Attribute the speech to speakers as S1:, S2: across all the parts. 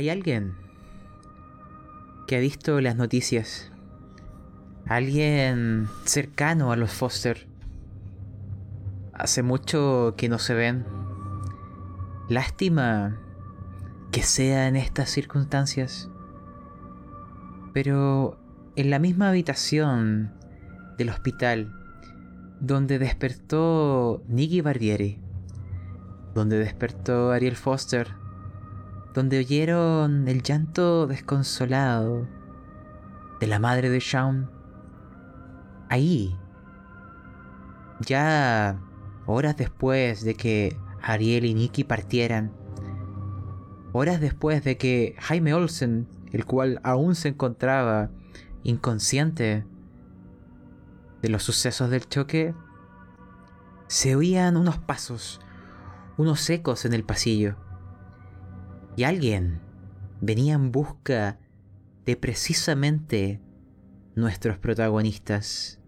S1: Hay alguien que ha visto las noticias. Alguien cercano a los Foster. Hace mucho que no se ven. Lástima que sea en estas circunstancias. Pero en la misma habitación del hospital donde despertó Nicky Barbieri, donde despertó Ariel Foster, donde oyeron el llanto desconsolado de la madre de Shaun. Ahí, ya horas después de que Ariel y Nicky partieran, horas después de que Jaime Olsen, el cual aún se encontraba inconsciente de los sucesos del choque, se oían unos pasos, unos ecos en el pasillo. Y alguien venía en busca de precisamente nuestros protagonistas.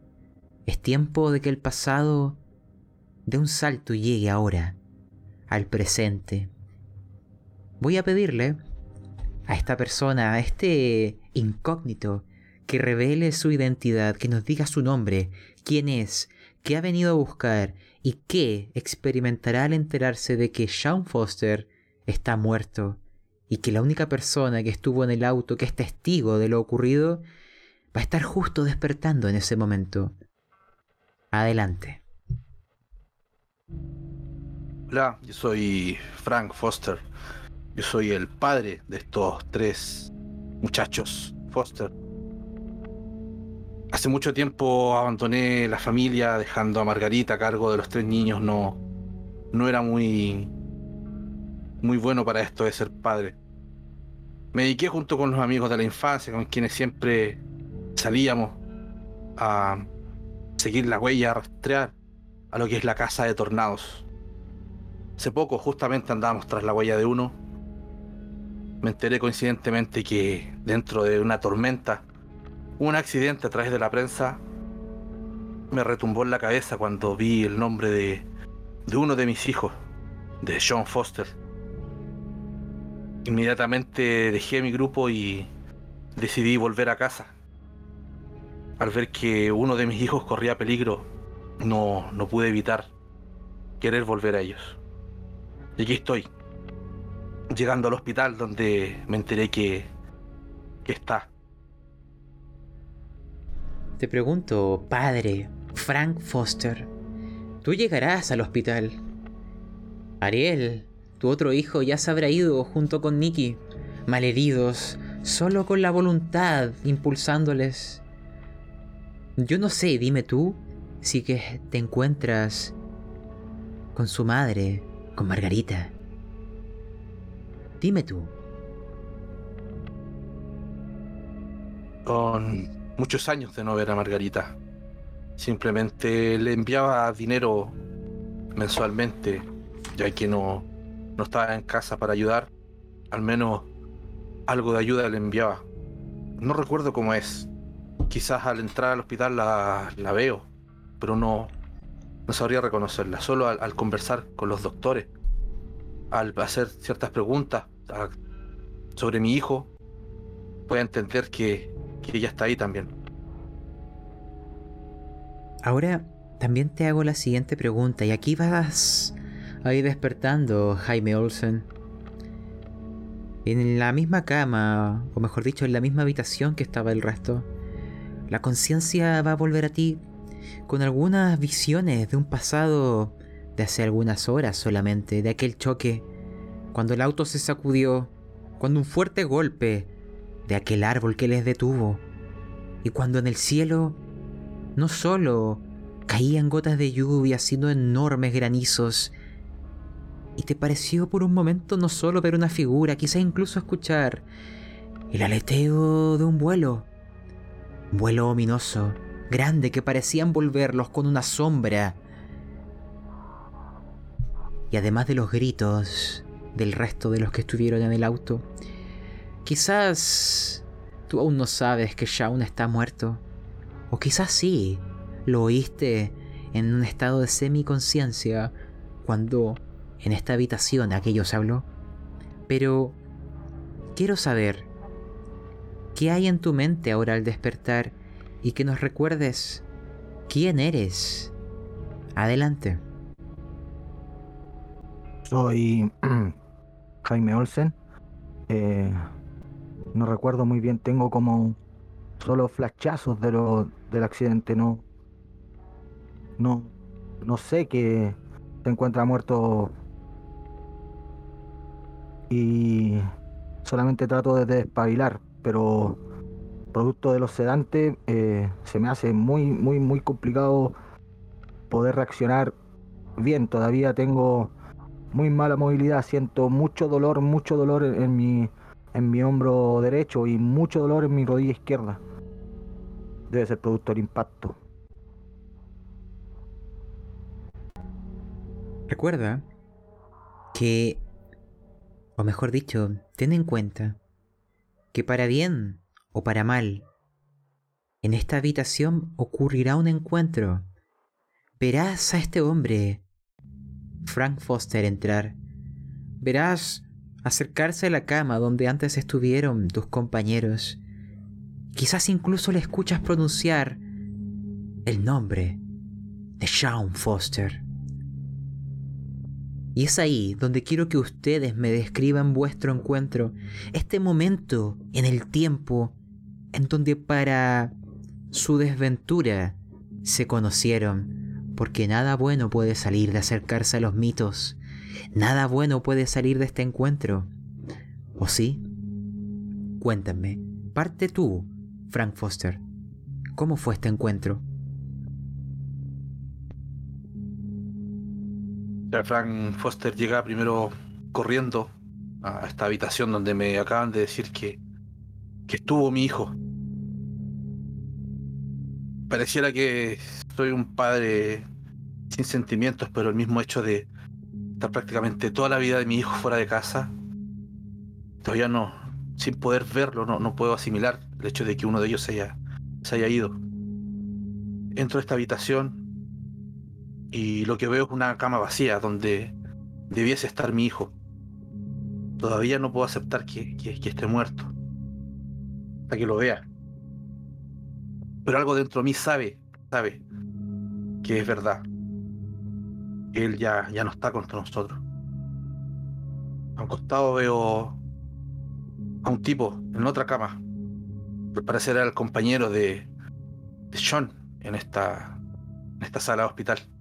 S1: Es tiempo de que el pasado de un salto llegue ahora al presente. Voy a pedirle a esta persona, a este incógnito, que revele su identidad, que nos diga su nombre, quién es, qué ha venido a buscar y qué experimentará al enterarse de que Sean Foster está muerto y que la única persona que estuvo en el auto, que es testigo de lo ocurrido, va a estar justo despertando en ese momento. Adelante.
S2: Hola, yo soy Frank Foster. Yo soy el padre de estos tres muchachos Foster. Hace mucho tiempo abandoné la familia dejando a Margarita a cargo de los tres niños. No, no era muy, muy bueno para esto de ser padre. Me dediqué junto con los amigos de la infancia, con quienes siempre salíamos a seguir la huella, a rastrear a lo que es la casa de tornados. Hace poco justamente andábamos tras la huella de uno. Me enteré coincidentemente que dentro de una tormenta, un accidente a través de la prensa, me retumbó en la cabeza cuando vi el nombre de, de uno de mis hijos, de John Foster. Inmediatamente dejé mi grupo y decidí volver a casa. Al ver que uno de mis hijos corría peligro, no, no pude evitar querer volver a ellos. Y aquí estoy, llegando al hospital donde me enteré que, que está.
S1: Te pregunto, padre, Frank Foster, tú llegarás al hospital. Ariel, tu otro hijo, ya se habrá ido junto con Nicky, malheridos, solo con la voluntad impulsándoles. Yo no sé, dime tú, si que te encuentras con su madre, con Margarita. Dime tú.
S2: Con muchos años de no ver a Margarita. Simplemente le enviaba dinero mensualmente, ya que no, no estaba en casa para ayudar. Al menos algo de ayuda le enviaba. No recuerdo cómo es. Quizás al entrar al hospital la, la veo, pero no, no sabría reconocerla. Solo al, conversar con los doctores, al hacer ciertas preguntas sobre mi hijo, puedo entender que, que ella está ahí también.
S1: Ahora también te hago la siguiente pregunta, y aquí vas ahí despertando, Jaime Olsen. En la misma cama, o mejor dicho, en la misma habitación que estaba el resto, la conciencia va a volver a ti con algunas visiones de un pasado de hace algunas horas solamente, de aquel choque, cuando el auto se sacudió, cuando un fuerte golpe de aquel árbol que les detuvo, y cuando en el cielo no solo caían gotas de lluvia, sino enormes granizos, y te pareció por un momento no solo ver una figura, quizá incluso escuchar el aleteo de un vuelo, un vuelo ominoso, grande que parecía envolverlos con una sombra. Y además de los gritos del resto de los que estuvieron en el auto, quizás tú aún no sabes que Shaun está muerto. O quizás sí, lo oíste en un estado de semiconciencia cuando en esta habitación aquello se habló. Pero, ¿qué quiero saber qué hay en tu mente ahora al despertar y que nos recuerdes quién eres. Adelante.
S3: Soy Jaime Olsen. Eh, no recuerdo muy bien, tengo como solo flashazos de lo, del accidente, no, no, no sé que se encuentra muerto y solamente trato de despabilar, pero producto de los sedantes eh, se me hace muy, muy, muy complicado poder reaccionar bien. Todavía tengo muy mala movilidad, siento mucho dolor, mucho dolor en mi, en mi hombro derecho y mucho dolor en mi rodilla izquierda. Debe ser producto del impacto.
S1: Recuerda que, o mejor dicho, ten en cuenta que para bien o para mal, en esta habitación ocurrirá un encuentro. Verás a este hombre, Frank Foster, entrar. Verás acercarse a la cama donde antes estuvieron tus compañeros. Quizás incluso le escuchas pronunciar el nombre de Sean Foster. Y es ahí donde quiero que ustedes me describan vuestro encuentro, este momento en el tiempo en donde para su desventura se conocieron, porque nada bueno puede salir de acercarse a los mitos, nada bueno puede salir de este encuentro. ¿O sí? Cuéntame, parte tú, Frank Foster. ¿Cómo fue este encuentro?
S2: Frank Foster llega primero corriendo a esta habitación donde me acaban de decir que, que estuvo mi hijo. Pareciera que soy un padre sin sentimientos, pero el mismo hecho de estar prácticamente toda la vida de mi hijo fuera de casa, todavía no, sin poder verlo, no, no puedo asimilar el hecho de que uno de ellos se haya, se haya ido. Entro a esta habitación y lo que veo es una cama vacía donde debiese estar mi hijo. Todavía no puedo aceptar que, esté muerto. Hasta que lo vea. Pero algo dentro de mí sabe, sabe que es verdad. Él ya, ya no está contra nosotros. A un costado veo a un tipo en otra cama. Parece ser el compañero de, de Sean en esta, en esta sala de hospital.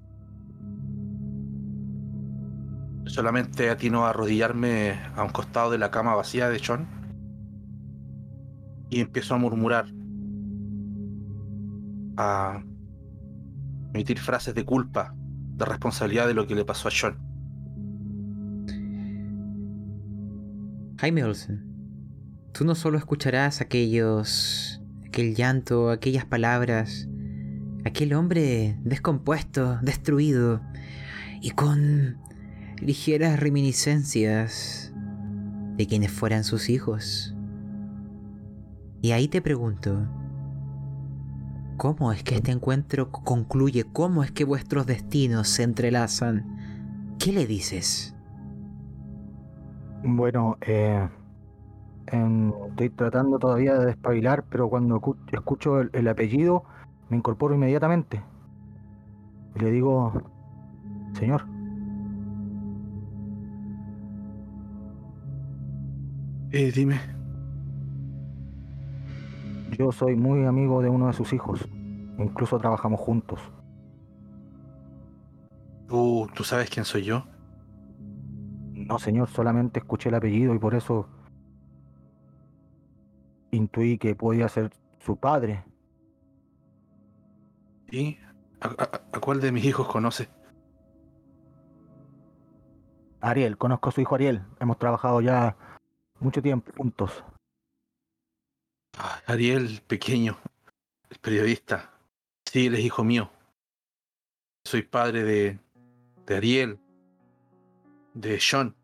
S2: Solamente atino a arrodillarme a un costado de la cama vacía de John y empiezo a murmurar, a emitir frases de culpa, de responsabilidad de lo que le pasó a John.
S1: Jaime Olsen, tú no solo escucharás aquellos, aquel llanto, aquellas palabras, aquel hombre descompuesto, destruido y con ligeras reminiscencias de quienes fueran sus hijos. Y ahí te pregunto, ¿cómo es que este encuentro concluye? ¿Cómo es que vuestros destinos se entrelazan? ¿Qué le dices?
S3: Bueno, eh, estoy tratando todavía de despabilar, pero cuando escucho el apellido me incorporo inmediatamente. Y le digo, Señor,
S2: Eh, dime.
S3: Yo soy muy amigo de uno de sus hijos. Incluso trabajamos juntos.
S2: ¿Tú, ¿Tú sabes quién soy yo?
S3: No, señor, solamente escuché el apellido y por eso intuí que podía ser su padre.
S2: ¿Y a, cuál de mis hijos conoce?
S3: Ariel, conozco a su hijo Ariel. Hemos trabajado ya mucho tiempo juntos.
S2: Ah, Ariel, pequeño, el periodista. Sí, él es hijo mío. Soy padre de, de Ariel, de Sean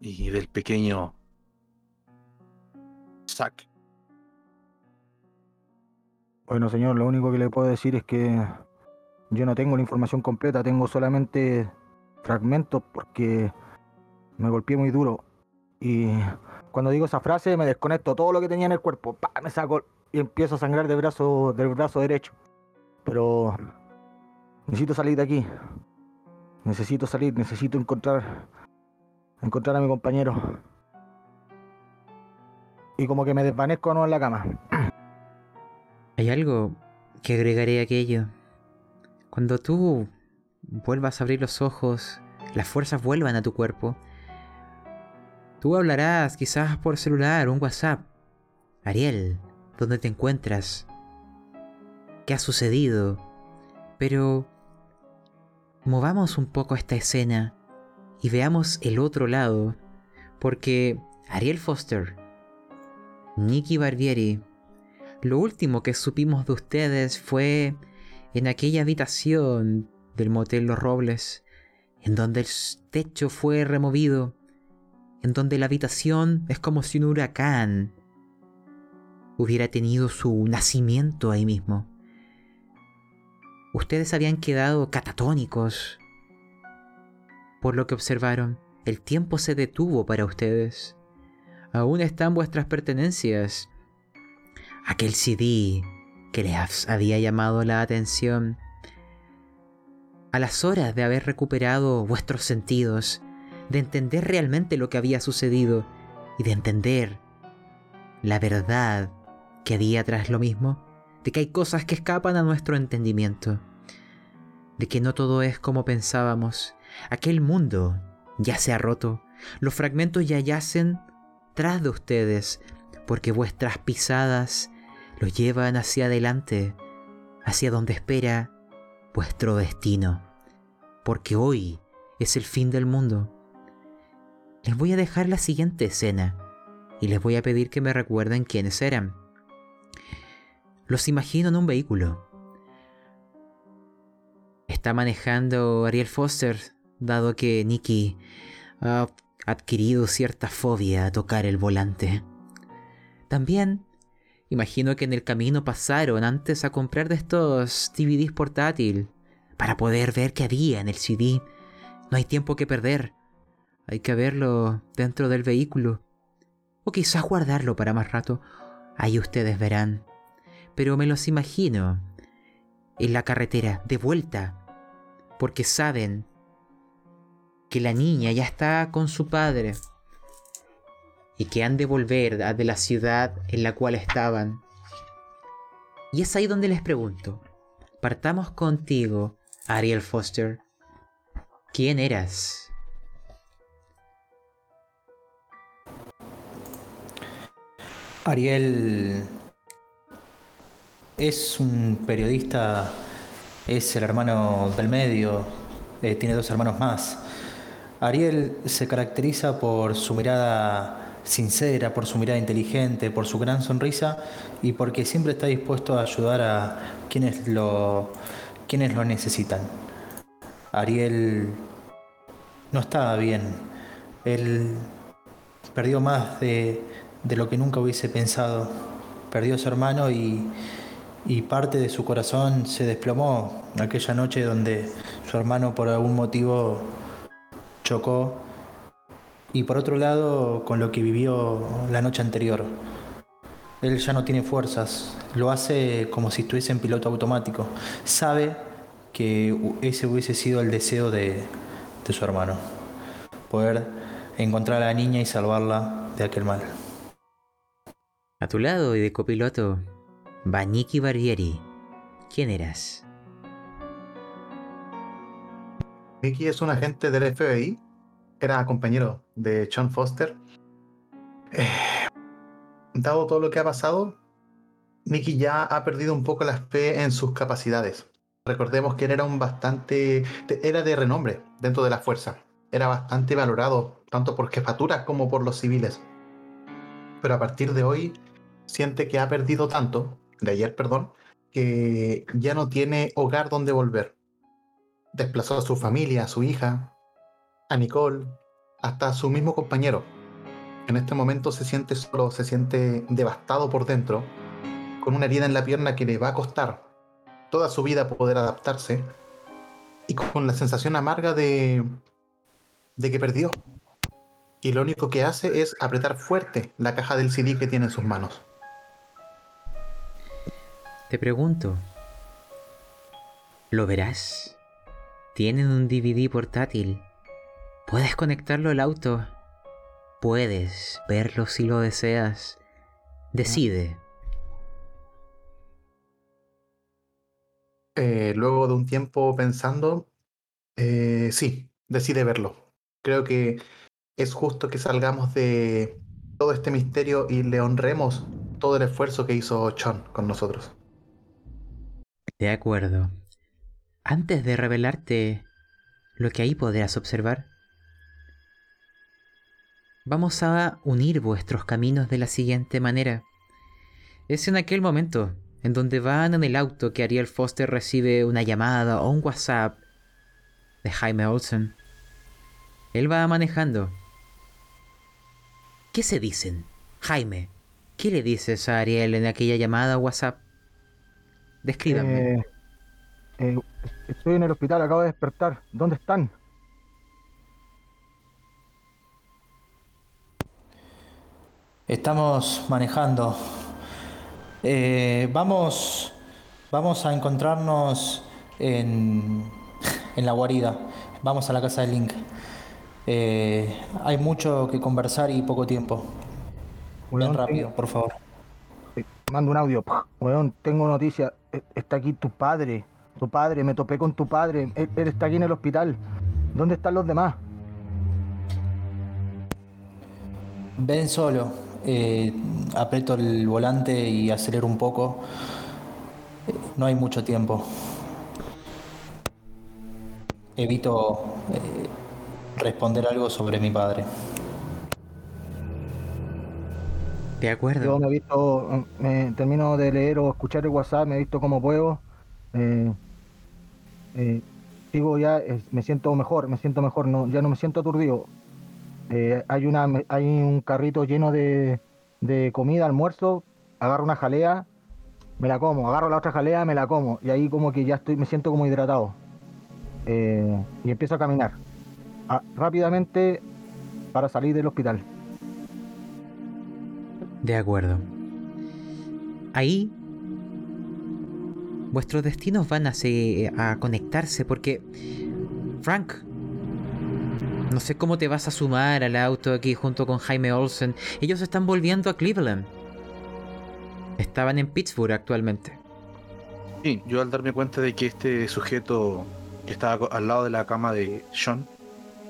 S2: y del pequeño Zack.
S3: Bueno, señor, lo único que le puedo decir es que yo no tengo la información completa, tengo solamente fragmentos porque me golpeé muy duro y cuando digo esa frase me desconecto todo lo que tenía en el cuerpo, me saco y empiezo a sangrar del brazo, del brazo derecho. Pero necesito salir de aquí. Necesito salir, necesito encontrar encontrar a mi compañero. Y como que me desvanezco no en la cama.
S1: Hay algo que agregaré a aquello. Cuando tú vuelvas a abrir los ojos, las fuerzas vuelvan a tu cuerpo. Tú hablarás quizás por celular un WhatsApp. Ariel, ¿dónde te encuentras? ¿Qué ha sucedido? Pero movamos un poco esta escena y veamos el otro lado, porque Ariel Foster, Nicky Barbieri, lo último que supimos de ustedes fue en aquella habitación del motel Los Robles, en donde el techo fue removido, en donde la habitación es como si un huracán hubiera tenido su nacimiento ahí mismo. Ustedes habían quedado catatónicos por lo que observaron. El tiempo se detuvo para ustedes. Aún están vuestras pertenencias. Aquel CD que les había llamado la atención. A las horas de haber recuperado vuestros sentidos, de entender realmente lo que había sucedido y de entender la verdad que había tras lo mismo, de que hay cosas que escapan a nuestro entendimiento, de que no todo es como pensábamos, aquel mundo ya se ha roto, los fragmentos ya yacen tras de ustedes, porque vuestras pisadas los llevan hacia adelante, hacia donde espera vuestro destino, porque hoy es el fin del mundo. Les voy a dejar la siguiente escena y les voy a pedir que me recuerden quiénes eran. Los imagino en un vehículo. Está manejando Ariel Foster, dado que Nicky ha adquirido cierta fobia a tocar el volante. También imagino que en el camino pasaron antes a comprar de estos DVDs portátil para poder ver qué había en el CD. No hay tiempo que perder. Hay que verlo dentro del vehículo. O quizás guardarlo para más rato. Ahí ustedes verán. Pero me los imagino en la carretera, de vuelta. Porque saben que la niña ya está con su padre y que han de volver de la ciudad en la cual estaban. Y es ahí donde les pregunto, partamos contigo, Ariel Foster. ¿Quién eras?
S4: Ariel es un periodista, es el hermano del medio, eh, tiene dos hermanos más. Ariel se caracteriza por su mirada sincera, por su mirada inteligente, por su gran sonrisa y porque siempre está dispuesto a ayudar a quienes lo, quienes lo necesitan. Ariel no estaba bien. Él perdió más de, lo que nunca hubiese pensado. Perdió a su hermano y, parte de su corazón se desplomó aquella noche donde su hermano por algún motivo chocó y por otro lado con lo que vivió la noche anterior. Él ya no tiene fuerzas, lo hace como si estuviese en piloto automático. Sabe que ese hubiese sido el deseo de, de su hermano, poder encontrar a la niña y salvarla de aquel mal.
S1: A tu lado y de copiloto, va Barbieri. ¿Quién eras?
S5: Nicky es un agente del FBI, era compañero de John Foster. Eh, dado todo lo que ha pasado, Nicky ya ha perdido un poco la fe en sus capacidades. Recordemos que él era un bastante. era de renombre dentro de la fuerza. Era bastante valorado, tanto por jefaturas como por los civiles. Pero a partir de hoy, siente que ha perdido tanto, de ayer, perdón, que ya no tiene hogar donde volver desplazó a su familia, a su hija, a Nicole, hasta a su mismo compañero. En este momento se siente solo, se siente devastado por dentro, con una herida en la pierna que le va a costar toda su vida poder adaptarse y con la sensación amarga de, de que perdió. y lo único que hace es apretar fuerte la caja del CD que tiene en sus manos.
S1: Te pregunto, ¿lo verás? Tienen un DVD portátil. Puedes conectarlo al auto. Puedes verlo si lo deseas. Decide.
S5: Eh, luego de un tiempo pensando, eh, sí, decide verlo. Creo que es justo que salgamos de todo este misterio y le honremos todo el esfuerzo que hizo Chon con nosotros.
S1: De acuerdo. Antes de revelarte lo que ahí podrás observar, vamos a unir vuestros caminos de la siguiente manera. Es en aquel momento en donde van en el auto que Ariel Foster recibe una llamada o un WhatsApp de Jaime Olsen. Él va manejando. ¿Qué se dicen? Jaime, ¿qué le dices a Ariel en aquella llamada o WhatsApp? Descríbame.
S3: Eh, eh, estoy en el hospital, acabo de despertar. ¿Dónde están?
S4: Estamos manejando. Eh, vamos, vamos a encontrarnos en, en la guarida. Vamos a la casa de Link. Eh, hay mucho que conversar y poco tiempo. Ven rápido, por favor.
S3: Mando un audio. Weón, tengo noticia. E- Está aquí tu padre. Tu padre, me topé con tu padre. Él, él está aquí en el hospital. ¿Dónde están los demás?
S4: Ven solo. Eh, aprieto el volante y acelero un poco. No hay mucho tiempo. Evito eh, responder algo sobre mi padre.
S1: De acuerdo.
S3: Yo me he visto, me termino de leer o escuchar el WhatsApp, me he visto como puedo. Eh, eh, sigo ya, eh, me siento mejor, me siento mejor, no, ya no me siento aturdido. Eh, hay, una, hay un carrito lleno de, comida, almuerzo, agarro una jalea, me la como, agarro la otra jalea, me la como, y ahí como que ya estoy, me siento como hidratado. Eh, y empiezo a caminar rápidamente para salir del hospital.
S1: De acuerdo. Ahí vuestros destinos van a, se- conectarse porque Frank, no sé cómo te vas a sumar al auto aquí junto con Jaime Olsen. Ellos están volviendo a Cleveland. Estaban en Pittsburgh actualmente.
S2: Sí, yo al darme cuenta de que este sujeto que estaba al lado de la cama de Sean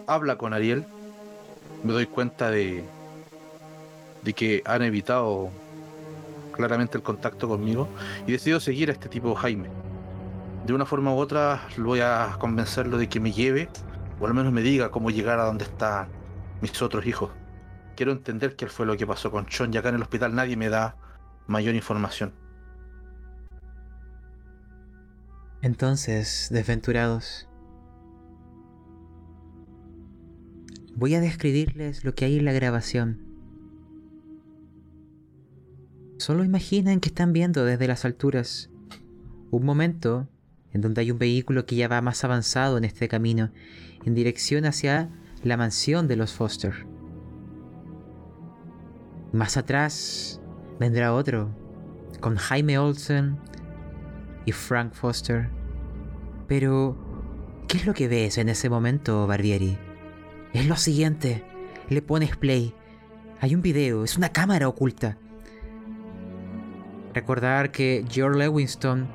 S2: habla con Ariel, me doy cuenta de, de que han evitado claramente el contacto conmigo y decido seguir a este tipo Jaime. De una forma u otra voy a convencerlo de que me lleve o al menos me diga cómo llegar a donde están mis otros hijos. Quiero entender qué fue lo que pasó con Sean y acá en el hospital nadie me da mayor información.
S1: Entonces, desventurados, voy a describirles lo que hay en la grabación. Solo imaginen que están viendo desde las alturas un momento en donde hay un vehículo que ya va más avanzado en este camino, en dirección hacia la mansión de los Foster. Más atrás vendrá otro, con Jaime Olsen y Frank Foster. Pero, ¿qué es lo que ves en ese momento, Barbieri? Es lo siguiente. Le pones play. Hay un video, es una cámara oculta. Recordar que George Lewinston,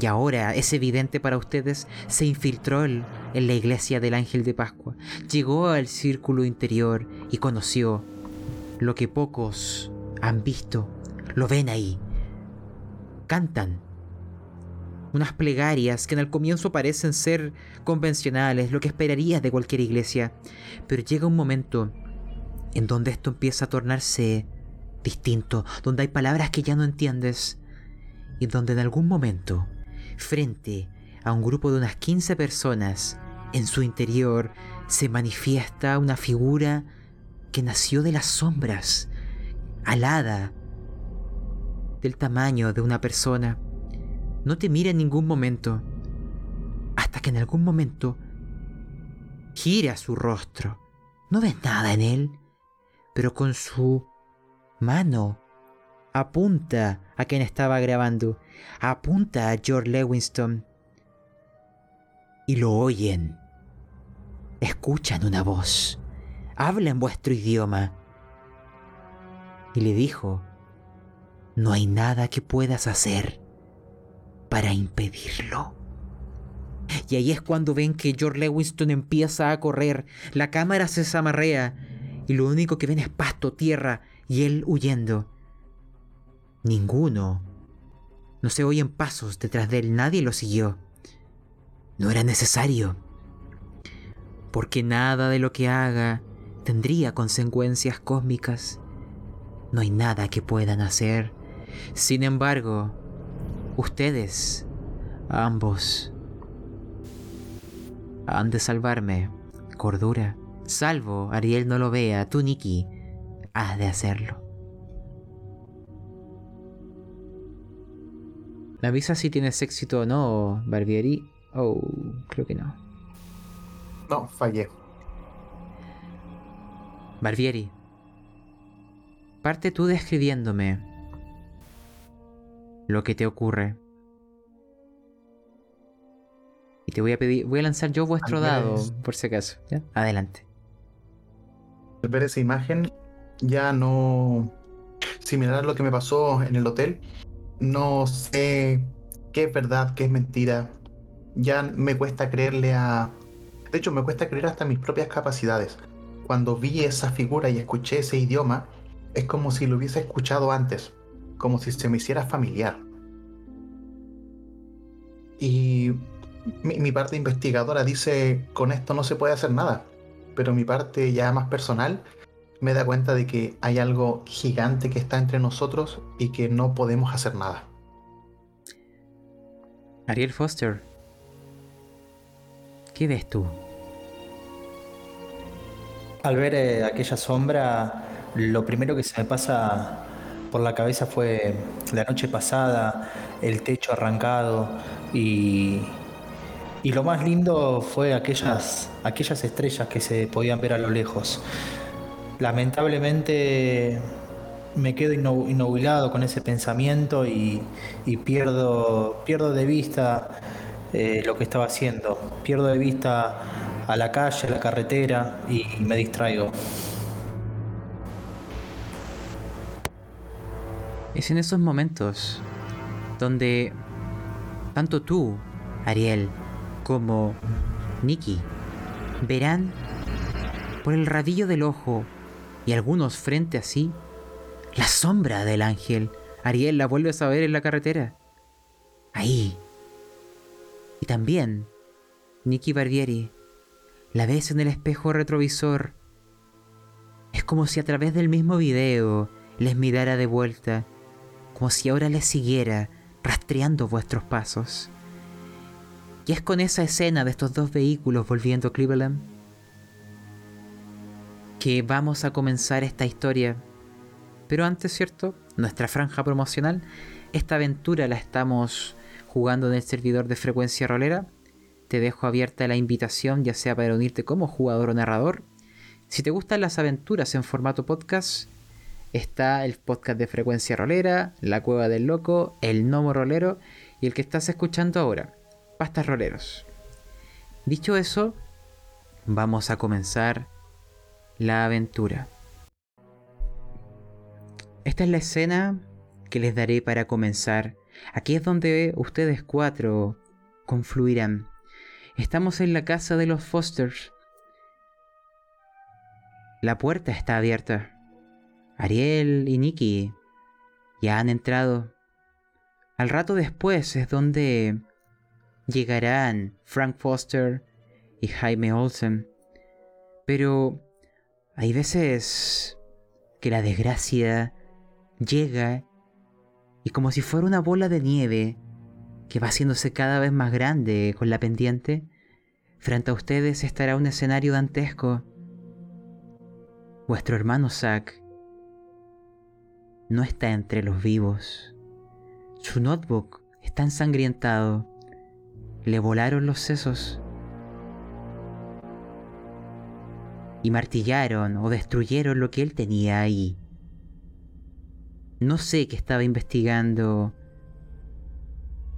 S1: y ahora es evidente para ustedes, se infiltró en, la iglesia del Ángel de Pascua. Llegó al círculo interior y conoció lo que pocos han visto. Lo ven ahí. Cantan unas plegarias que en el comienzo parecen ser convencionales, lo que esperarías de cualquier iglesia, pero llega un momento en donde esto empieza a tornarse distinto, donde hay palabras que ya no entiendes y donde en algún momento, frente a un grupo de unas 15 personas, en su interior se manifiesta una figura que nació de las sombras, alada, del tamaño de una persona. No te mira en ningún momento, hasta que en algún momento gira su rostro. No ves nada en él, pero con su mano apunta a quien estaba grabando, apunta a George Lewinston. Y lo oyen. Escuchan una voz. Habla en vuestro idioma. Y le dijo, no hay nada que puedas hacer para impedirlo. Y ahí es cuando ven que George Lewinston empieza a correr, la cámara se zamarrea y lo único que ven es pasto, tierra y él huyendo. Ninguno. No se oyen pasos detrás de él, nadie lo siguió. No era necesario. Porque nada de lo que haga tendría consecuencias cósmicas. No hay nada que puedan hacer. Sin embargo, ustedes, ambos, han de salvarme. Cordura. Salvo Ariel no lo vea, tú, Nikki, has de hacerlo. ¿Me avisa si tienes éxito o no, Barbieri? Oh, creo que no.
S5: No, fallé.
S1: Barbieri, parte tú describiéndome lo que te ocurre. Y te voy a pedir, voy a lanzar yo vuestro dado, por si acaso. ¿ya? Adelante.
S5: Al ver esa imagen, ya no. Similar a lo que me pasó en el hotel, no sé qué es verdad, qué es mentira. Ya me cuesta creerle a. De hecho, me cuesta creer hasta mis propias capacidades. Cuando vi esa figura y escuché ese idioma, es como si lo hubiese escuchado antes, como si se me hiciera familiar. Y mi, mi parte investigadora dice, con esto no se puede hacer nada pero mi parte ya más personal me da cuenta de que hay algo gigante que está entre nosotros y que no podemos hacer nada.
S1: Ariel Foster. ¿Qué ves tú?
S4: Al ver eh, aquella sombra, lo primero que se me pasa por la cabeza fue la noche pasada, el techo arrancado y, y lo más lindo fue aquellas, aquellas estrellas que se podían ver a lo lejos. Lamentablemente me quedo innubilado con ese pensamiento y, pierdo, pierdo de vista eh, lo que estaba haciendo. Pierdo de vista a la calle, a la carretera y me distraigo.
S1: Es en esos momentos donde tanto tú, Ariel, como Nikki verán por el rabillo del ojo y algunos frente a sí la sombra del ángel. Ariel la vuelves a ver en la carretera. Ahí. Y también Nikki Barbieri la ves en el espejo retrovisor. Es como si a través del mismo video les mirara de vuelta, como si ahora les siguiera rastreando vuestros pasos. Y es con esa escena de estos dos vehículos volviendo a Cleveland que vamos a comenzar esta historia. Pero antes, ¿cierto? Nuestra franja promocional. Esta aventura la estamos jugando en el servidor de frecuencia rolera. Te dejo abierta la invitación, ya sea para unirte como jugador o narrador. Si te gustan las aventuras en formato podcast, está el podcast de frecuencia rolera, La Cueva del Loco, El Gnomo Rolero y el que estás escuchando ahora, Pastas Roleros. Dicho eso, vamos a comenzar la aventura. Esta es la escena que les daré para comenzar. Aquí es donde ustedes cuatro confluirán. Estamos en la casa de los Fosters. La puerta está abierta. Ariel y Nicky ya han entrado. Al rato después es donde llegarán Frank Foster y Jaime Olsen. Pero hay veces que la desgracia llega y como si fuera una bola de nieve que va haciéndose cada vez más grande con la pendiente, frente a ustedes estará un escenario dantesco. Vuestro hermano Zack no está entre los vivos. Su notebook está ensangrentado. Le volaron los sesos. Y martillaron o destruyeron lo que él tenía ahí. No sé qué estaba investigando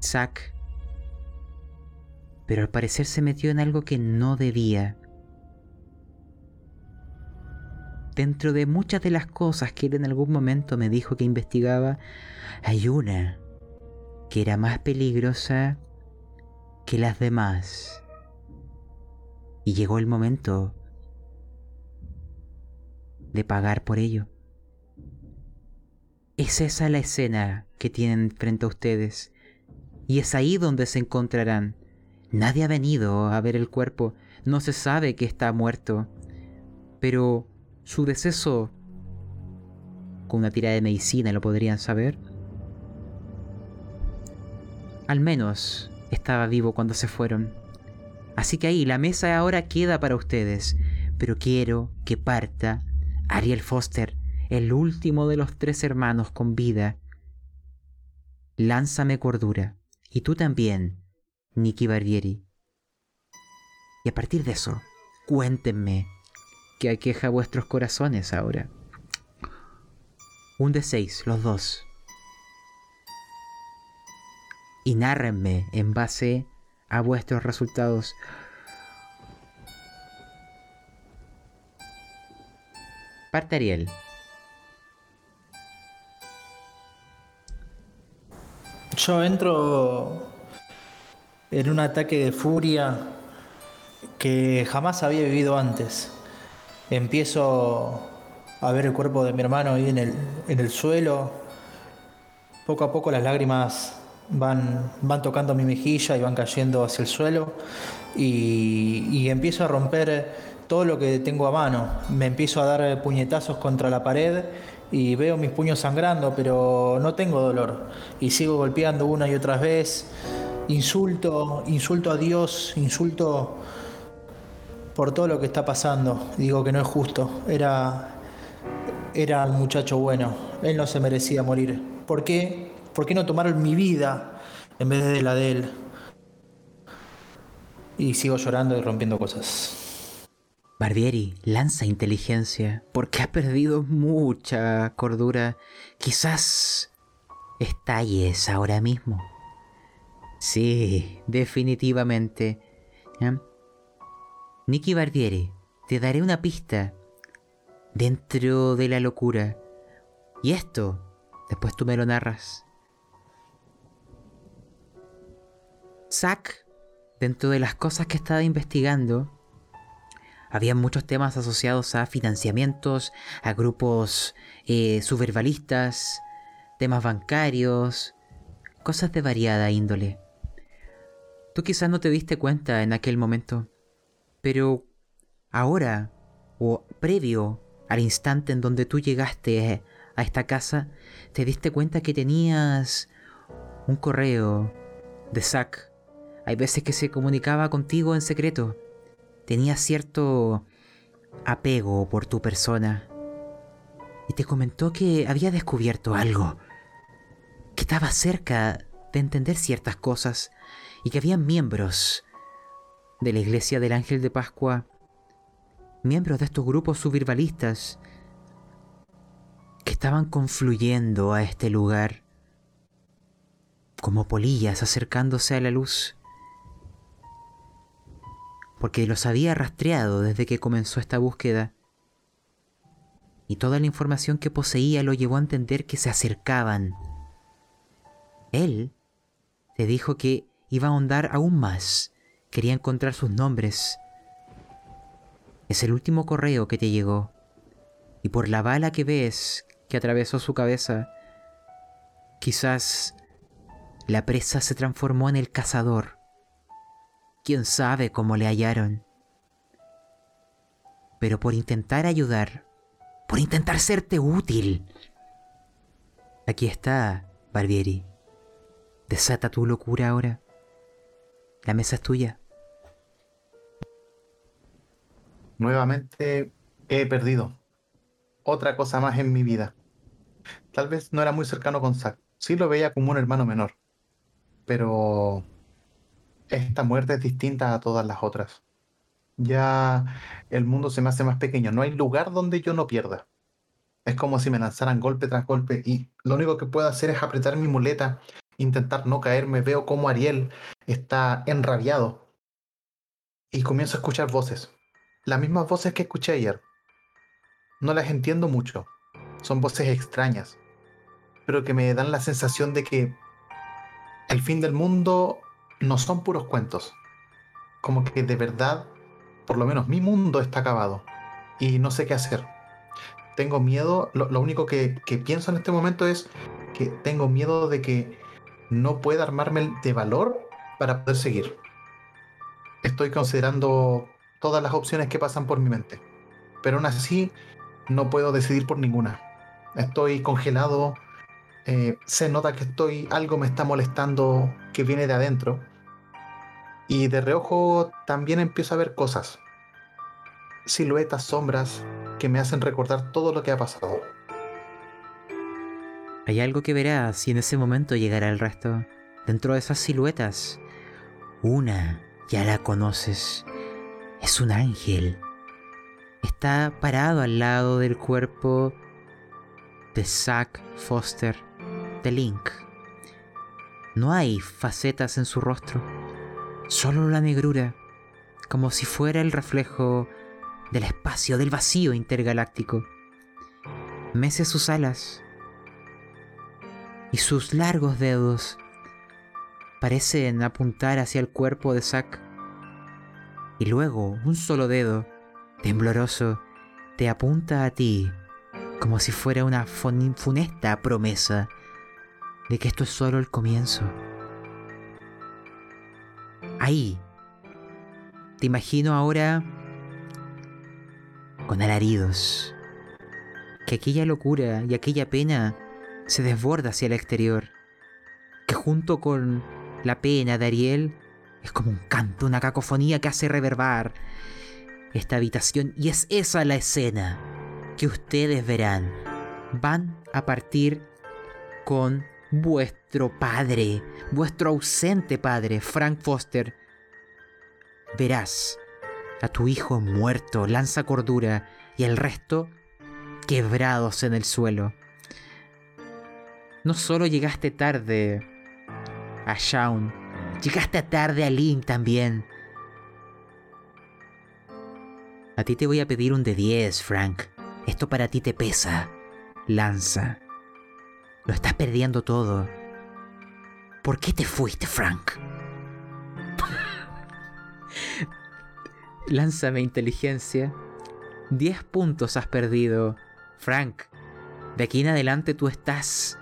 S1: Zack, pero al parecer se metió en algo que no debía. Dentro de muchas de las cosas que él en algún momento me dijo que investigaba, hay una que era más peligrosa que las demás. Y llegó el momento de pagar por ello. Es esa la escena que tienen frente a ustedes. Y es ahí donde se encontrarán. Nadie ha venido a ver el cuerpo. No se sabe que está muerto. Pero su deceso, con una tira de medicina lo podrían saber. Al menos estaba vivo cuando se fueron. Así que ahí la mesa ahora queda para ustedes. Pero quiero que parta Ariel Foster, el último de los tres hermanos con vida. Lánzame cordura. Y tú también, Nicky Barbieri. Y a partir de eso, cuéntenme que aqueja vuestros corazones ahora. Un de seis, los dos. Y nárrenme en base a vuestros resultados. Parte Ariel.
S4: Yo entro en un ataque de furia que jamás había vivido antes. Empiezo a ver el cuerpo de mi hermano ahí en el, en el suelo. Poco a poco las lágrimas van, van tocando mi mejilla y van cayendo hacia el suelo. Y, y empiezo a romper todo lo que tengo a mano. Me empiezo a dar puñetazos contra la pared y veo mis puños sangrando, pero no tengo dolor. Y sigo golpeando una y otra vez. Insulto, insulto a Dios, insulto por todo lo que está pasando. Digo que no es justo. Era, era un muchacho bueno. Él no se merecía morir. ¿Por qué? ¿Por qué no tomar mi vida en vez de la de él? Y sigo llorando y rompiendo cosas.
S1: Barbieri, lanza inteligencia, porque ha perdido mucha cordura. Quizás estalles ahora mismo. Sí, definitivamente. ¿Eh? Nicky Barbieri, te daré una pista dentro de la locura. Y esto, después tú me lo narras. Zack, dentro de las cosas que estaba investigando, había muchos temas asociados a financiamientos, a grupos eh, subverbalistas, temas bancarios, cosas de variada índole. Tú quizás no te diste cuenta en aquel momento, pero ahora, o previo al instante en donde tú llegaste a esta casa, te diste cuenta que tenías un correo de Zack. Hay veces que se comunicaba contigo en secreto tenía cierto apego por tu persona. Y te comentó que había descubierto algo, que estaba cerca de entender ciertas cosas y que había miembros de la Iglesia del Ángel de Pascua, miembros de estos grupos subvirvalistas que estaban confluyendo a este lugar como polillas acercándose a la luz porque los había rastreado desde que comenzó esta búsqueda. Y toda la información que poseía lo llevó a entender que se acercaban. Él te dijo que iba a ahondar aún más, quería encontrar sus nombres. Es el último correo que te llegó, y por la bala que ves que atravesó su cabeza, quizás la presa se transformó en el cazador quién sabe cómo le hallaron. Pero por intentar ayudar, por intentar serte útil. Aquí está, Barbieri. Desata tu locura ahora. La mesa es tuya.
S5: Nuevamente he perdido. Otra cosa más en mi vida. Tal vez no era muy cercano con Zack. Sí lo veía como un hermano menor. Pero esta muerte es distinta a todas las otras. Ya el mundo se me hace más pequeño. No hay lugar donde yo no pierda. Es como si me lanzaran golpe tras golpe y lo único que puedo hacer es apretar mi muleta, intentar no caerme. Veo como Ariel está enrabiado y comienzo a escuchar voces. Las mismas voces que escuché ayer. No las entiendo mucho. Son voces extrañas, pero que me dan la sensación de que el fin del mundo no son puros cuentos. Como que de verdad, por lo menos mi mundo está acabado y no sé qué hacer. Tengo miedo, lo, único que, que pienso en este momento es que tengo miedo de que no pueda armarme de valor para poder seguir. Estoy considerando todas las opciones que pasan por mi mente, pero aún así no puedo decidir por ninguna. Estoy congelado, eh, se nota que estoy, algo me está molestando que viene de adentro. Y de reojo también empiezo a ver cosas, siluetas, sombras, que me hacen recordar todo lo que ha pasado.
S1: Hay algo que verás y en ese momento llegará el resto. Dentro de esas siluetas, una ya la conoces. Es un ángel. Está parado al lado del cuerpo de Zack Foster, de Link. No hay facetas en su rostro, solo la negrura, como si fuera el reflejo del espacio, del vacío intergaláctico. Mece sus alas y sus largos dedos parecen apuntar hacia el cuerpo de Zack. Y luego un solo dedo, tembloroso, te apunta a ti como si fuera una fun- funesta promesa de que esto es solo el comienzo. Ahí, te imagino ahora con alaridos, que aquella locura y aquella pena se desborda hacia el exterior, que junto con la pena de Ariel es como un canto, una cacofonía que hace reverbar esta habitación y es esa la escena que ustedes verán. Van a partir con vuestro padre, vuestro ausente padre, Frank Foster. Verás a tu hijo muerto, lanza cordura, y el resto quebrados en el suelo. No solo llegaste tarde a Shaun, llegaste tarde a Link también. A ti te voy a pedir un de 10, Frank. Esto para ti te pesa. Lanza. Lo estás perdiendo todo. ¿Por qué te fuiste, Frank? Lánzame inteligencia. 10 puntos has perdido. Frank, de aquí en adelante tú estás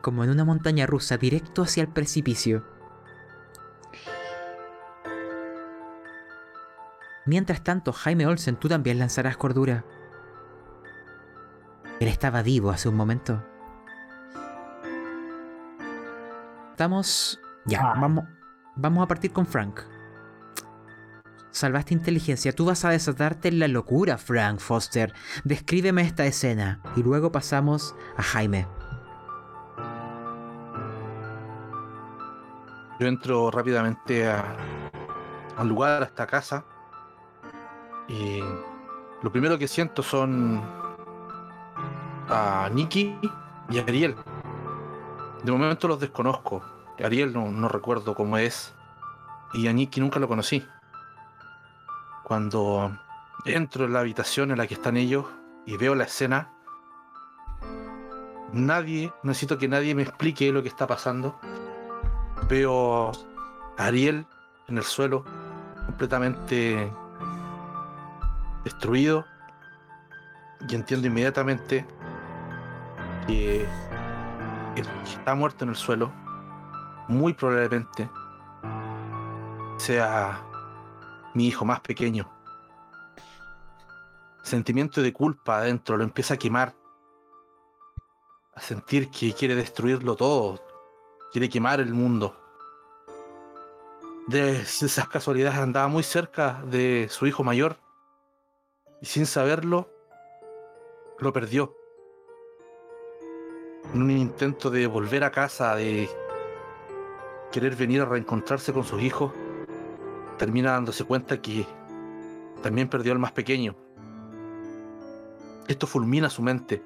S1: como en una montaña rusa, directo hacia el precipicio. Mientras tanto, Jaime Olsen, tú también lanzarás cordura. Él estaba vivo hace un momento. Estamos... Ya,
S3: Ah.
S1: vamos, vamos a partir con Frank. Salvaste inteligencia. Tú vas a desatarte en la locura, Frank Foster. Descríbeme esta escena. Y luego pasamos a Jaime.
S2: Yo entro rápidamente a- al lugar, a esta casa. Y lo primero que siento son a Nikki y a Ariel. De momento los desconozco. Ariel no, recuerdo cómo es. Y a Nikki nunca lo conocí. Cuando entro en la habitación en la que están ellos y veo la escena, nadie, necesito que nadie me explique lo que está pasando. Veo a Ariel en el suelo, completamente destruido. Y entiendo inmediatamente que está muerto en el suelo, muy probablemente sea mi hijo más pequeño. Sentimiento de culpa adentro lo empieza a quemar. A sentir que quiere destruirlo todo. Quiere quemar el mundo. De esas casualidades andaba muy cerca de su hijo mayor. Y sin saberlo, lo perdió. En un intento de volver a casa, de querer venir a reencontrarse con sus hijos, termina dándose cuenta que también perdió al más pequeño. Esto fulmina su mente.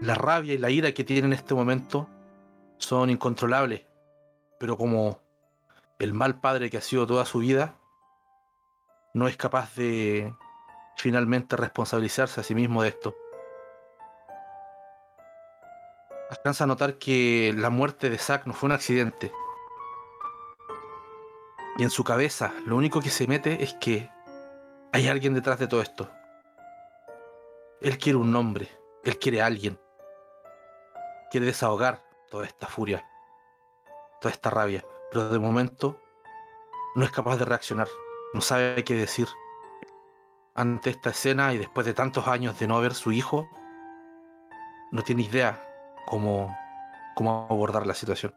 S2: La rabia y la ira que tiene en este momento son incontrolables, pero como el mal padre que ha sido toda su vida, no es capaz de finalmente responsabilizarse a sí mismo de esto. Alcanza a notar que la muerte de Zack no fue un accidente. Y en su cabeza lo único que se mete es que hay alguien detrás de todo esto. Él quiere un nombre, él quiere a alguien. Quiere desahogar toda esta furia, toda esta rabia, pero de momento no es capaz de reaccionar, no sabe qué decir. Ante esta escena y después de tantos años de no ver su hijo, no tiene idea cómo, cómo abordar la situación.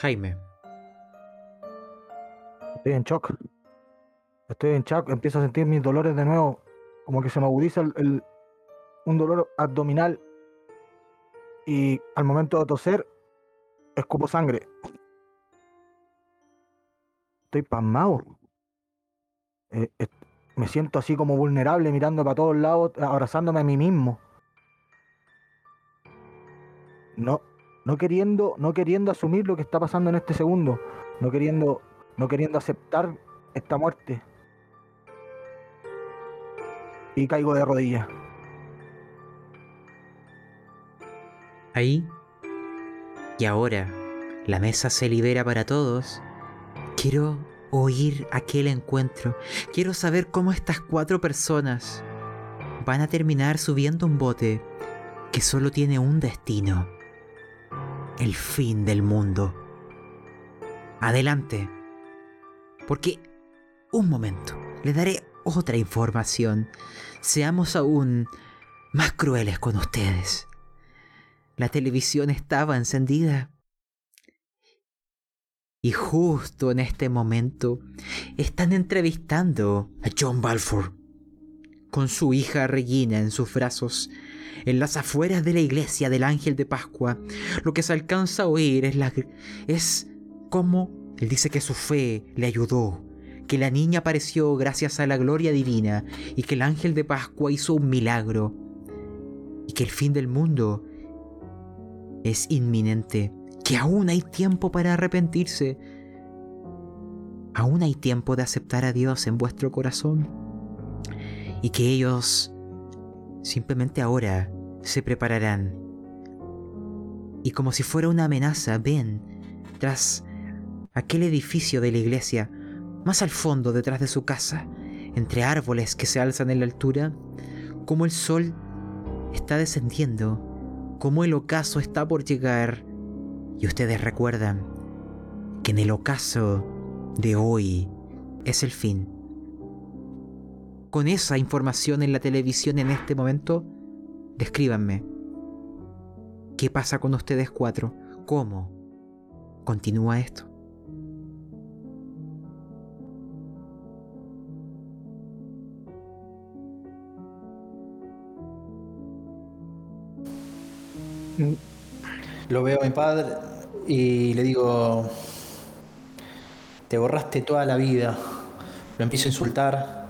S1: Jaime,
S3: Estoy en shock. Estoy en shock. Empiezo a sentir mis dolores de nuevo. Como que se me agudiza el- el- un dolor abdominal. Y al momento de toser, escupo sangre. Estoy pasmado. Eh, eh, me siento así como vulnerable, mirando para todos lados, abrazándome a mí mismo. No, no queriendo, no queriendo asumir lo que está pasando en este segundo. No queriendo no queriendo aceptar esta muerte. Y caigo de rodillas.
S1: ahí y ahora la mesa se libera para todos. Quiero oír aquel encuentro. Quiero saber cómo estas cuatro personas van a terminar subiendo un bote que solo tiene un destino. El fin del mundo. Adelante. Porque, un momento, le daré otra información. Seamos aún más crueles con ustedes. La televisión estaba encendida. Y justo en este momento están entrevistando a John Balfour con su hija Regina en sus brazos. En las afueras de la iglesia del Ángel de Pascua, lo que se alcanza a oír es, la, es cómo él dice que su fe le ayudó, que la niña apareció gracias a la gloria divina y que el Ángel de Pascua hizo un milagro y que el fin del mundo es inminente, que aún hay tiempo para arrepentirse. Aún hay tiempo de aceptar a Dios en vuestro corazón. Y que ellos simplemente ahora se prepararán. Y como si fuera una amenaza, ven tras aquel edificio de la iglesia, más al fondo detrás de su casa, entre árboles que se alzan en la altura, como el sol está descendiendo como el ocaso está por llegar y ustedes recuerdan que en el ocaso de hoy es el fin. Con esa información en la televisión en este momento, descríbanme. ¿Qué pasa con ustedes cuatro? ¿Cómo continúa esto?
S4: Lo veo a mi padre y le digo, te borraste toda la vida. Lo empiezo a insultar.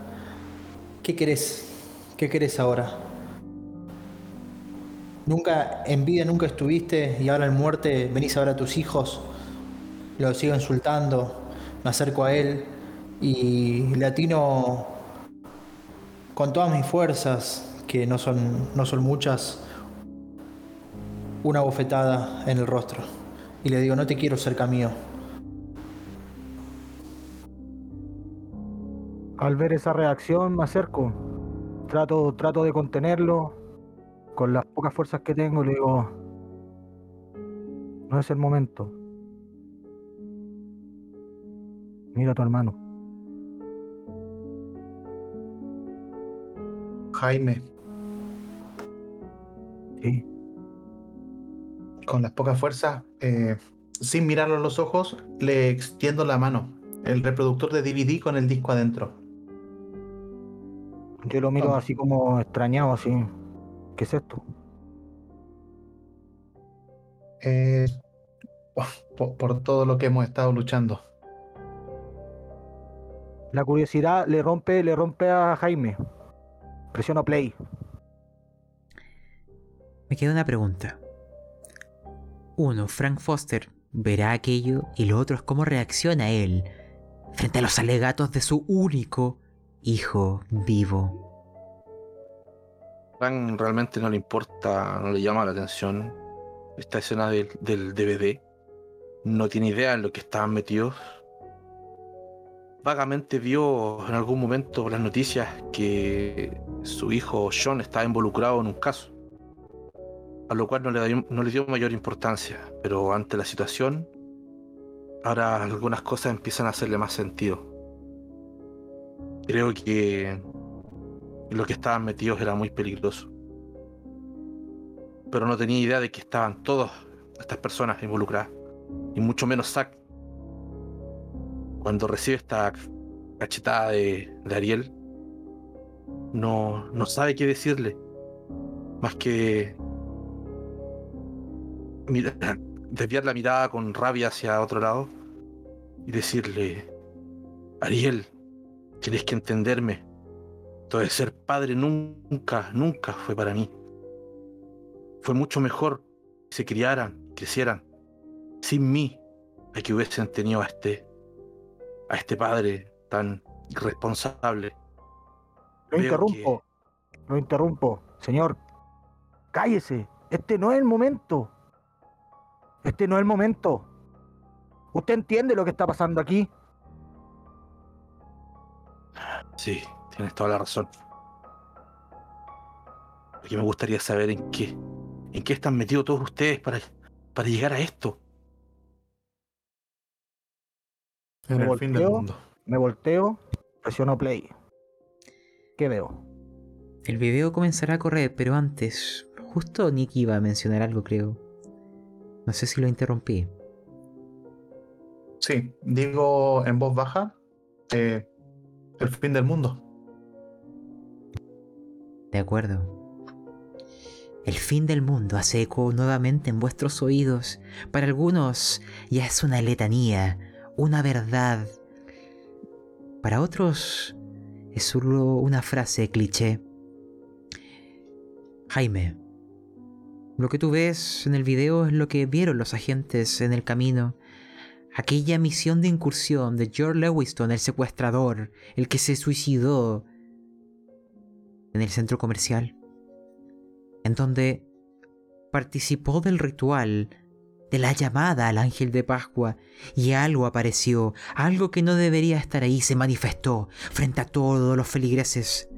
S4: ¿Qué querés? ¿Qué querés ahora? Nunca, en vida nunca estuviste y ahora en muerte venís a ver a tus hijos. Lo sigo insultando, me acerco a él y le atino con todas mis fuerzas, que no son, no son muchas, una bofetada en el rostro. Y le digo, no te quiero cerca mío.
S3: Al ver esa reacción me acerco. Trato, trato de contenerlo. Con las pocas fuerzas que tengo le digo, no es el momento. Mira a tu hermano.
S5: Jaime,
S3: Sí.
S5: con las pocas fuerzas, eh, sin mirarlo a los ojos, le extiendo la mano. El reproductor de DVD con el disco adentro.
S3: Yo lo miro
S5: Toma.
S3: así como extrañado, así. ¿Qué es esto?
S5: Eh, por, por todo lo que hemos estado luchando.
S3: La curiosidad le rompe, le rompe a Jaime. Presiono play.
S1: Me queda una pregunta. Uno, Frank Foster verá aquello y lo otro es cómo reacciona él frente a los alegatos de su único hijo vivo.
S2: Frank realmente no le importa, no le llama la atención esta escena del, DVD. No tiene idea en lo que estaban metidos. Vagamente vio en algún momento las noticias que su hijo John estaba involucrado en un caso. A lo cual no le, no le dio mayor importancia. Pero ante la situación, ahora algunas cosas empiezan a hacerle más sentido. Creo que lo que estaban metidos era muy peligroso. Pero no tenía idea de que estaban todas estas personas involucradas. Y mucho menos Zack. Cuando recibe esta cachetada de, de Ariel, no, no sabe qué decirle. Más que mira- desviar la mirada con rabia hacia otro lado y decirle, Ariel, tienes que entenderme. Entonces ser padre nunca, nunca fue para mí. Fue mucho mejor que se criaran, crecieran, sin mí, a que hubiesen tenido a este, a este padre tan irresponsable.
S3: Lo
S2: Veo
S3: interrumpo. Lo interrumpo. Señor, cállese. Este no es el momento. Este no es el momento. ¿Usted entiende lo que está pasando aquí?
S2: Sí, tienes toda la razón. Lo que me gustaría saber en qué, en qué están metidos todos ustedes para, para llegar a esto.
S5: En
S3: Me
S5: el fin del
S3: volteo.
S5: mundo.
S3: Me volteo, presiono play. ¿Qué veo?
S1: El video comenzará a correr, pero antes, justo Nick iba a mencionar algo, creo. No sé si lo interrumpí.
S5: Sí, digo en voz baja, eh, el fin del mundo.
S1: De acuerdo. El fin del mundo hace eco nuevamente en vuestros oídos. Para algunos ya es una letanía, una verdad. Para otros es solo una frase cliché. Jaime, lo que tú ves en el video es lo que vieron los agentes en el camino. Aquella misión de incursión de George Lewiston, el secuestrador, el que se suicidó en el centro comercial, en donde participó del ritual de la llamada al ángel de Pascua y algo apareció, algo que no debería estar ahí se manifestó frente a todos los feligreses.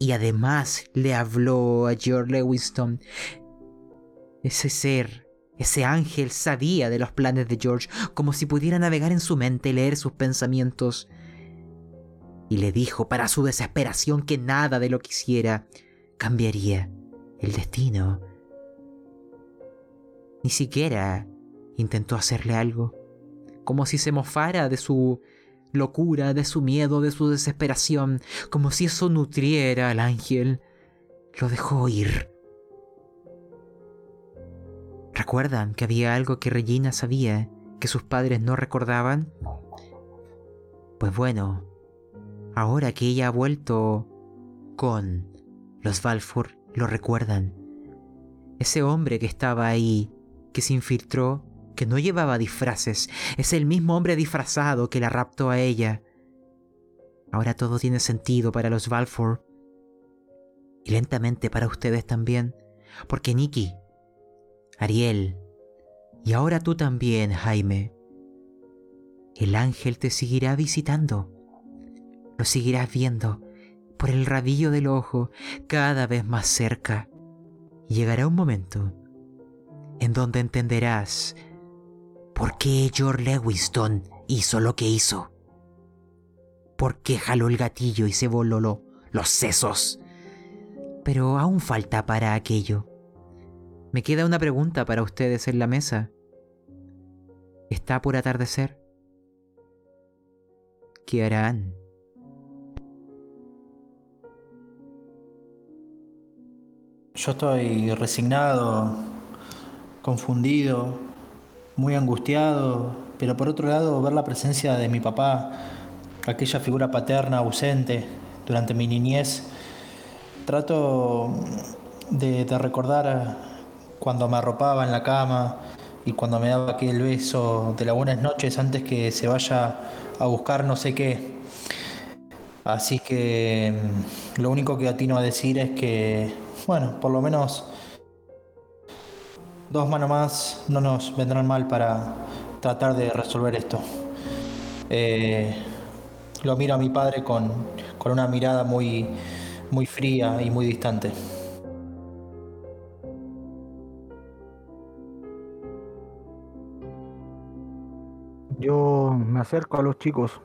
S1: Y además le habló a George Lewiston. Ese ser, ese ángel sabía de los planes de George como si pudiera navegar en su mente y leer sus pensamientos y le dijo para su desesperación que nada de lo que hiciera cambiaría el destino. Ni siquiera intentó hacerle algo, como si se mofara de su locura, de su miedo, de su desesperación, como si eso nutriera al ángel. Lo dejó ir. ¿Recuerdan que había algo que Regina sabía que sus padres no recordaban? Pues bueno, Ahora que ella ha vuelto con los Balfour, lo recuerdan. Ese hombre que estaba ahí, que se infiltró, que no llevaba disfraces, es el mismo hombre disfrazado que la raptó a ella. Ahora todo tiene sentido para los Balfour. Y lentamente para ustedes también. Porque Nicky, Ariel, y ahora tú también, Jaime, el ángel te seguirá visitando lo seguirás viendo por el rabillo del ojo cada vez más cerca. Llegará un momento en donde entenderás por qué George Lewiston hizo lo que hizo. Por qué jaló el gatillo y se voló lo- los sesos. Pero aún falta para aquello. Me queda una pregunta para ustedes en la mesa. ¿Está por atardecer? ¿Qué harán?
S4: Yo estoy resignado, confundido, muy angustiado, pero por otro lado ver la presencia de mi papá aquella figura paterna ausente durante mi niñez, trato de, de recordar cuando me arropaba en la cama y cuando me daba aquel beso de las buenas noches antes que se vaya a buscar no sé qué. Así que mm, lo único que atino a decir es que, bueno, por lo menos dos manos más no nos vendrán mal para tratar de resolver esto. Eh, lo miro a mi padre con, con una mirada muy, muy fría y muy distante.
S3: Yo me acerco a los chicos,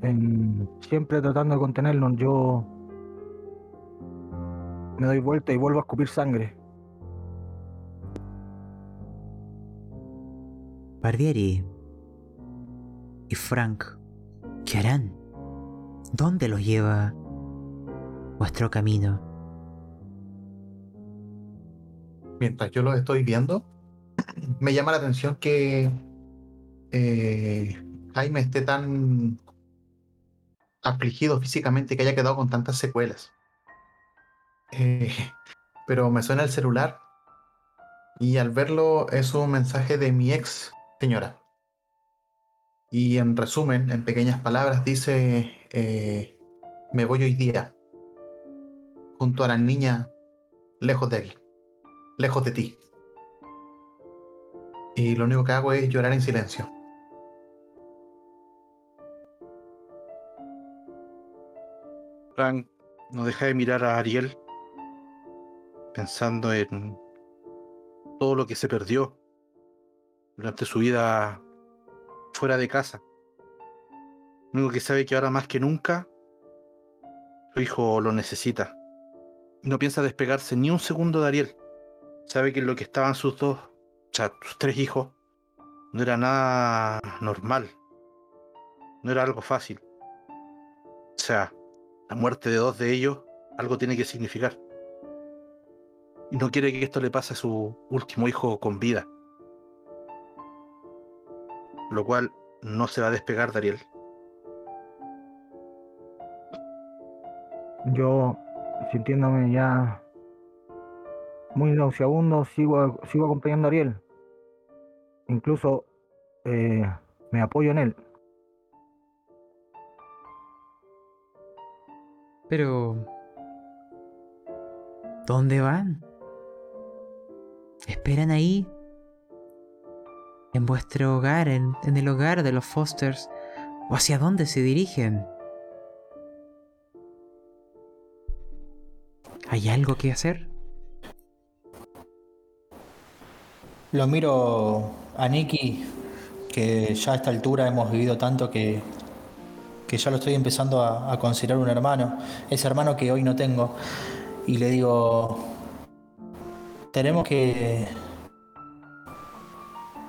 S3: en- siempre tratando de contenerlos. Yo me doy vuelta y vuelvo a escupir sangre.
S1: Barbieri y Frank, ¿qué harán? ¿Dónde los lleva vuestro camino?
S5: Mientras yo los estoy viendo, me llama la atención que eh, Jaime esté tan afligido físicamente que haya quedado con tantas secuelas. Eh, pero me suena el celular y al verlo es un mensaje de mi ex señora. Y en resumen, en pequeñas palabras, dice, eh, me voy hoy día junto a la niña lejos de él lejos de ti. Y lo único que hago es llorar en silencio.
S2: Frank no deja de mirar a Ariel pensando en todo lo que se perdió durante su vida fuera de casa. Lo único que sabe que ahora más que nunca su hijo lo necesita. No piensa despegarse ni un segundo de Ariel. Sabe que lo que estaban sus dos, o sea, sus tres hijos, no era nada normal. No era algo fácil. O sea, la muerte de dos de ellos algo tiene que significar. Y no quiere que esto le pase a su último hijo con vida. Lo cual no se va a despegar de Ariel.
S3: Yo, sintiéndome ya muy nauseabundo, sigo, sigo acompañando a Ariel. Incluso eh, me apoyo en él.
S1: Pero... ¿Dónde van? ¿Esperan ahí? ¿En vuestro hogar? ¿En, el hogar de los Fosters? ¿O hacia dónde se dirigen? ¿Hay algo que hacer?
S4: Lo miro a Nicky, que ya a esta altura hemos vivido tanto que, que ya lo estoy empezando a, considerar un hermano, ese hermano que hoy no tengo, y le digo, tenemos que...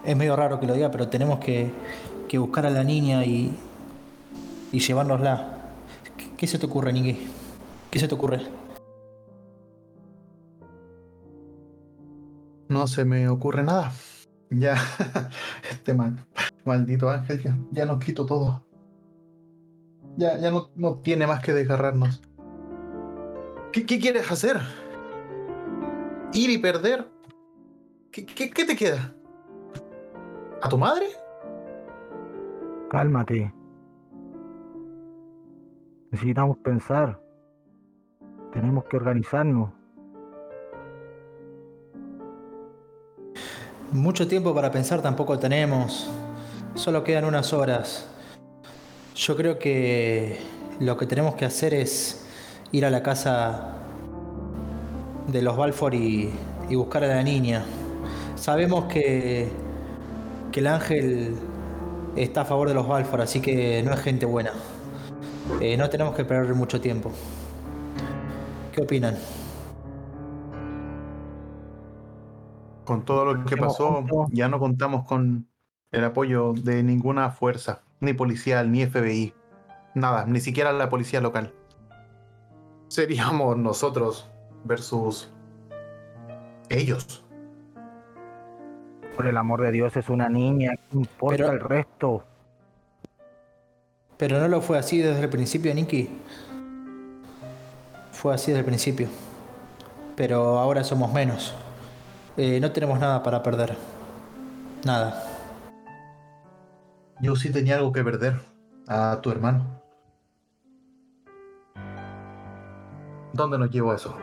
S4: Es medio raro que lo diga, pero tenemos que, que buscar a la niña y, y llevárnosla. ¿Qué, se te ocurre, Nicky? ¿Qué se te ocurre?
S5: No se me ocurre nada. Ya, este mal, maldito ángel, ya, ya nos quito todo. Ya, ya no, no tiene más que desgarrarnos. ¿Qué, qué quieres hacer? ¿Ir y perder? ¿Qué, qué, qué te queda? ¿A tu madre?
S3: Cálmate. Necesitamos pensar. Tenemos que organizarnos.
S4: Mucho tiempo para pensar tampoco tenemos. Solo quedan unas horas. Yo creo que lo que tenemos que hacer es ir a la casa de los Balfour y, y buscar a la niña. Sabemos que, que el ángel está a favor de los Balfour, así que no es gente buena. Eh, no tenemos que perder mucho tiempo. ¿Qué opinan?
S5: Con todo lo que pasó, ya no contamos con el apoyo de ninguna fuerza, ni policial, ni FBI, nada, ni siquiera la policía local. Seríamos nosotros versus ellos.
S3: Por el amor de Dios, es una niña. ¿Qué importa
S4: Pero-
S3: el resto?
S4: Pero no lo fue así desde el principio, Nicky. Fue así desde el principio. Pero ahora somos menos. Eh, no tenemos nada para perder. Nada.
S5: Yo sí tenía algo que perder. A tu hermano. ¿Dónde nos llevó eso?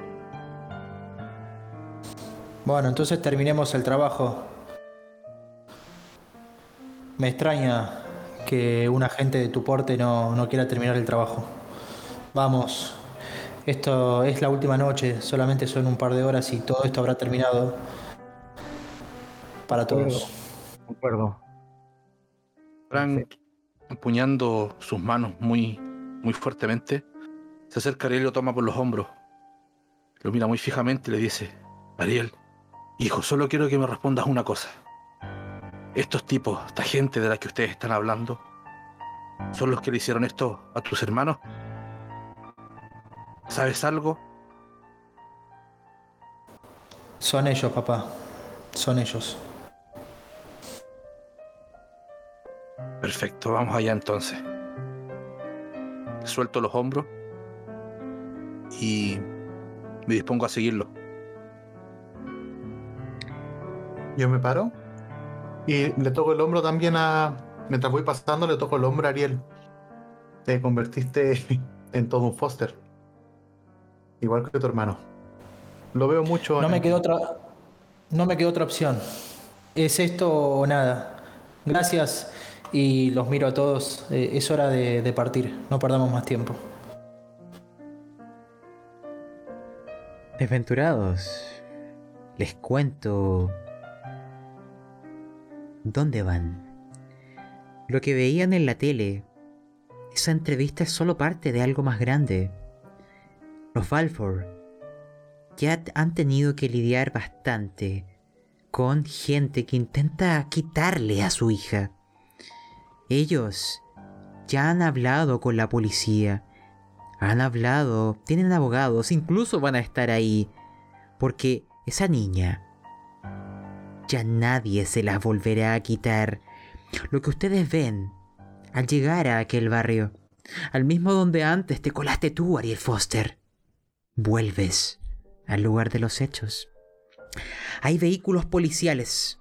S4: Bueno, entonces terminemos el trabajo. Me extraña que un agente de tu porte no, no quiera terminar el trabajo. Vamos, esto es la última noche, solamente son un par de horas y todo esto habrá terminado para todos.
S3: De acuerdo.
S2: Frank, empuñando sus manos muy, muy fuertemente, se acerca a Ariel y lo toma por los hombros. Lo mira muy fijamente y le dice, Ariel, hijo, solo quiero que me respondas una cosa. Estos tipos, esta gente de la que ustedes están hablando, ¿son los que le hicieron esto a tus hermanos? ¿Sabes algo?
S4: Son ellos, papá. Son ellos.
S2: Perfecto, vamos allá entonces. Suelto los hombros y me dispongo a seguirlo.
S5: Yo me paro y le toco el hombro también a. Mientras voy pasando, le toco el hombro a Ariel. Te convertiste en todo un Foster. Igual que tu hermano. Lo veo mucho.
S4: No
S5: en-
S4: me quedó otra. No me quedó otra opción. Es esto o nada. Gracias y los miro a todos. Eh, es hora de, de partir. No perdamos más tiempo.
S1: Desventurados, les cuento dónde van. Lo que veían en la tele, esa entrevista es solo parte de algo más grande. Los Balfour ya han tenido que lidiar bastante con gente que intenta quitarle a su hija. Ellos ya han hablado con la policía han hablado, tienen abogados, incluso van a estar ahí. Porque esa niña ya nadie se la volverá a quitar. Lo que ustedes ven al llegar a aquel barrio, al mismo donde antes te colaste tú, Ariel Foster, vuelves al lugar de los hechos. Hay vehículos policiales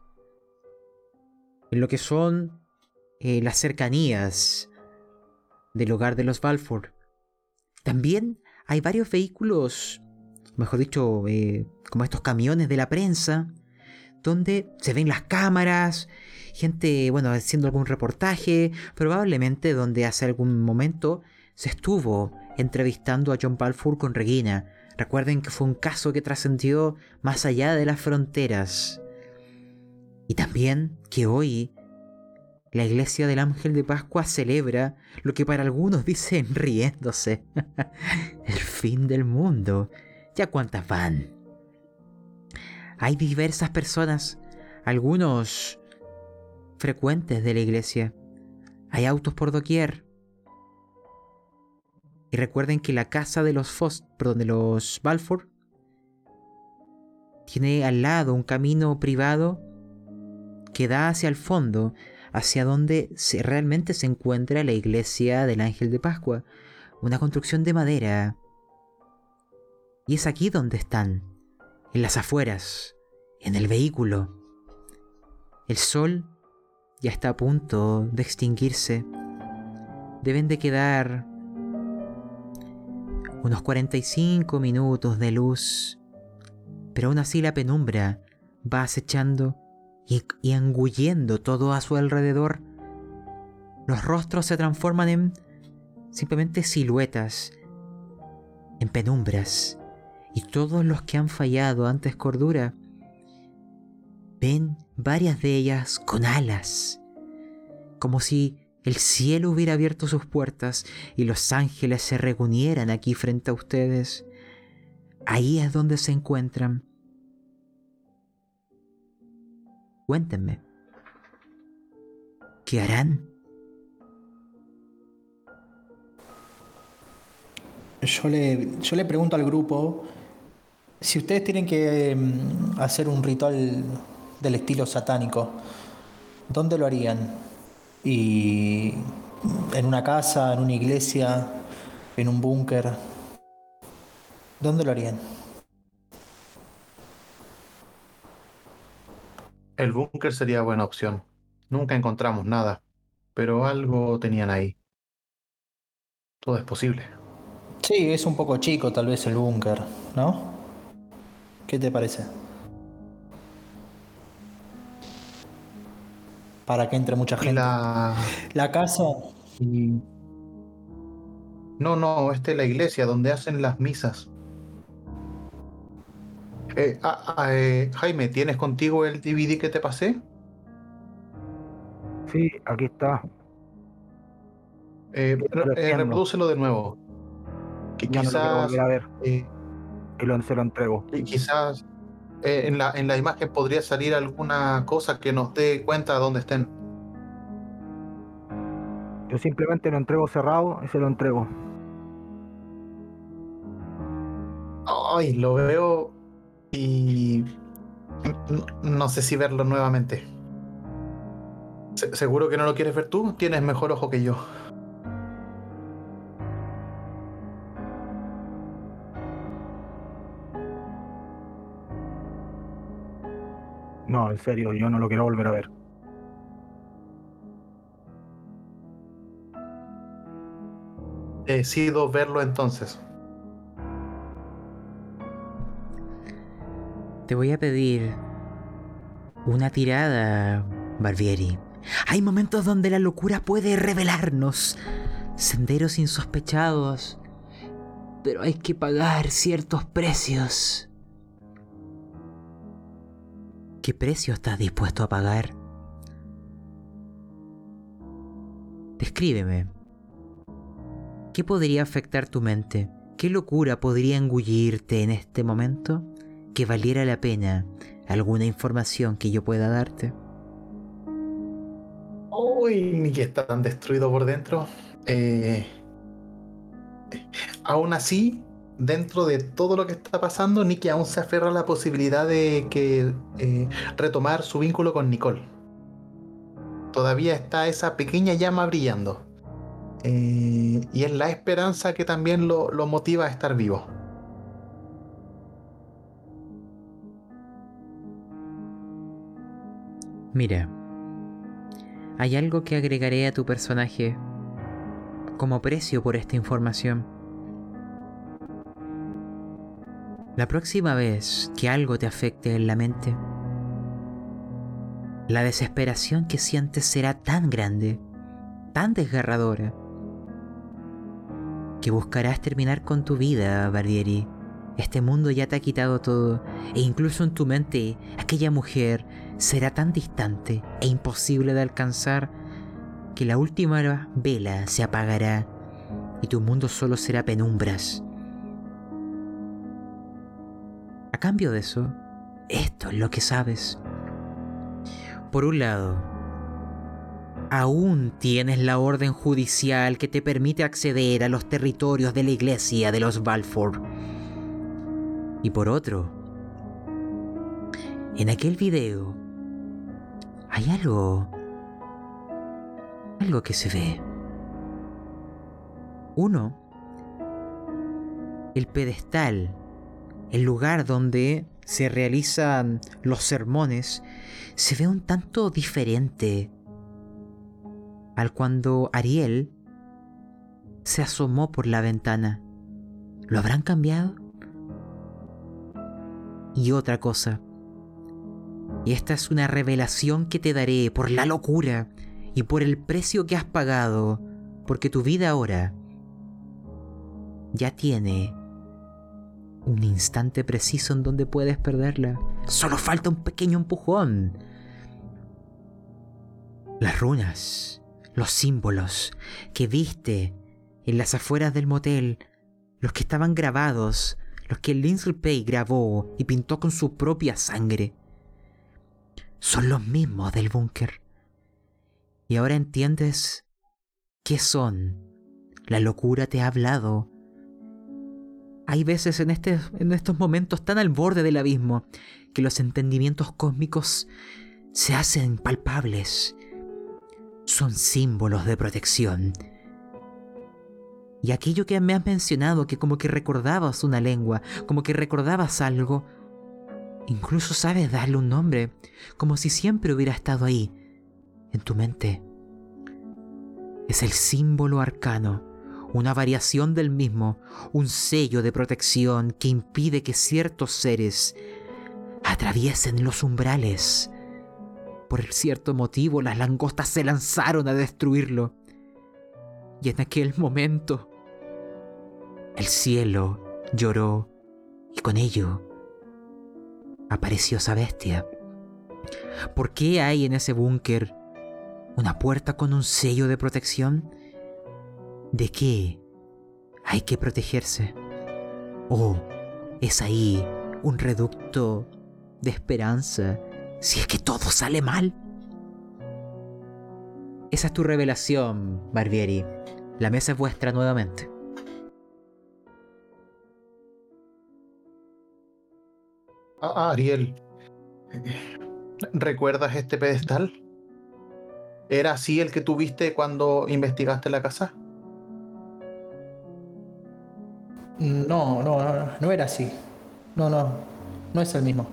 S1: en lo que son eh, las cercanías del hogar de los Balfour. También hay varios vehículos, mejor dicho, eh, como estos camiones de la prensa, donde se ven las cámaras, gente, bueno, haciendo algún reportaje, probablemente donde hace algún momento se estuvo entrevistando a John Balfour con Regina. Recuerden que fue un caso que trascendió más allá de las fronteras. Y también que hoy la iglesia del Ángel de Pascua celebra lo que para algunos dicen riéndose. El fin del mundo. ¿Ya cuántas van? Hay diversas personas, algunos frecuentes de la iglesia. Hay autos por doquier. Y recuerden que la casa de los Fos, perdón, de los Balfour tiene al lado un camino privado que da hacia el fondo hacia donde realmente se encuentra la iglesia del Ángel de Pascua, una construcción de madera. Y es aquí donde están, en las afueras, en el vehículo. El sol ya está a punto de extinguirse. Deben de quedar unos 45 minutos de luz, pero aún así la penumbra va acechando y, y todo a su alrededor. Los rostros se transforman en simplemente siluetas, en penumbras, y todos los que han fallado antes cordura ven varias de ellas con alas, como si el cielo hubiera abierto sus puertas y los ángeles se reunieran aquí frente a ustedes. Ahí es donde se encuentran. Cuéntenme. ¿Qué harán?
S4: Yo le, yo le pregunto al grupo si ustedes tienen que mm, hacer un ritual del estilo satánico, ¿dónde lo harían? Y ¿En una casa, en una iglesia, en un búnker? ¿Dónde lo harían?
S5: El búnker sería buena opción. Nunca encontramos nada, pero algo tenían ahí. Todo es posible.
S4: Sí, es un poco chico tal vez el búnker, ¿no? ¿Qué te parece? Para que entre mucha gente.
S5: la...
S4: La casa,
S5: No, no, esta es la iglesia donde hacen las misas. Eh, ah, ah, eh, Jaime, ¿tienes contigo el DVD que te pasé?
S3: Sí, aquí está.
S5: Eh, eh,
S3: entiendo.
S5: reprodúcelo de nuevo. Que
S3: Ya no lo quiero
S5: quizás,
S3: volver a ver
S5: eh,
S3: y lo, se lo entrego.
S5: y quizás eh, en la, en la imagen podría salir alguna cosa que nos dé cuenta de dónde estén.
S3: Yo simplemente lo entrego cerrado y se lo entrego.
S5: Ay, lo veo y no, no sé si verlo nuevamente. Se- ¿Seguro que no lo quieres ver tú? Tienes mejor ojo que yo.
S3: No, en serio, yo no lo quiero volver a ver.
S5: Decido verlo entonces.
S1: Te voy a pedir una tirada, Barbieri. Hay momentos donde la locura puede revelarnos senderos insospechados, pero hay que pagar ciertos precios. ¿Qué precio estás dispuesto a pagar? Descríbeme. ¿Qué podría afectar tu mente? ¿Qué locura podría engullirte en este momento? Que valiera la pena alguna información que yo pueda darte.
S5: Uy, Nicky está tan destruido por dentro. Eh, aún así, dentro de todo lo que está pasando, Nicky aún se aferra a la posibilidad de que eh, retomar su vínculo con Nicole. Todavía está esa pequeña llama brillando. Eh, y es la esperanza que también lo motiva a estar vivo.
S1: Mira, hay algo que agregaré a tu personaje como precio por esta información. La próxima vez que algo te afecte en la mente, la desesperación que sientes será tan grande, tan desgarradora, que buscarás terminar con tu vida, Bardieri. Este mundo ya te ha quitado todo, e incluso en tu mente aquella mujer será tan distante e imposible de alcanzar que la última vela se apagará y tu mundo solo será penumbras. A cambio de eso, esto es lo que sabes. Por un lado, aún tienes la orden judicial que te permite acceder a los territorios de la iglesia de los Balfour. Y por otro, en aquel video hay algo... algo que se ve. Uno, el pedestal, el lugar donde se realizan los sermones, se ve un tanto diferente al cuando Ariel se asomó por la ventana. ¿Lo habrán cambiado? Y otra cosa. Y esta es una revelación que te daré por la locura y por el precio que has pagado, porque tu vida ahora ya tiene un instante preciso en donde puedes perderla. Solo falta un pequeño empujón. Las runas, los símbolos que viste en las afueras del motel, los que estaban grabados, los que Lindsay Pay grabó y pintó con su propia sangre, son los mismos del búnker. Y ahora entiendes qué son. La locura te ha hablado. Hay veces en, este, en estos momentos tan al borde del abismo que los entendimientos cósmicos se hacen palpables. son símbolos de protección. Y aquello que me has mencionado, que como que recordabas una lengua, como que recordabas algo, incluso sabes darle un nombre, como si siempre hubiera estado ahí, en tu mente. Es el símbolo arcano, una variación del mismo, un sello de protección que impide que ciertos seres atraviesen los umbrales. Por cierto motivo, las langostas se lanzaron a destruirlo. Y en aquel momento, el cielo lloró y con ello apareció esa bestia. ¿Por qué hay en ese búnker una puerta con un sello de protección? ¿De qué hay que protegerse? ¿O es ahí un reducto de esperanza si es que todo sale mal? Esa es tu revelación, Barbieri. La mesa es vuestra nuevamente.
S5: Ah, Ariel, ¿recuerdas este pedestal? ¿Era así el que tuviste cuando investigaste la casa?
S4: No, no, no, no era así. No, no, no es el mismo.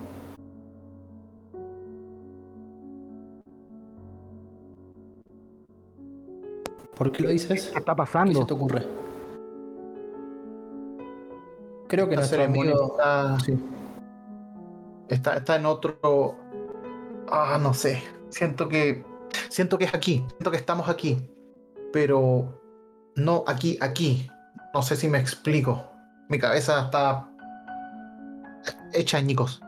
S4: ¿Por qué lo dices?
S3: ¿Qué está pasando?
S4: ¿Qué se te ocurre? Creo que
S5: Esta
S4: nuestro amigo...
S5: está,
S4: Sí.
S5: Está, está en otro. Ah, no sé. Siento que. Siento que es aquí. Siento que estamos aquí. Pero. No aquí, aquí. No sé si me explico. Mi cabeza está. hecha añicos.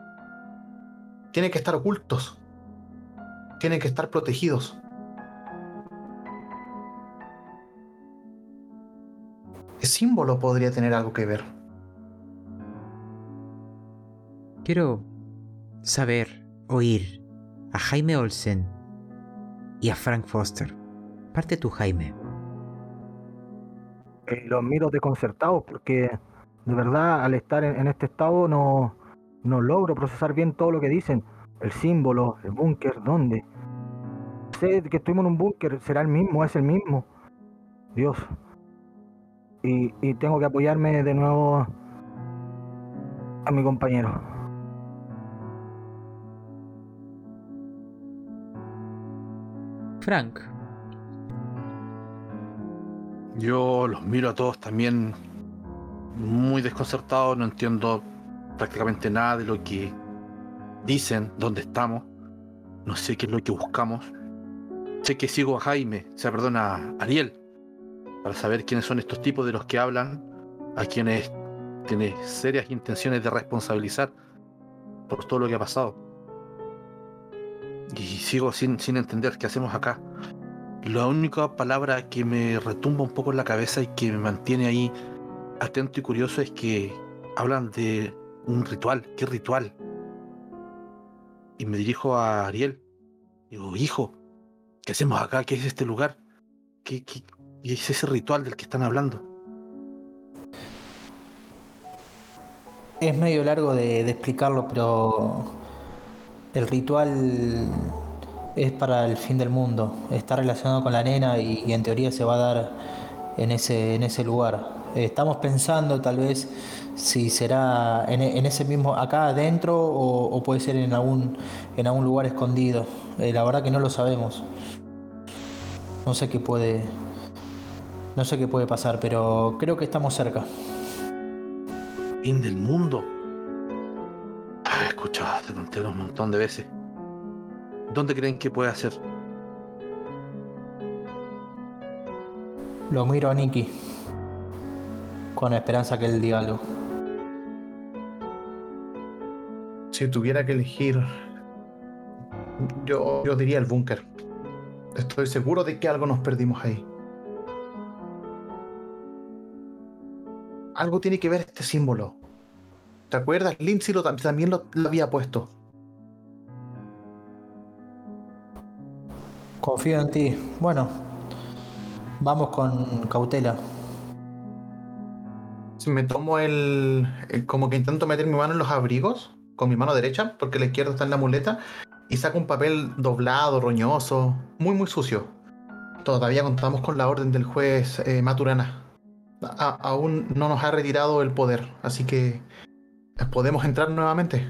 S5: Tienen que estar ocultos. Tienen que estar protegidos. ¿Qué símbolo podría tener algo que ver?
S1: Quiero saber, oír a Jaime Olsen y a Frank Foster. Parte tú, Jaime.
S3: Eh, los miro desconcertados porque de verdad al estar en, este estado no, no logro procesar bien todo lo que dicen. El símbolo, el búnker, ¿dónde? Sé que estuvimos en un búnker, será el mismo, es el mismo. Dios. Y, y tengo que apoyarme de nuevo a mi compañero.
S1: Frank,
S2: Yo los miro a todos también muy desconcertados, no entiendo prácticamente nada de lo que dicen, dónde estamos, no sé qué es lo que buscamos. Sé que sigo a Jaime, o sea, perdón, a Ariel, para saber quiénes son estos tipos de los que hablan, a quienes tiene serias intenciones de responsabilizar por todo lo que ha pasado. Y sigo sin, sin entender qué hacemos acá. La única palabra que me retumba un poco en la cabeza y que me mantiene ahí atento y curioso es que hablan de un ritual. ¿Qué ritual? Y me dirijo a Ariel. Digo, hijo, ¿qué hacemos acá? ¿Qué es este lugar? ¿Qué, qué, es ese ritual del que están hablando?
S4: Es medio largo de explicarlo, pero el ritual es para el fin del mundo. Está relacionado con la nena y, en teoría se va a dar en ese, en ese lugar. Estamos pensando tal vez si será en, ese mismo, acá adentro o, o puede ser en algún, en algún lugar escondido. Eh, la verdad que no lo sabemos. No sé qué puede, no sé qué puede pasar, pero creo que estamos cerca.
S2: Fin del mundo. Escuchado este tontero un montón de veces. ¿Dónde creen que puede ser?
S4: Lo miro a Nicky con esperanza que él diga algo.
S5: Si tuviera que elegir, yo, yo diría el búnker. Estoy seguro de que algo nos perdimos ahí. Algo tiene que ver este símbolo. ¿Te acuerdas? Lindsay lo, tam- también lo, lo había puesto.
S4: Confío en ti. Bueno, vamos con cautela.
S5: Si me tomo el, el- Como que intento meter mi mano en los abrigos con mi mano derecha, porque la izquierda está en la muleta, y saco un papel doblado, roñoso, muy, muy sucio. todavía contamos con la orden del juez eh, Maturana. A- aún no nos ha retirado el poder, así que podemos entrar nuevamente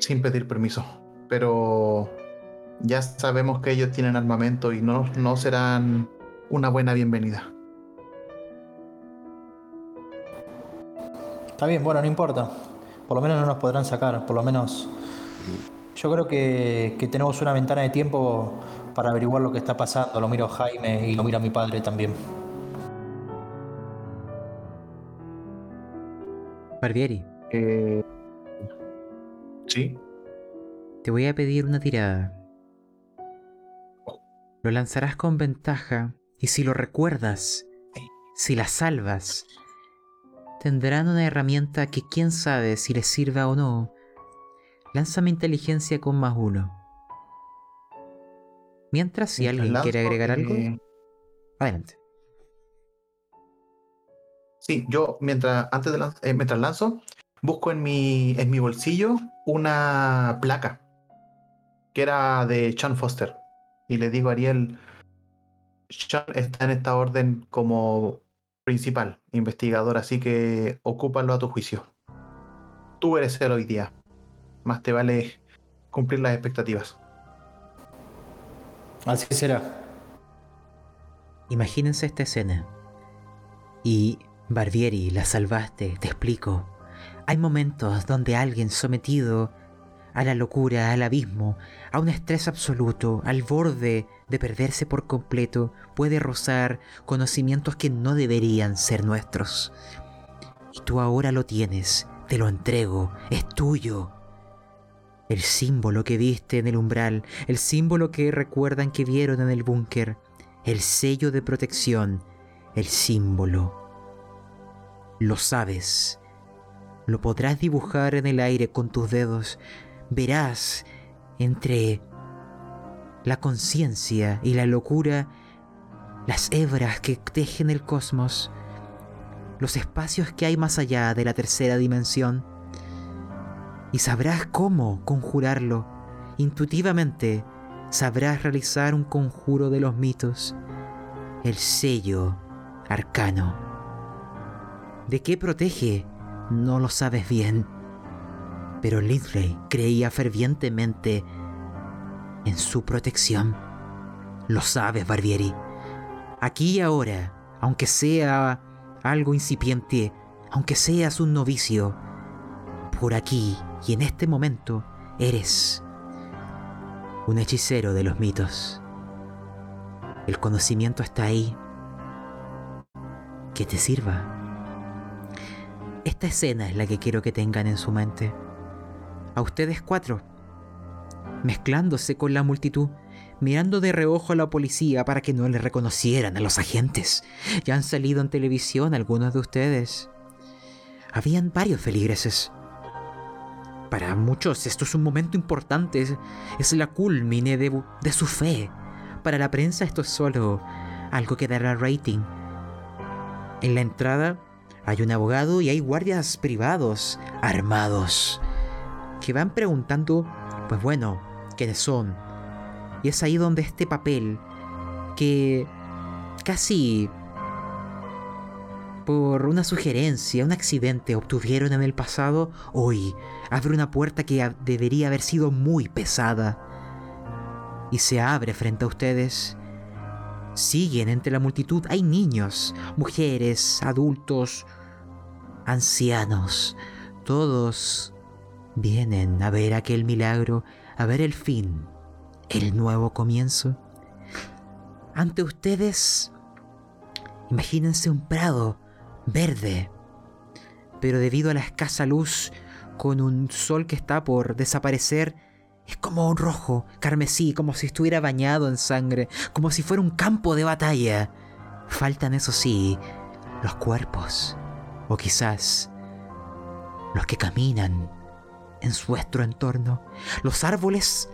S5: sin pedir permiso. Pero ya sabemos que ellos tienen armamento y no, no serán una buena bienvenida.
S4: Está bien, bueno, no importa. Por lo menos no nos podrán sacar, por lo menos. Yo creo que, tenemos una ventana de tiempo para averiguar lo que está pasando. Lo miro Jaime y lo miro a mi padre también.
S1: Barbieri,
S3: Eh,
S5: Sí.
S1: te voy a pedir una tirada. Lo lanzarás con ventaja y si lo recuerdas, si la salvas, tendrán una herramienta que quién sabe si les sirva o no. Lánzame inteligencia con más uno. Mientras, si alguien quiere agregar algo,
S5: eh,
S1: adelante.
S5: Sí, yo mientras antes de lanz- eh, mientras lanzo, busco en mi en mi bolsillo una placa que era de Sean Foster y le digo a Ariel, Sean está en esta orden como principal investigador, así que ocúpalo a tu juicio. Tú eres él hoy día. Más te vale cumplir las expectativas.
S4: Así será.
S1: Imagínense esta escena. Y Barbieri, la salvaste, te explico. Hay momentos donde alguien sometido a la locura, al abismo, a un estrés absoluto, al borde de perderse por completo, puede rozar conocimientos que no deberían ser nuestros. Y tú ahora lo tienes, te lo entrego, es tuyo. El símbolo que viste en el umbral, el símbolo que recuerdan que vieron en el búnker, el sello de protección, el símbolo. Lo sabes. Lo podrás dibujar en el aire con tus dedos. Verás entre la conciencia y la locura las hebras que tejen el cosmos, los espacios que hay más allá de la tercera dimensión. Y sabrás cómo conjurarlo. Intuitivamente sabrás realizar un conjuro de los mitos, el sello arcano. ¿De qué protege? No lo sabes bien. Pero Lindley creía fervientemente en su protección. Lo sabes, Barbieri. Aquí y ahora, aunque sea algo incipiente, aunque seas un novicio, por aquí y en este momento eres un hechicero de los mitos. El conocimiento está ahí. Que te sirva. Esta escena es la que quiero que tengan en su mente. A ustedes cuatro, mezclándose con la multitud, mirando de reojo a la policía para que no le reconocieran a los agentes. Ya han salido en televisión algunos de ustedes. Habían varios feligreses. Para muchos esto es un momento importante, es, la culmine de, de su fe. Para la prensa esto es solo algo que dará rating. En la entrada hay un abogado y hay guardias privados armados que van preguntando, pues bueno, quiénes son. Y es ahí donde este papel que casi por una sugerencia, un accidente obtuvieron en el pasado, hoy abre una puerta que debería haber sido muy pesada. Y se abre frente a ustedes. Siguen entre la multitud, hay niños, mujeres, adultos, ancianos. Todos vienen a ver aquel milagro, a ver el fin, el nuevo comienzo. Ante ustedes, imagínense un prado verde, pero debido a la escasa luz, con un sol que está por desaparecer, es como un rojo, carmesí, como si estuviera bañado en sangre, como si fuera un campo de batalla. Faltan, eso sí, los cuerpos, o quizás los que caminan en vuestro entorno, los árboles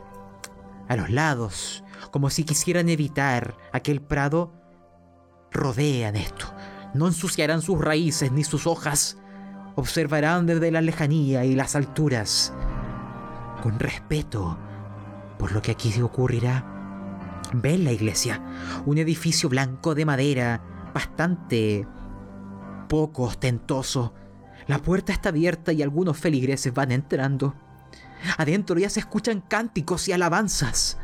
S1: a los lados, como si quisieran evitar aquel prado, rodean esto. No ensuciarán sus raíces ni sus hojas. Observarán desde la lejanía y las alturas, con respeto por lo que aquí ocurrirá. ven la iglesia, un edificio blanco de madera, bastante poco ostentoso. La puerta está abierta y algunos feligreses van entrando. Adentro ya se escuchan cánticos y alabanzas.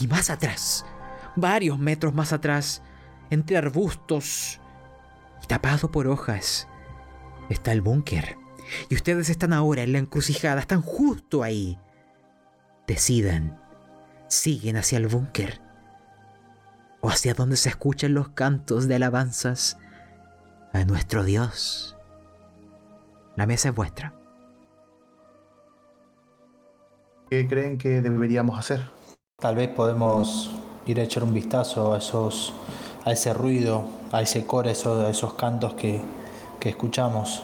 S1: Y más atrás, varios metros más atrás, entre arbustos y tapado por hojas, está el búnker. Y ustedes están ahora en la encrucijada, están justo ahí. Decidan, siguen hacia el búnker o hacia donde se escuchan los cantos de alabanzas a nuestro Dios. La mesa es vuestra.
S5: ¿Qué creen que deberíamos hacer?
S4: Tal vez podemos ir a echar un vistazo a esos, a ese ruido, a ese coro, a esos, cantos que, que escuchamos.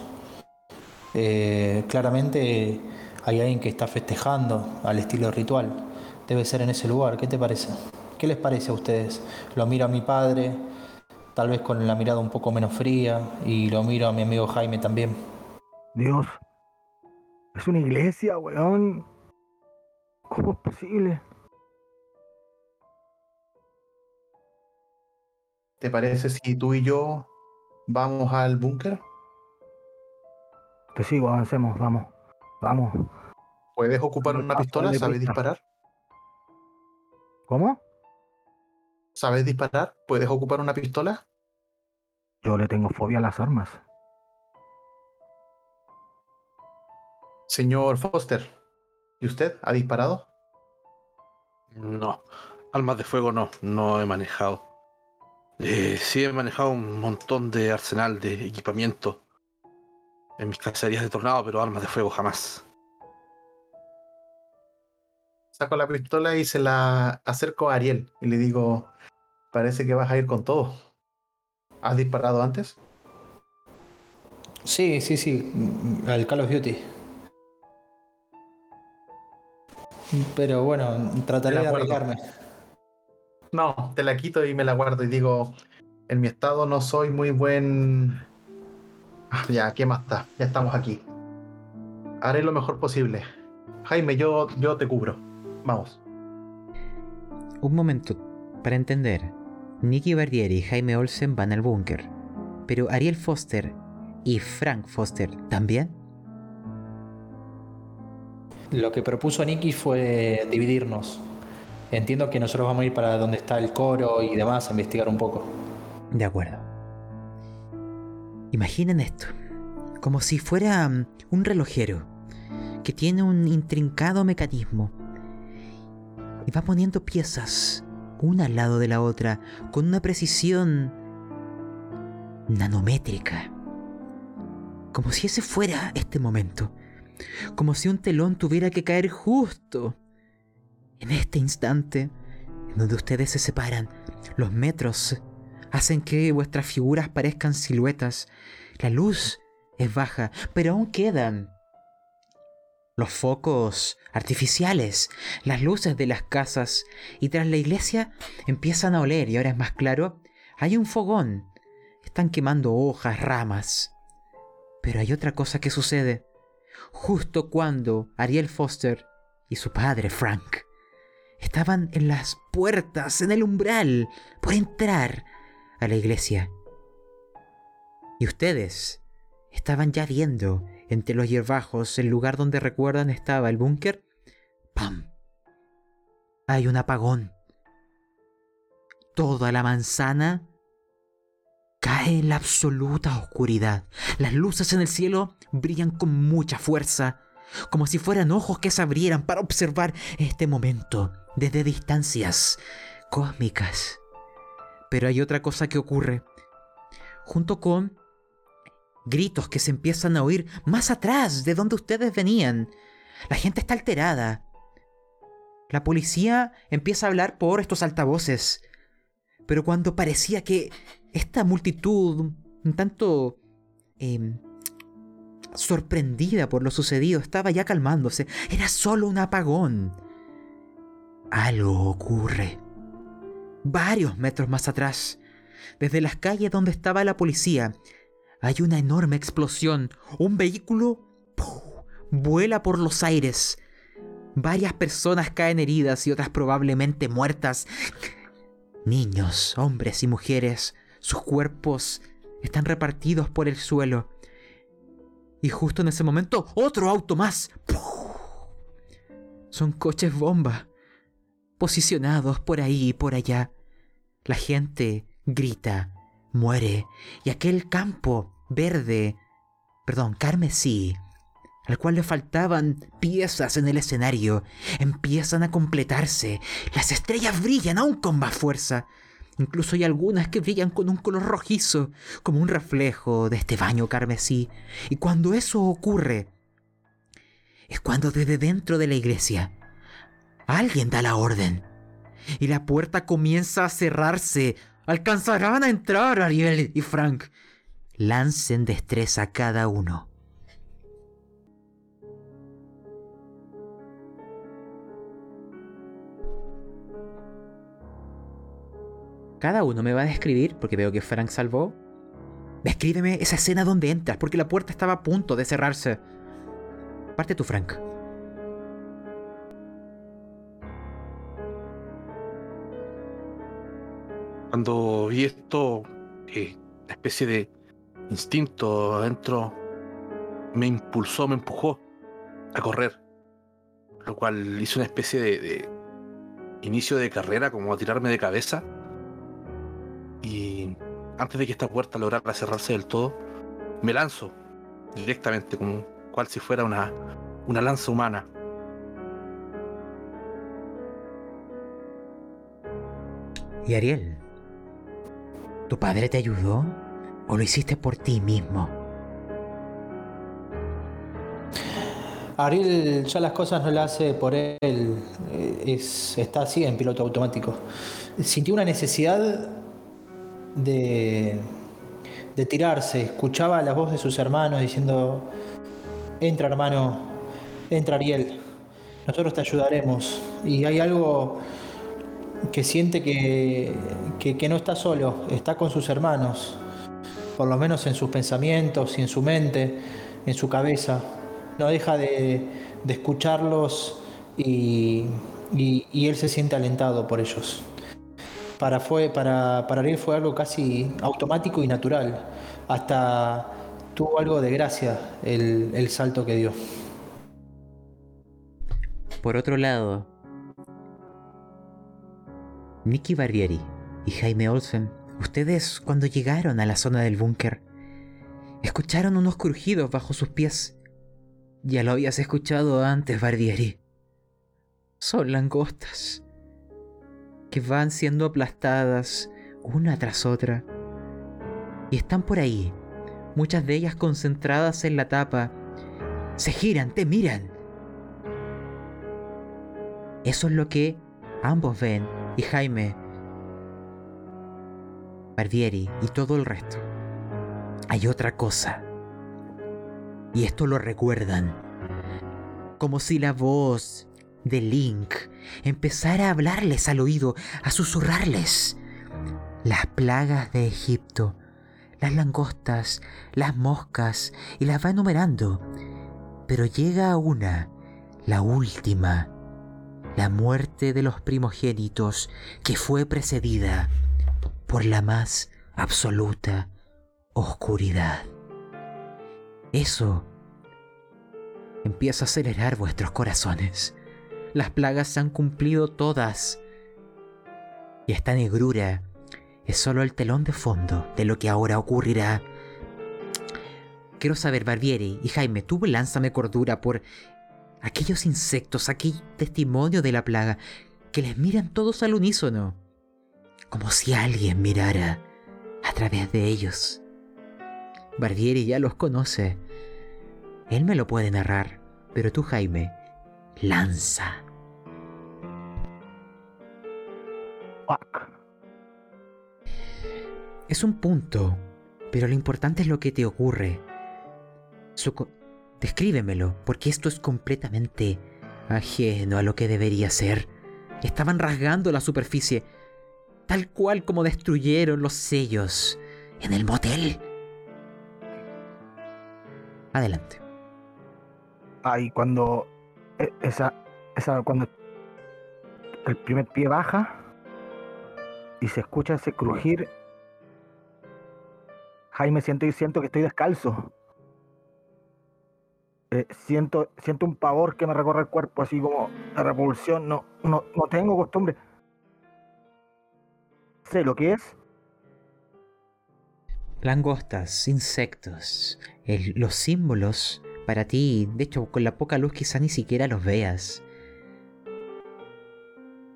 S4: Eh, claramente hay alguien que está festejando al estilo ritual. Debe ser en ese lugar. ¿Qué te parece? ¿Qué les parece a ustedes? Lo miro a mi padre, tal vez con la mirada un poco menos fría, y lo miro a mi amigo Jaime también.
S3: Dios, es una iglesia, weón. ¿Cómo es posible?
S5: ¿Te parece si tú y yo vamos al búnker?
S3: Te sigo, avancemos, vamos. Vamos.
S5: ¿Puedes ocupar una pistola? ¿Sabes disparar?
S3: ¿Cómo?
S5: ¿Sabes disparar? ¿Puedes ocupar una pistola?
S3: Yo le tengo fobia a las armas.
S5: Señor Foster, ¿y usted ha disparado?
S2: No, armas de fuego no, no he manejado. Eh, sí he manejado un montón de arsenal de equipamiento en mis cacerías de tornado, pero armas de fuego jamás.
S5: Saco la pistola y se la acerco a Ariel y le digo, parece que vas a ir con todo. ¿Has disparado antes?
S4: Sí, sí, sí, al Call of Duty. Pero bueno, trataré de arreglarme.
S5: No, te la quito y me la guardo y digo, en mi estado no soy muy buen... Ah, ya, ¿qué más está? Ya estamos aquí. Haré lo mejor posible. Jaime, yo, yo te cubro. Vamos.
S1: Un momento, para entender. Nicky Bardieri y Jaime Olsen van al búnker. Pero Ariel Foster y Frank Foster también.
S4: Lo que propuso Nicky fue dividirnos. Entiendo que nosotros vamos a ir para donde está el coro y demás a investigar un poco.
S1: De acuerdo. Imaginen esto, como si fuera mm, un relojero que tiene un intrincado mecanismo y va poniendo piezas una al lado de la otra con una precisión nanométrica. Como si ese fuera este momento. Como si un telón tuviera que caer justo en este instante en donde ustedes se separan. Los metros hacen que vuestras figuras parezcan siluetas. La luz es baja, pero aún quedan los focos artificiales, las luces de las casas, y tras la iglesia empiezan a oler, y ahora es más claro, hay un fogón. Están quemando hojas, ramas. Pero hay otra cosa que sucede. Justo cuando Ariel Foster y su padre Frank estaban en las puertas, en el umbral, por entrar a la iglesia. Y ustedes estaban ya viendo entre los hierbajos, el lugar donde recuerdan estaba el búnker, ¡pam! Hay un apagón. Toda la manzana cae en la absoluta oscuridad. Las luces en el cielo brillan con mucha fuerza, como si fueran ojos que se abrieran para observar este momento desde distancias cósmicas. Pero hay otra cosa que ocurre. Junto con gritos que se empiezan a oír más atrás de donde ustedes venían. La gente está alterada. La policía empieza a hablar por estos altavoces. Pero cuando parecía que esta multitud, un tanto em, sorprendida por lo sucedido, estaba ya calmándose, era solo un apagón. Algo ocurre. Varios metros más atrás, desde las calles donde estaba la policía, hay una enorme explosión. Un vehículo vuela por los aires. Varias personas caen heridas y otras probablemente muertas. Niños, hombres y mujeres, sus cuerpos están repartidos por el suelo. Y justo en ese momento, otro auto más. Son coches bomba, posicionados por ahí y por allá. La gente grita, muere, y aquel campo verde, perdón, carmesí, al cual le faltaban piezas en el escenario, empiezan a completarse. Las estrellas brillan aún con más fuerza. Incluso hay algunas que brillan con un color rojizo, como un reflejo de este baño carmesí. Y cuando eso ocurre, es cuando desde dentro de la iglesia alguien da la orden. Y la puerta comienza a cerrarse. Alcanzarán a entrar Ariel y Frank. Lancen destreza cada uno. Cada uno me va a describir, porque veo que Frank salvó. Descríbeme esa escena donde entras, porque la puerta estaba a punto de cerrarse. Parte tú, Frank.
S2: Cuando vi esto, eh, una especie de instinto adentro me impulsó, me empujó a correr. Lo cual hizo una especie de, inicio de carrera, como a tirarme de cabeza. Y antes de que esta puerta lograra cerrarse del todo, me lanzo directamente, como cual si fuera una, una lanza humana.
S1: Y Ariel, ¿tu padre te ayudó o lo hiciste por ti mismo?
S4: Ariel ya las cosas no las hace por él, eh, es, está así en piloto automático. Sintió una necesidad de, de tirarse, escuchaba la voz de sus hermanos diciendo, entra hermano, entra Ariel, nosotros te ayudaremos. Y hay algo que siente que, que, no está solo, está con sus hermanos, por lo menos en sus pensamientos y en su mente, en su cabeza. No deja de, de escucharlos y, y, y él se siente alentado por ellos para, fue, para, para Ariel fue algo casi automático y natural. Hasta tuvo algo de gracia el, el salto que dio.
S1: Por otro lado, Nicky Barbieri y Jaime Olsen, ustedes cuando llegaron a la zona del búnker, escucharon unos crujidos bajo sus pies. Ya lo habías escuchado antes, Barbieri. Son langostas que van siendo aplastadas una tras otra. Y están por ahí, muchas de ellas concentradas en la tapa. Se giran, te miran. Eso es lo que ambos ven, y Jaime, Barbieri y todo el resto. Hay otra cosa. Y esto lo recuerdan. Como si la voz de Link empezara a hablarles al oído, a susurrarles. Las plagas de Egipto, las langostas, las moscas, y las va enumerando. Pero llega a una, la última, la muerte de los primogénitos, que fue precedida por la más absoluta oscuridad. Eso empieza a acelerar vuestros corazones. Las plagas se han cumplido todas. Y esta negrura es solo el telón de fondo de lo que ahora ocurrirá. Quiero saber, Barbieri y Jaime, tú lánzame cordura por aquellos insectos, aquel testimonio de la plaga, que les miran todos al unísono, como si alguien mirara a través de ellos. Barbieri ya los conoce. Él me lo puede narrar, pero tú, Jaime, lanza.
S3: Fuck.
S1: Es un punto, pero lo importante es lo que te ocurre. Suco, descríbemelo, porque esto es completamente ajeno a lo que debería ser. Estaban rasgando la superficie, tal cual como destruyeron los sellos en el motel. Adelante.
S3: Ahí cuando e- esa, esa cuando el primer pie baja, y se escucha ese crujir. Jaime, siento, siento que estoy descalzo. Eh, siento, siento un pavor que me recorre el cuerpo, así como la repulsión. No, no, no tengo costumbre. Sé lo que es.
S1: Langostas, insectos, el- los símbolos para ti, de hecho con la poca luz quizá ni siquiera los veas.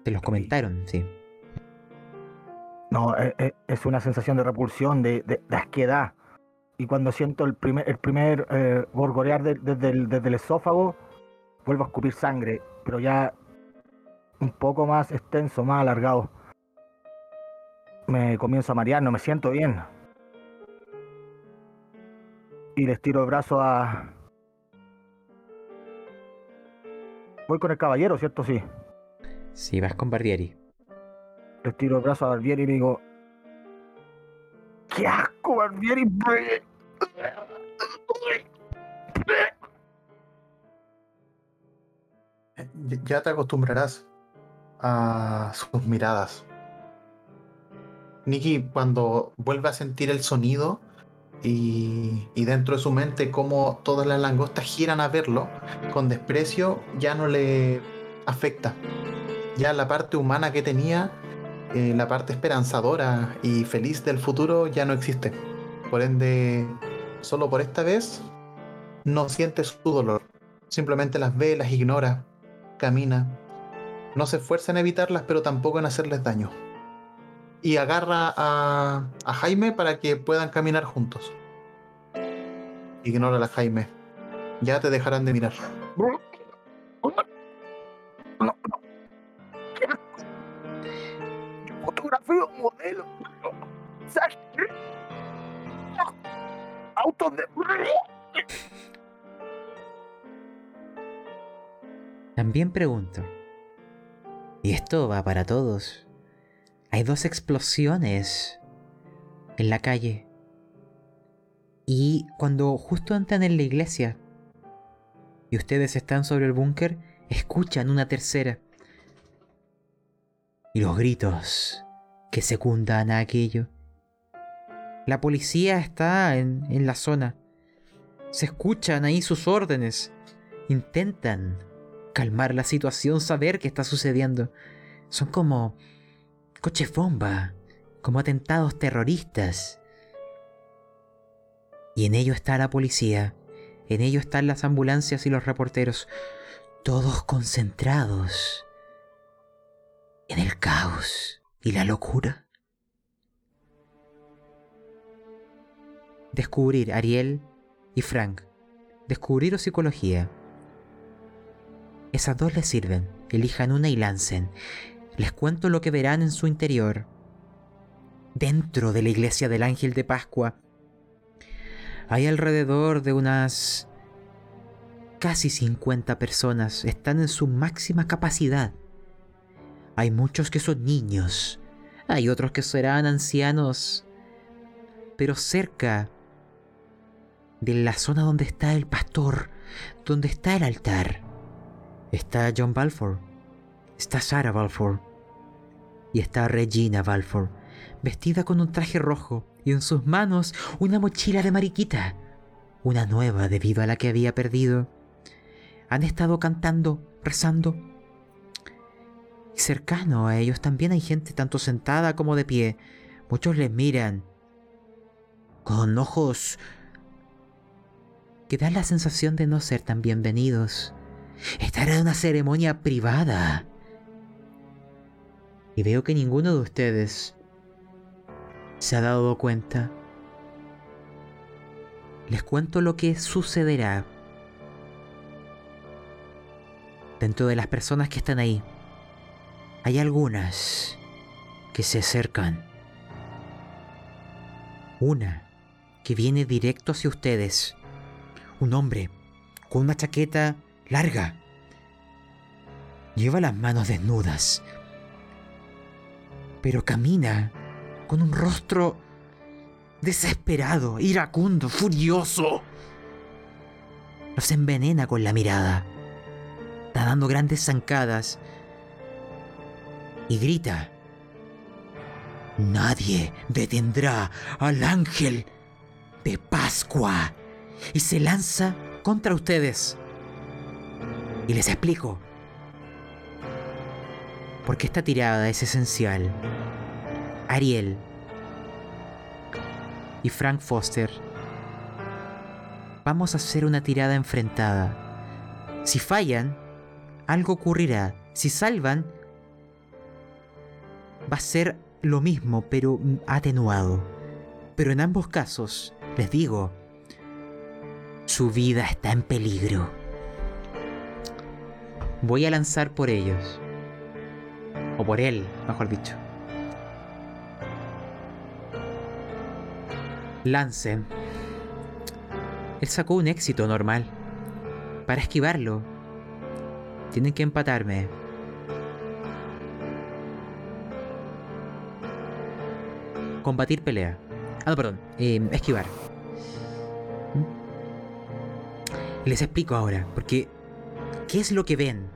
S1: Te los comentaron, sí.
S3: No, eh, eh, es una sensación de repulsión, de, de, de asquedad. Y cuando siento el primer, el primer eh, gorgorear de- desde, el, desde el esófago, vuelvo a escupir sangre, pero ya un poco más extenso, más alargado. Me comienzo a marear, no me siento bien. Y les tiro el brazo a... Voy con el caballero, ¿cierto? Sí.
S1: Sí, vas con Barbieri.
S3: Les tiro el brazo a Barbieri y le digo... ¡Qué asco, Barbieri!
S5: Ya- te acostumbrarás a sus miradas. Nikki, cuando vuelve a sentir el sonido y, y dentro de su mente cómo todas las langostas giran a verlo, con desprecio ya no le afecta. Ya la parte humana que tenía, eh, la parte esperanzadora y feliz del futuro ya no existe. Por ende, solo por esta vez no siente su dolor. Simplemente las ve, las ignora, camina. No se esfuerza en evitarlas, pero tampoco en hacerles daño. Y agarra a, a Jaime para que puedan caminar juntos. Ignórala, Jaime. Ya te dejarán de mirar.
S3: Fotografía, modelo.
S1: También pregunto, y esto va para todos, hay dos explosiones en la calle. Y cuando justo entran en la iglesia y ustedes están sobre el búnker, escuchan una tercera. Y los gritos que secundan a aquello. La policía está en, en la zona. Se escuchan ahí sus órdenes. Intentan calmar la situación, saber qué está sucediendo. Son como coches bomba, como atentados terroristas. Y en ello está la policía, en ello están las ambulancias y los reporteros, todos concentrados en el caos y la locura. Descubrir Ariel y Frank. Descubrir o psicología. Esas dos les sirven. Elijan una y lancen. Les cuento lo que verán en su interior. Dentro de la iglesia del Ángel de Pascua hay alrededor de unas casi 50 personas. Están en su máxima capacidad. Hay muchos que son niños. Hay otros que serán ancianos. Pero cerca de la zona donde está el pastor, donde está el altar, está John Balfour, está Sarah Balfour y está Regina Balfour, vestida con un traje rojo y en sus manos una mochila de mariquita, una nueva debido a la que había perdido. Han estado cantando, rezando. Y cercano a ellos también hay gente tanto sentada como de pie. Muchos les miran con ojos que dan la sensación de no ser tan bienvenidos. Estar en una ceremonia privada. Y veo que ninguno de ustedes se ha dado cuenta. Les cuento lo que sucederá dentro de las personas que están ahí. Hay algunas que se acercan. Una que viene directo hacia ustedes. Un hombre con una chaqueta larga. Lleva las manos desnudas. Pero camina con un rostro desesperado, iracundo, furioso. Los envenena con la mirada. Está dando grandes zancadas. Y grita. Nadie detendrá al ángel de Pascua y se lanza contra ustedes. Y les explico. Porque esta tirada es esencial. Ariel y Frank Foster. Vamos a hacer una tirada enfrentada. Si fallan, algo ocurrirá. Si salvan, va a ser lo mismo, pero atenuado. Pero en ambos casos, les digo, su vida está en peligro. Voy a lanzar por ellos. O por él, mejor dicho. Lance. Él sacó un éxito normal. Para esquivarlo, tienen que empatarme. Combatir pelea. Ah, no, perdón. eh, esquivar. Les explico ahora, porque ¿qué es lo que ven?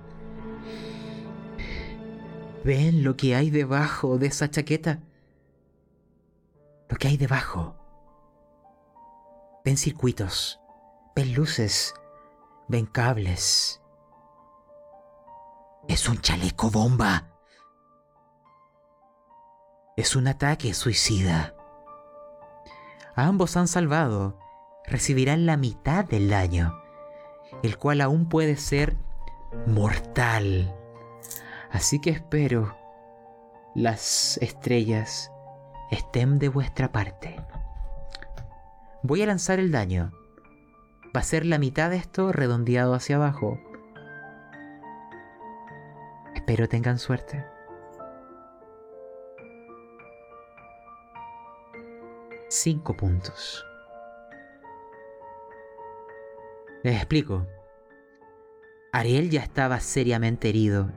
S1: ¿Ven lo que hay debajo de esa chaqueta? Lo que hay debajo. Ven circuitos, ven luces, ven cables. Es un chaleco bomba. Es un ataque suicida. Ambos han salvado. Recibirán la mitad del daño, el cual aún puede ser mortal. Así que espero las estrellas estén de vuestra parte. Voy a lanzar el daño. Va a ser la mitad de esto redondeado hacia abajo. Espero tengan suerte. Cinco puntos. Les explico. Ariel ya estaba seriamente herido.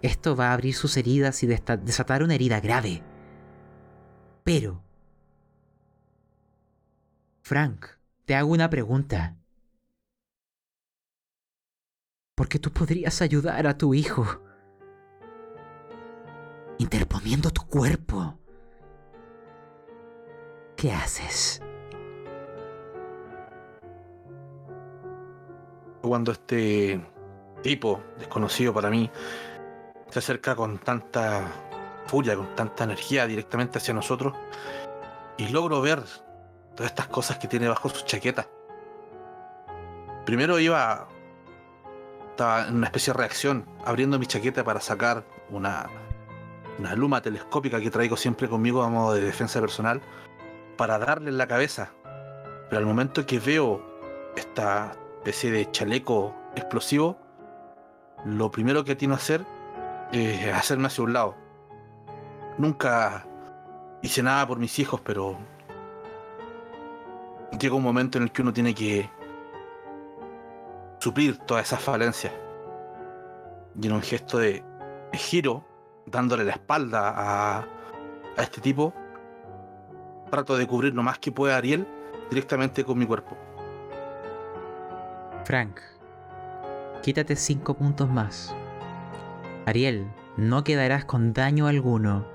S1: Esto va a abrir sus heridas y desatar una herida grave. Pero... Frank, te hago una pregunta. Porque tú podrías ayudar a tu hijo. Interponiendo tu cuerpo. ¿Qué haces?
S2: Cuando este tipo, desconocido para mí, se acerca con tanta furia, con tanta energía directamente hacia nosotros, y logro ver todas estas cosas que tiene bajo su chaqueta. Primero iba. Estaba en una especie de reacción, abriendo mi chaqueta para sacar una, una luma telescópica que traigo siempre conmigo a de defensa personal, para darle en la cabeza. Pero al momento que veo esta especie de chaleco explosivo, lo primero que tiene que hacer es hacerme hacia un lado. Nunca hice nada por mis hijos, pero llega un momento en el que uno tiene que suplir todas esas falencias. Y en un gesto de, giro, dándole la espalda a, a este tipo, trato de cubrir lo más que pueda Ariel directamente con mi cuerpo.
S1: Frank, quítate cinco puntos más. Ariel, no quedarás con daño alguno.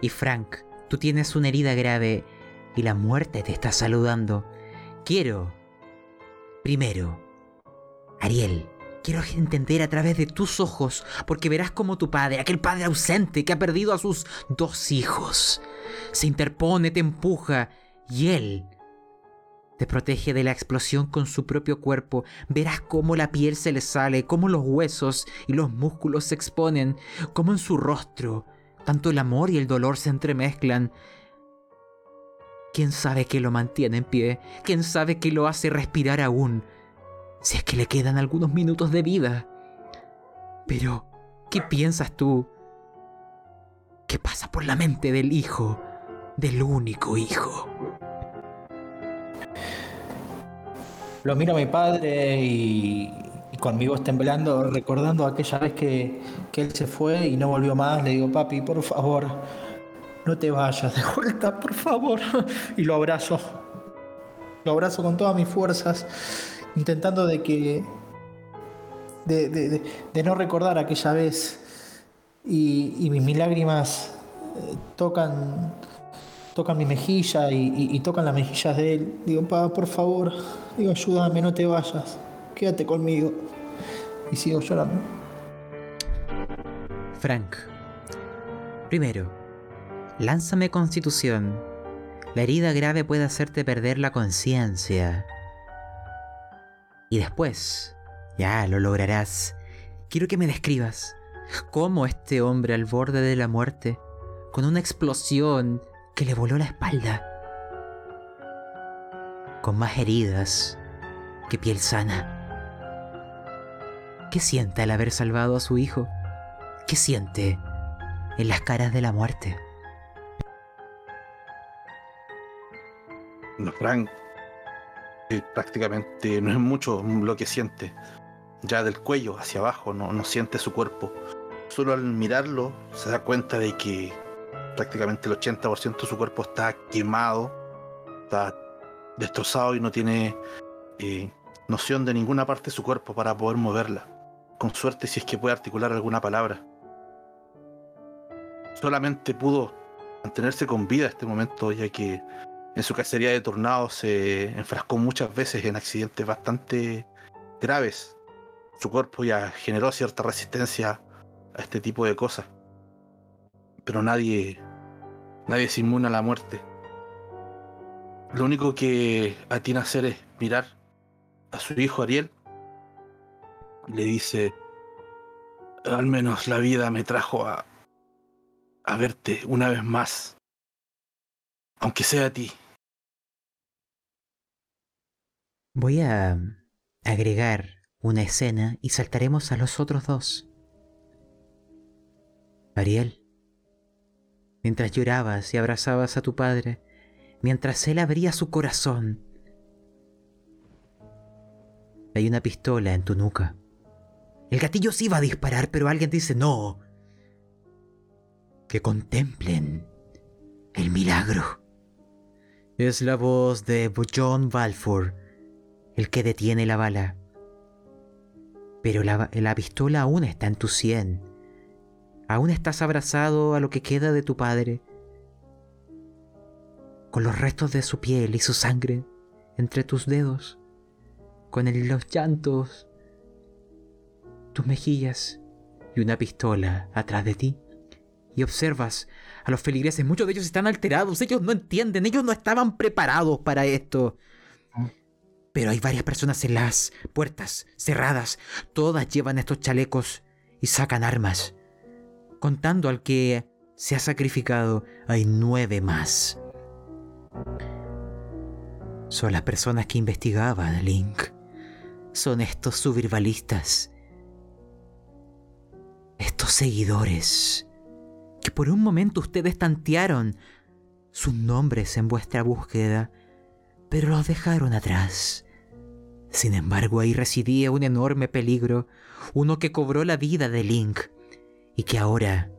S1: Y Frank, tú tienes una herida grave y la muerte te está saludando. Quiero, primero, Ariel, quiero entender a través de tus ojos, porque verás como tu padre, aquel padre ausente que ha perdido a sus dos hijos, se interpone, te empuja y él te protege de la explosión con su propio cuerpo. Verás cómo la piel se le sale, cómo los huesos y los músculos se exponen, cómo en su rostro tanto el amor y el dolor se entremezclan. ¿Quién sabe qué lo mantiene en pie? ¿Quién sabe qué lo hace respirar aún? Si es que le quedan algunos minutos de vida. Pero, ¿qué piensas tú? ¿Qué pasa por la mente del hijo? Del único hijo.
S4: Lo miro a mi padre y, y conmigo temblando, recordando aquella vez que, que él se fue y no volvió más. Le digo, papi, por favor, no te vayas de vuelta, por favor. Y lo abrazo. Lo abrazo con todas mis fuerzas, intentando de que. de, de- de- no recordar aquella vez. Y, y mis, lágrimas eh, tocan tocan mi mejilla y, y- tocan las mejillas de él. Digo, pa, por favor, digo, ayúdame, no te vayas, quédate conmigo. Y sigo llorando.
S1: Frank. Primero, lánzame constitución. La herida grave puede hacerte perder la conciencia. Y después, ya lo lograrás. Quiero que me describas cómo este hombre al borde de la muerte, con una explosión que le voló la espalda, con más heridas que piel sana. ¿Qué siente al haber salvado a su hijo? ¿Qué siente en las caras de la muerte?
S2: No, Frank eh, prácticamente no es mucho lo que siente. Ya del cuello hacia abajo no, no siente su cuerpo. Solo al mirarlo se da cuenta de que prácticamente el 80% de su cuerpo está quemado, está destrozado y no tiene eh, noción de ninguna parte de su cuerpo para poder moverla. Con suerte si es que puede articular alguna palabra. Solamente pudo mantenerse con vida este momento ya que en su cacería de tornados se enfrascó muchas veces en accidentes bastante graves. Su cuerpo ya generó cierta resistencia a este tipo de cosas. Pero nadie, nadie se inmune a la muerte. Lo único que atina a hacer es mirar a su hijo Ariel. Le dice, al menos la vida me trajo a, a verte una vez más. Aunque sea a ti.
S1: Voy a agregar una escena y saltaremos a los otros dos. Ariel, mientras llorabas y abrazabas a tu padre, mientras él abría su corazón, hay una pistola en tu nuca. El gatillo sí va a disparar, pero alguien dice no. Que contemplen el milagro. Es la voz de John Balfour, el que detiene la bala. Pero la, la pistola aún está en tu sien. Aún estás abrazado a lo que queda de tu padre, con los restos de su piel y su sangre entre tus dedos, con los llantos, tus mejillas y una pistola atrás de ti. Y observas a los feligreses, muchos de ellos están alterados, ellos no entienden, ellos no estaban preparados para esto. Pero hay varias personas en las puertas cerradas. Todas llevan estos chalecos y sacan armas. Contando al que se ha sacrificado, hay nueve más. Son las personas que investigaban Link. Son estos survivalistas. Estos seguidores. Que por un momento ustedes tantearon sus nombres en vuestra búsqueda pero los dejaron atrás. Sin embargo, ahí residía un enorme peligro, uno que cobró la vida de Link y que ahora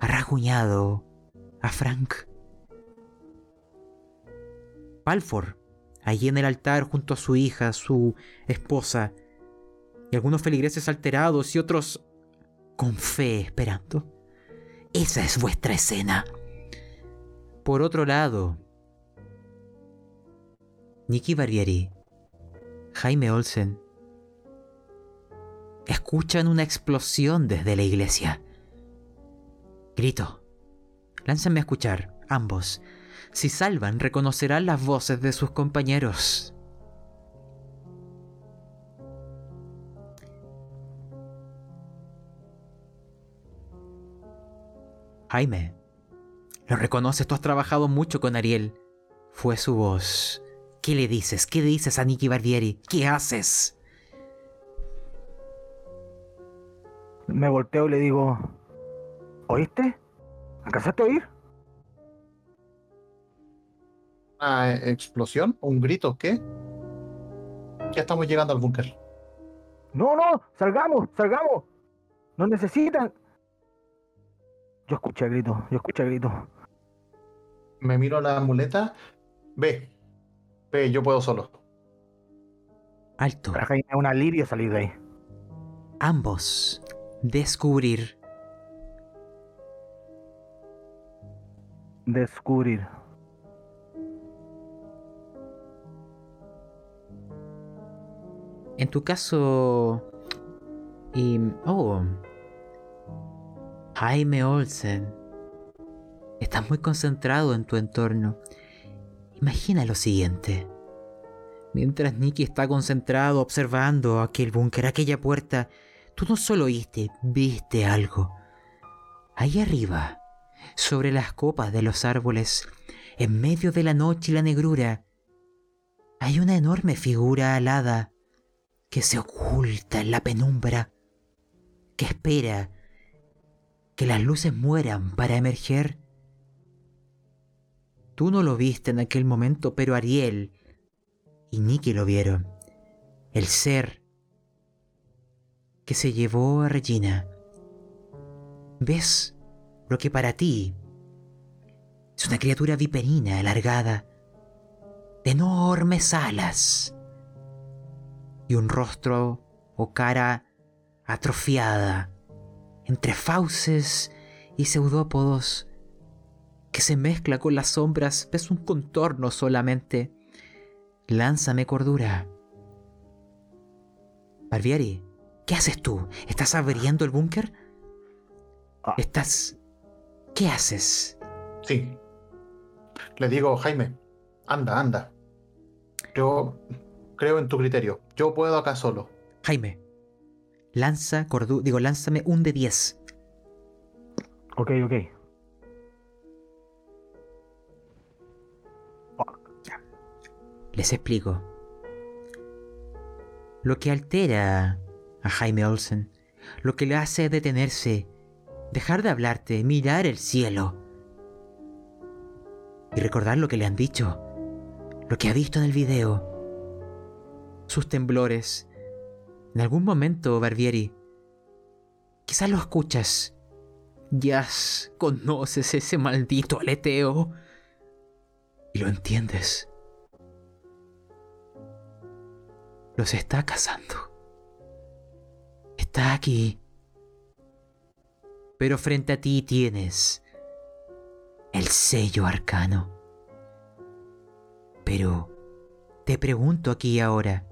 S1: ha rasguñado a Frank. Palford, allí en el altar junto a su hija, su esposa, y algunos feligreses alterados y otros con fe esperando. Esa es vuestra escena. Por otro lado, Nicky Barbieri, Jaime Olsen, escuchan una explosión desde la iglesia. Grito. Lánzame a escuchar, ambos. Si salvan, reconocerán las voces de sus compañeros. Jaime, lo reconoces, tú has trabajado mucho con Ariel. Fue su voz. ¿Qué le dices? ¿Qué dices a Nicky Barbieri? ¿Qué haces?
S3: Me volteo y le digo, ¿oíste? ¿Alcanzaste a oír?
S5: ¿Una explosión? ¿Un grito? ¿Qué? Ya estamos llegando al búnker.
S3: No, no, salgamos, salgamos. Nos necesitan. Yo escuché el grito, yo escuché el grito.
S5: Me miro la muleta. Ve. Ve, yo puedo solo.
S1: Alto.
S3: Es un alivio salir de ahí.
S1: Ambos. Descubrir.
S3: Descubrir.
S1: En tu caso... Y... Oh. Jaime Olsen. Estás muy concentrado en tu entorno. Imagina lo siguiente. Mientras Nicky está concentrado observando aquel búnker, aquella puerta, tú no solo oíste, viste algo. Ahí arriba, sobre las copas de los árboles, en medio de la noche y la negrura, hay una enorme figura alada que se oculta en la penumbra, que espera que las luces mueran para emerger. Tú no lo viste en aquel momento, pero Ariel y Nicky lo vieron. El ser que se llevó a Regina. ¿Ves lo que para ti es una criatura viperina alargada, de enormes alas y un rostro o cara atrofiada entre fauces y pseudópodos que se mezcla con las sombras, ves un contorno solamente. Lánzame cordura. Barbieri, ¿qué haces tú? ¿Estás abriendo el búnker?
S3: Ah.
S1: ¿Estás... ¿Qué haces?
S5: Sí. Le digo, Jaime, anda, anda. Yo creo en tu criterio. Yo puedo acá solo.
S1: Jaime, lanza cordura... Digo, lánzame un de 10.
S3: Ok, ok.
S1: Les explico. Lo que altera a Jaime Olsen, lo que le hace detenerse, dejar de hablarte, mirar el cielo y recordar lo que le han dicho, lo que ha visto en el video, sus temblores. En algún momento, Barbieri, quizás lo escuchas, ya conoces ese maldito aleteo y lo entiendes. los está cazando. Está aquí. Pero frente a ti tienes el sello arcano. Pero te pregunto aquí ahora,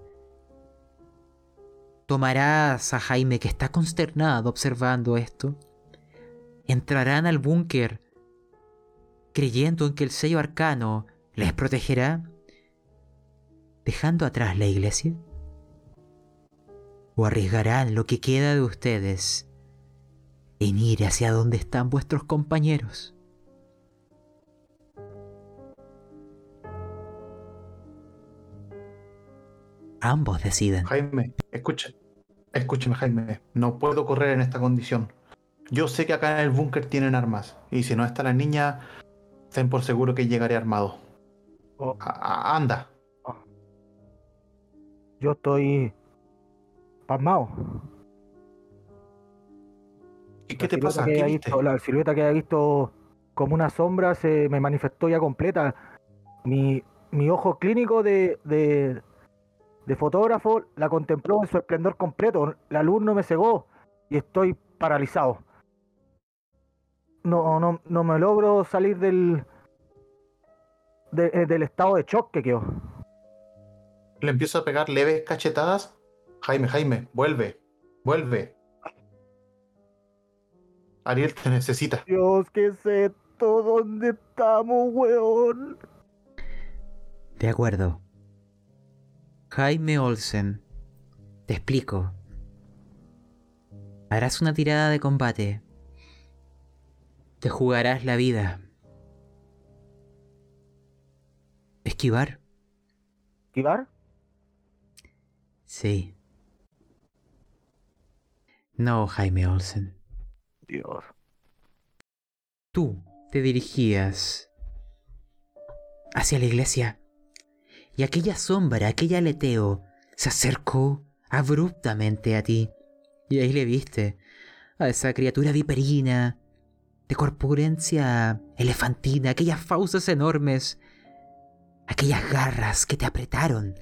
S1: ¿tomarás a Jaime que está consternado observando esto? ¿Entrarán al búnker creyendo en que el sello arcano les protegerá, dejando atrás la iglesia? o arriesgarán lo que queda de ustedes en ir hacia donde están vuestros compañeros. Ambos deciden.
S5: Jaime, escucha. Escúchame, Jaime. No puedo correr en esta condición. Yo sé que acá en el búnker tienen armas. Y si no está la niña, ten por seguro que llegaré armado.
S3: Oh.
S5: Anda.
S3: Yo estoy pasmado.
S5: ¿Y qué te pasa? ¿Qué
S3: visto- la silueta que había visto como una sombra se me manifestó ya completa. Mi, mi ojo clínico de, de, de fotógrafo la contempló en su esplendor completo. La luz no me cegó y estoy paralizado. No, no, no me logro salir del, de- eh, del estado de shock que quedó.
S5: Le empiezo a pegar leves cachetadas. Jaime, Jaime, vuelve. Vuelve. Ariel te necesita.
S3: Dios, ¿qué es esto? ¿Dónde estamos, weón?
S1: De acuerdo. Jaime Olsen, te explico. Harás una tirada de combate. Te jugarás la vida. ¿Esquivar?
S3: ¿Esquivar?
S1: Sí. No, Jaime Olsen.
S3: Dios.
S1: Tú te dirigías hacia la iglesia y aquella sombra, aquel aleteo, se acercó abruptamente a ti. Y ahí le viste a esa criatura viperina, de corpulencia elefantina, aquellas fauces enormes, aquellas garras que te apretaron,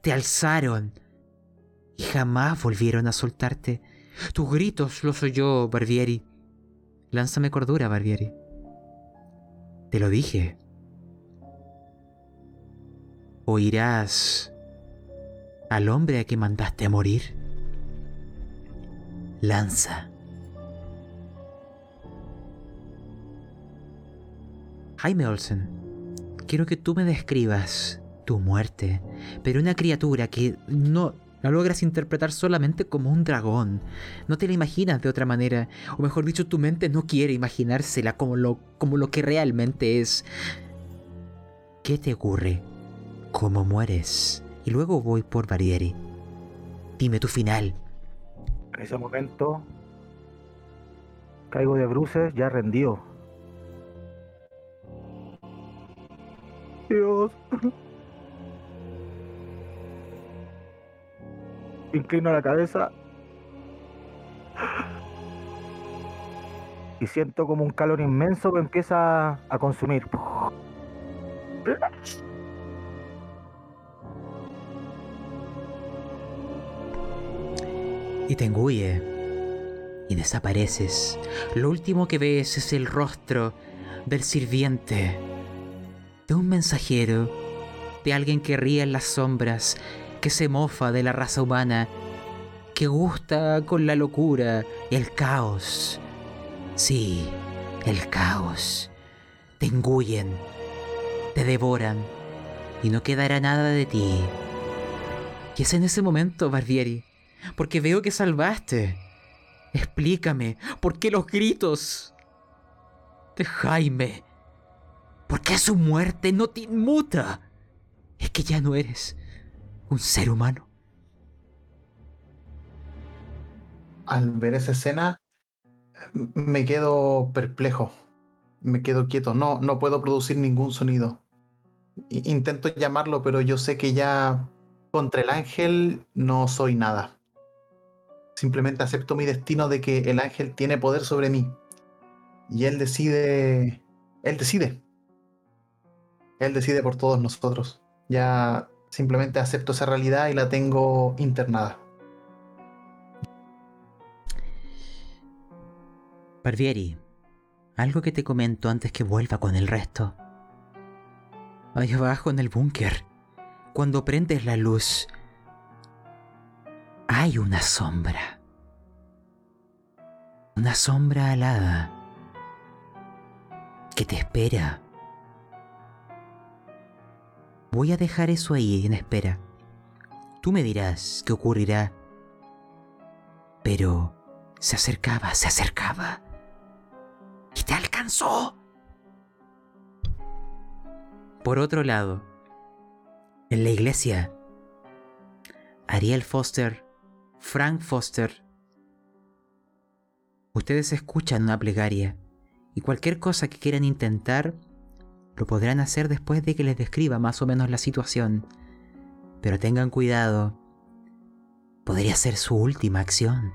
S1: te alzaron y jamás volvieron a soltarte. Tus gritos los oyó Barbieri. Lánzame cordura, Barbieri. Te lo dije. Oirás al hombre a que mandaste a morir. Lanza. Jaime Olsen, quiero que tú me describas tu muerte, pero una criatura que no la logras interpretar solamente como un dragón. No te la imaginas de otra manera, o mejor dicho, tu mente no quiere imaginársela como lo, como lo que realmente es. ¿Qué te ocurre? ¿Cómo mueres? Y luego voy por Barrieri. Dime tu final.
S3: En ese momento caigo de bruces ya rendido. Dios. Inclino la cabeza y siento como un calor inmenso que empieza a consumir.
S1: Y te engulle. Y desapareces. Lo último que ves es el rostro del sirviente, de un mensajero, de alguien que ríe en las sombras, que se mofa de la raza humana, que gusta con la locura y el caos. Sí, el caos. Te engullen, te devoran y no quedará nada de ti. Y es en ese momento, Barbieri, porque veo que salvaste. Explícame, ¿por qué los gritos de Jaime? ¿Por qué su muerte no te inmuta? Es que ya no eres un ser humano.
S5: Al ver esa escena, me quedo perplejo. Me quedo quieto. No, no puedo producir ningún sonido. Intento llamarlo, pero yo sé que ya contra el ángel no soy nada. Simplemente acepto mi destino de que el ángel tiene poder sobre mí. Y él decide. Él decide. Él decide por todos nosotros. Ya simplemente acepto esa realidad y la tengo internada.
S1: Barbieri, algo que te comento antes que vuelva con el resto. Ahí abajo en el búnker, cuando prendes la luz, hay una sombra. Una sombra alada que te espera. Voy a dejar eso ahí en espera. Tú me dirás qué ocurrirá. Pero se acercaba, se acercaba. Y te alcanzó. Por otro lado, en la iglesia, Ariel Foster Frank Foster. Ustedes escuchan una plegaria y cualquier cosa que quieran intentar lo podrán hacer después de que les describa más o menos la situación. Pero tengan cuidado, podría ser su última acción.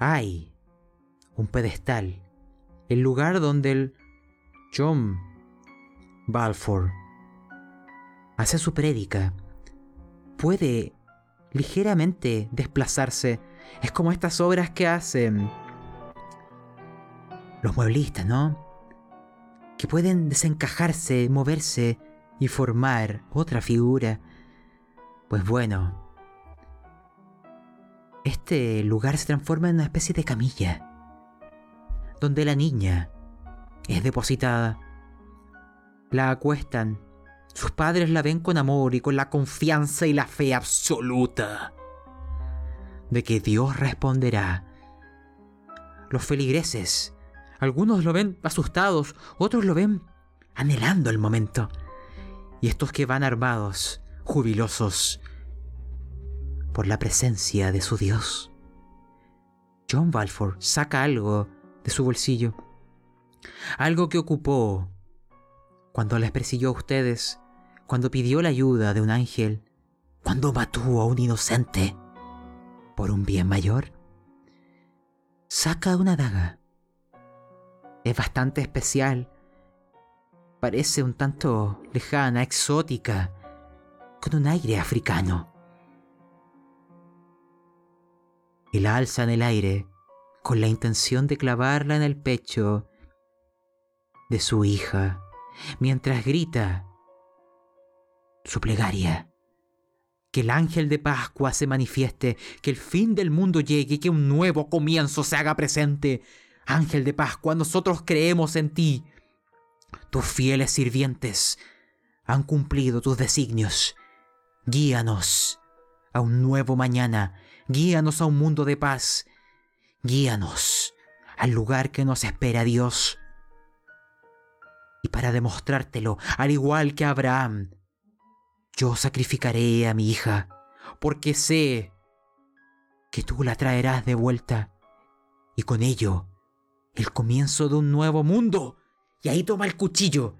S1: Hay un pedestal, el lugar donde el John Balfour hace su prédica, puede ligeramente desplazarse. Es como estas obras que hacen los mueblistas, ¿no? Que pueden desencajarse, moverse y formar otra figura. Pues bueno, este lugar se transforma en una especie de camilla, donde la niña es depositada. La acuestan sus padres la ven con amor y con la confianza y la fe absoluta de que Dios responderá. Los feligreses, algunos lo ven asustados, otros lo ven anhelando el momento. Y estos que van armados, jubilosos, por la presencia de su Dios. John Balfour saca algo de su bolsillo. Algo que ocupó cuando les persiguió a ustedes cuando pidió la ayuda de un ángel, cuando mató a un inocente por un bien mayor. Saca una daga. Es bastante especial. Parece un tanto lejana, exótica, con un aire africano. Y la alza en el aire con la intención de clavarla en el pecho de su hija mientras grita su plegaria. Que el ángel de Pascua se manifieste, que el fin del mundo llegue, que un nuevo comienzo se haga presente. Ángel de Pascua, nosotros creemos en ti. Tus fieles sirvientes han cumplido tus designios. Guíanos a un nuevo mañana, guíanos a un mundo de paz, guíanos al lugar que nos espera Dios. Y para demostrártelo, al igual que Abraham, yo sacrificaré a mi hija, porque sé que tú la traerás de vuelta, y con ello el comienzo de un nuevo mundo. Y ahí toma el cuchillo.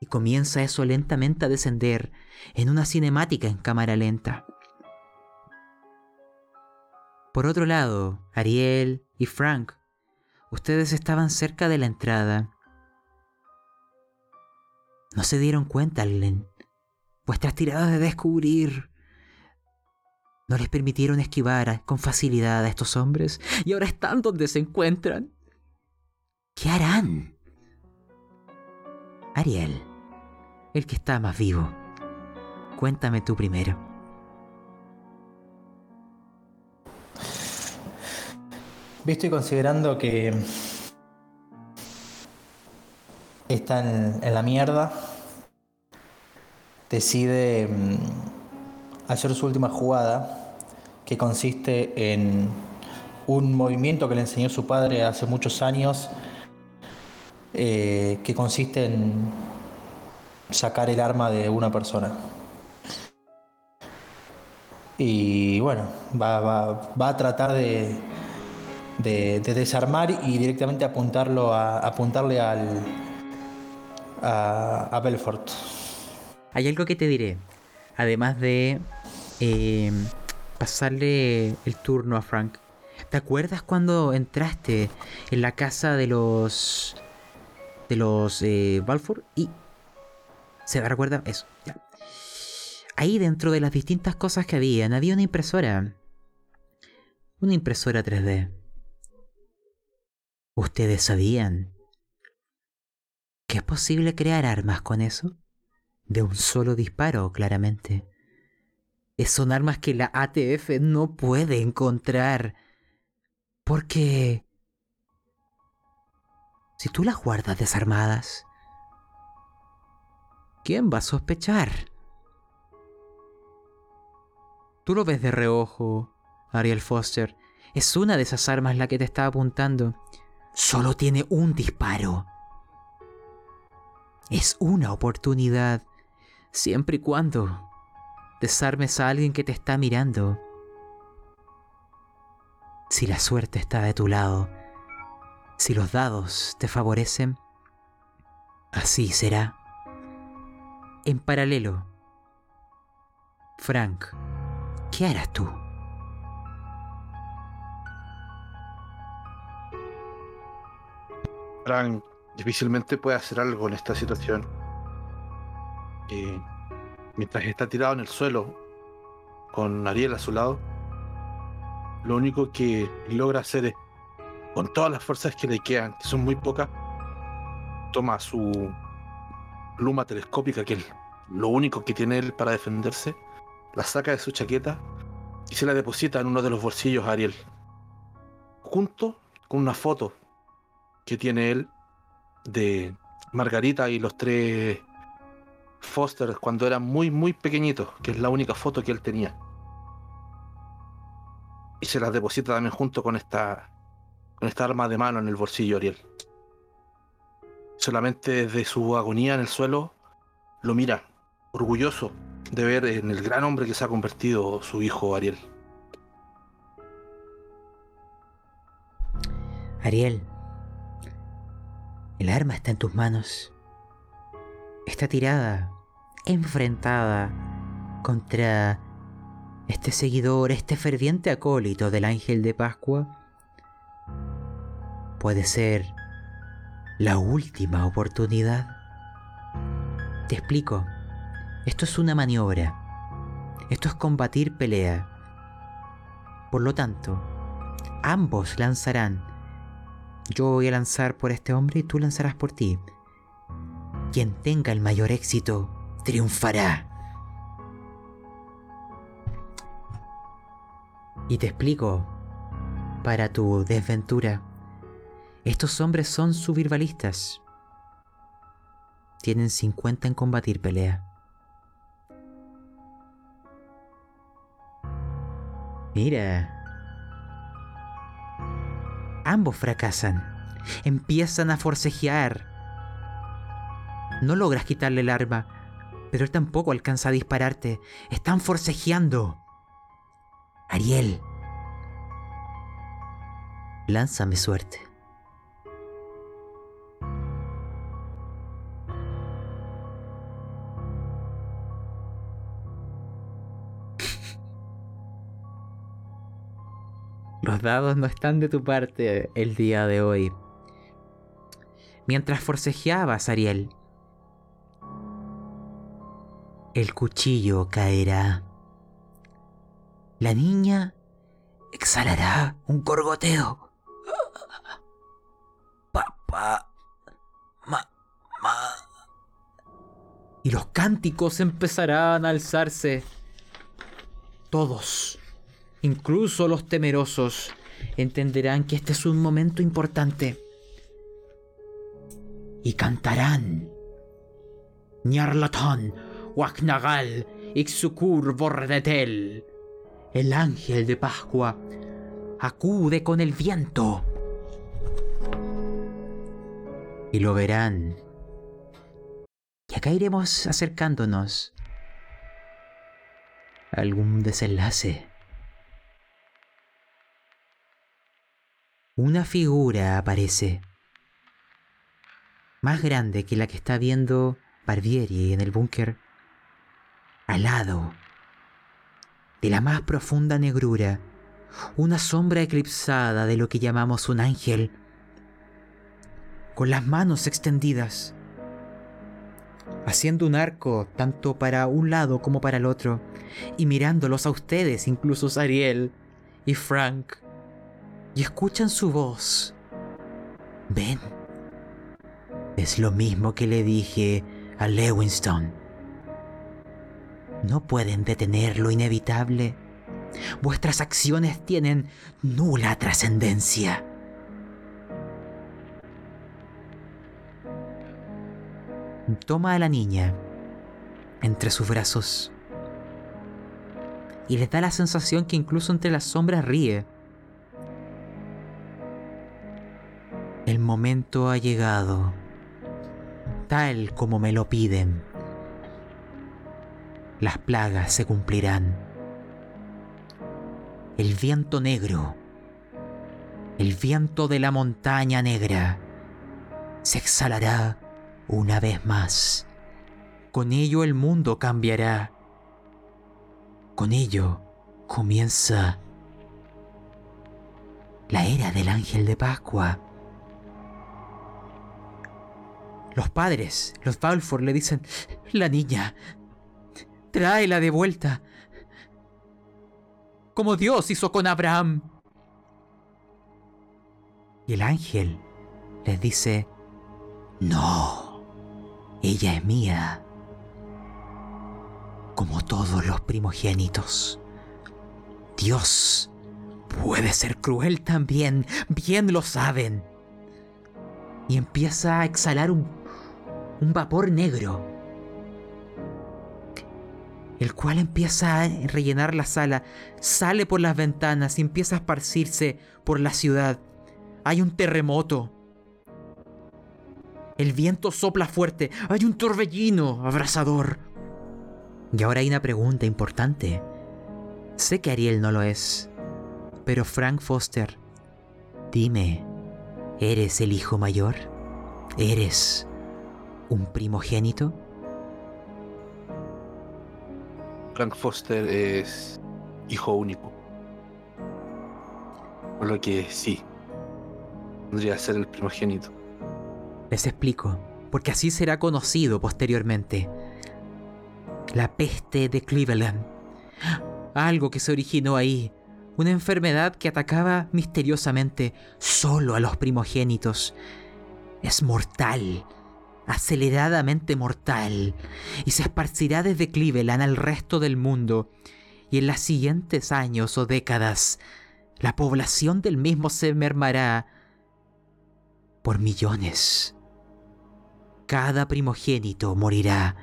S1: Y comienza eso lentamente a descender en una cinemática en cámara lenta. Por otro lado, Ariel y Frank, ustedes estaban cerca de la entrada. No se dieron cuenta, Len. Vuestras tiradas de descubrir no les permitieron esquivar con facilidad a estos hombres y ahora están donde se encuentran. ¿Qué harán? Ariel, el que está más vivo. Cuéntame tú primero.
S4: Visto y considerando que está en, en la mierda, decide mm, hacer su última jugada, que consiste en un movimiento que le enseñó su padre hace muchos años, eh, que consiste en sacar el arma de una persona. Y bueno, va, va- va a tratar de, de- de desarmar y directamente apuntarlo a, apuntarle al, a Belfort.
S1: Hay algo que te diré. Además de eh, pasarle el turno a Frank. ¿Te acuerdas cuando entraste en la casa de los de los eh, Balfour y se recuerda eso? ya. Ahí dentro de las distintas cosas que habían había una impresora, una impresora 3D. ¿Ustedes sabían que es posible crear armas con eso? De un solo disparo, claramente. Son armas que la ATF no puede encontrar. Porque... Si tú las guardas desarmadas, ¿quién va a sospechar? Tú lo ves de reojo, Ariel Foster. Es una de esas armas la que te está apuntando. Solo tiene un disparo. Es una oportunidad siempre y cuando desarmes a alguien que te está mirando. Si la suerte está de tu lado, si los dados te favorecen, así será. En paralelo, Frank, ¿qué harás tú?
S2: Frank difícilmente puede hacer algo en esta situación. Eh, mientras está tirado en el suelo, con Ariel a su lado, lo único que logra hacer es, con todas las fuerzas que le quedan, que son muy pocas, toma su pluma telescópica, que es lo único que tiene él para defenderse, la saca de su chaqueta y se la deposita en uno de los bolsillos a Ariel, junto con una foto que tiene él de Margarita y los tres Foster cuando eran muy muy pequeñitos, que es la única foto que él tenía. Y se las deposita también junto con esta con esta arma de mano en el bolsillo Ariel. Solamente desde su agonía en el suelo lo mira, orgulloso de ver en el gran hombre que se ha convertido su hijo Ariel.
S1: Ariel, el arma está en tus manos. Está tirada, enfrentada contra este seguidor, este ferviente acólito del ángel de Pascua. Puede ser la última oportunidad. Te explico. Esto es una maniobra. Esto es combatir pelea. Por lo tanto, ambos lanzarán yo voy a lanzar por este hombre y tú lanzarás por ti. Quien tenga el mayor éxito triunfará. Y te explico, para tu desventura, estos hombres son subirbalistas. Tienen 50 en combatir pelea. Mira. Ambos fracasan. Empiezan a forcejear. No logras quitarle el arma, pero él tampoco alcanza a dispararte. Están forcejeando. Ariel. Lánzame suerte. Los dados no están de tu parte el día de hoy. Mientras forcejeabas, Ariel, el cuchillo caerá. La niña exhalará un gorgoteo. Papá. Ma, ma. Y los cánticos empezarán a alzarse. Todos incluso los temerosos, entenderán que este es un momento importante. Y cantarán. Nyarlathon, Waknagal, Ixukur Bordetel. El ángel de Pascua acude con el viento. Y lo verán. Y acá iremos acercándonos algún desenlace. una figura aparece, más grande que la que está viendo Barbieri en el búnker, al lado de la más profunda negrura, una sombra eclipsada de lo que llamamos un ángel, con las manos extendidas, haciendo un arco tanto para un lado como para el otro, y mirándolos a ustedes, incluso Ariel y Frank, y escuchan su voz. Ven. Es lo mismo que le dije a Lewinston. No pueden detener lo inevitable. Vuestras acciones tienen nula trascendencia. Toma a la niña entre sus brazos y les da la sensación que incluso entre las sombras ríe. El momento ha llegado, tal como me lo piden. Las plagas se cumplirán. El viento negro, el viento de la montaña negra, se exhalará una vez más. Con ello el mundo cambiará. Con ello comienza la era del ángel de Pascua. Los padres, los Balfour, le dicen, la niña, tráela de vuelta. Como Dios hizo con Abraham. Y el ángel les dice, no, ella es mía. Como todos los primogénitos. Dios puede ser cruel también, bien lo saben. Y empieza a exhalar un un vapor negro, el cual empieza a rellenar la sala, sale por las ventanas y empieza a esparcirse por la ciudad. Hay un terremoto. El viento sopla fuerte, hay un torbellino abrasador. Y ahora hay una pregunta importante. Sé que Ariel no lo es, pero Frank Foster, dime, ¿eres el hijo mayor? ¿Eres un primogénito?
S2: Frank Foster es hijo único. Por lo que sí, podría ser el primogénito.
S1: Les explico, porque así será conocido posteriormente. La peste de Cleveland. Algo que se originó ahí. Una enfermedad que atacaba misteriosamente solo a los primogénitos. Es mortal aceleradamente mortal y se esparcirá desde Cleveland al resto del mundo. Y en los siguientes años o décadas, la población del mismo se mermará por millones. Cada primogénito morirá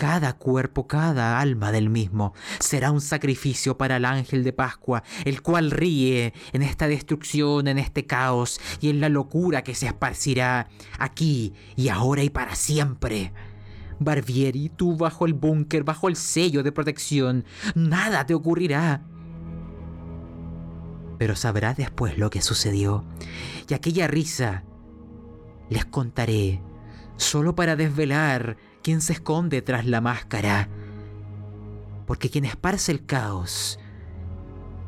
S1: cada cuerpo, cada alma del mismo será un sacrificio para el ángel de Pascua, el cual ríe en esta destrucción, en este caos y en la locura que se esparcirá aquí y ahora y para siempre. Barbieri, tú bajo el búnker, bajo el sello de protección, nada te ocurrirá. Pero sabrá después lo que sucedió, y aquella risa les contaré, solo para desvelar quien se esconde tras la máscara. Porque quien esparce el caos,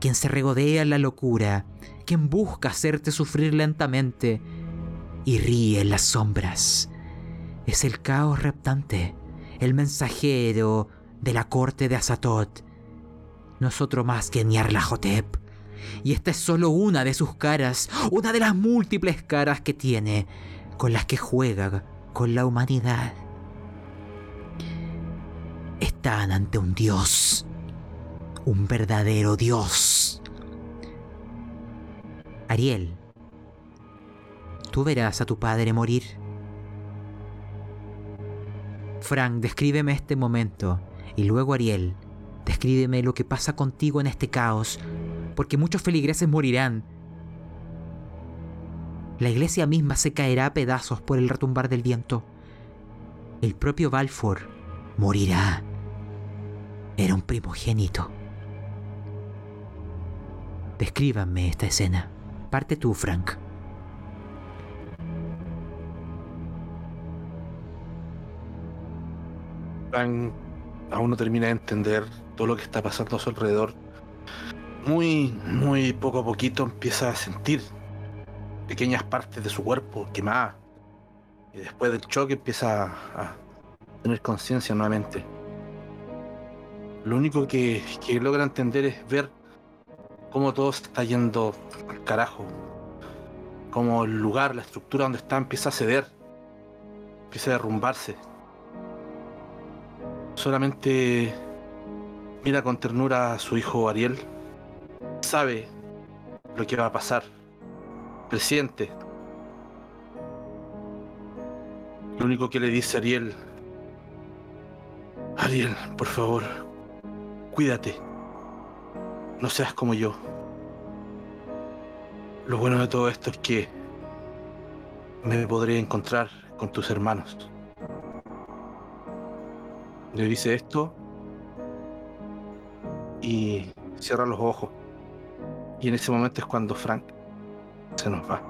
S1: quien se regodea en la locura, quien busca hacerte sufrir lentamente y ríe en las sombras, es el caos reptante, el mensajero de la corte de Azatot, nosotros más que Nyarlathotep. Y esta es solo una de sus caras, una de las múltiples caras que tiene, con las que juega con la humanidad están ante un Dios, un verdadero Dios. Ariel, tú verás a tu padre morir. Frank, descríbeme este momento y luego Ariel, descríbeme lo que pasa contigo en este caos, porque muchos feligreses morirán. La iglesia misma se caerá a pedazos por el retumbar del viento. El propio Balfour morirá. Era un primogénito. Descríbanme esta escena. Parte tú, Frank.
S2: Frank aún no termina de entender todo lo que está pasando a su alrededor. Muy, muy poco a poquito empieza a sentir pequeñas partes de su cuerpo quemadas. Y después del choque empieza a tener conciencia nuevamente. Lo único que, logra entender es ver cómo todo se está yendo al carajo. Cómo el lugar, la estructura donde está empieza a ceder. Empieza a derrumbarse. Solamente mira con ternura a su hijo Ariel. Sabe lo que va a pasar. Presiente. Lo único que le dice Ariel. Ariel, por favor, Cuídate. No seas como yo. Lo bueno de todo esto es que me podré encontrar con tus hermanos. Le dice esto y cierra los ojos. Y en ese momento es cuando Frank se nos va.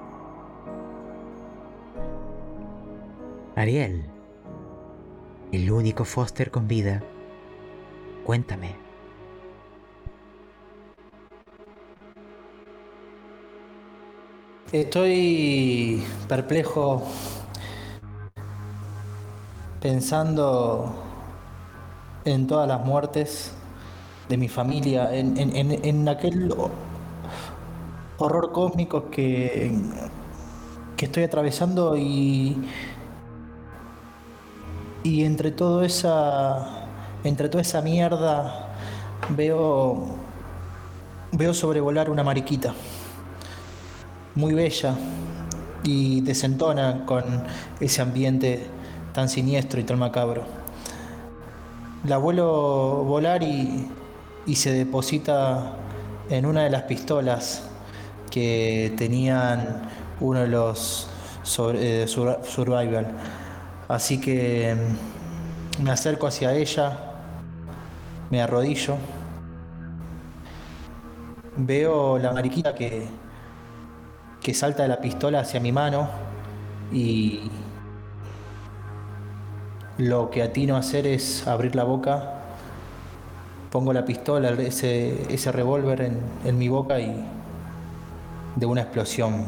S1: Ariel, el único Foster con vida, cuéntame.
S4: Estoy perplejo pensando en todas las muertes de mi familia, en, aquel horror cósmico que, que estoy atravesando y, y entre todo esa entre toda esa mierda veo veo sobrevolar una mariquita muy bella y desentona con ese ambiente tan siniestro y tan macabro. La vuelo volar y, se deposita en una de las pistolas que tenían uno de los eh, survival. Así que mm, me acerco hacia ella, me arrodillo, veo la mariquita que, que salta de la pistola hacia mi mano y lo que atino a hacer es abrir la boca, pongo la pistola, ese, ese revólver en, en mi boca y de una explosión.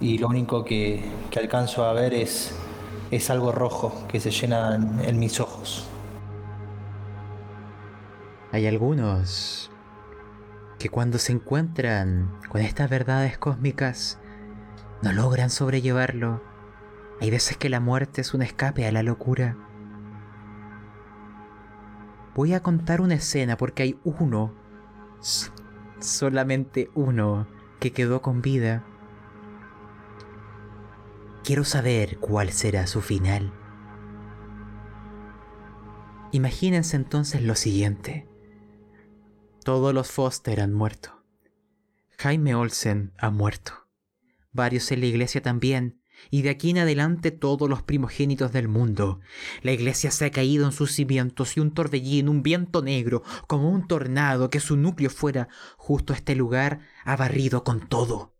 S4: Y lo único que, que alcanzo a ver es, es algo rojo que se llena en mis ojos.
S1: Hay algunos que cuando se encuentran con estas verdades cósmicas no logran sobrellevarlo. Hay veces que la muerte es un escape a la locura. Voy a contar una escena porque hay uno, solamente uno, que quedó con vida. Quiero saber cuál será su final. Imagínense entonces lo siguiente. Todos los Foster han muerto. Jaime Olsen ha muerto. Varios en la iglesia también. Y de aquí en adelante todos los primogénitos del mundo. La iglesia se ha caído en sus cimientos y un torbellino, un viento negro, como un tornado que su núcleo fuera justo este lugar, ha barrido con todo.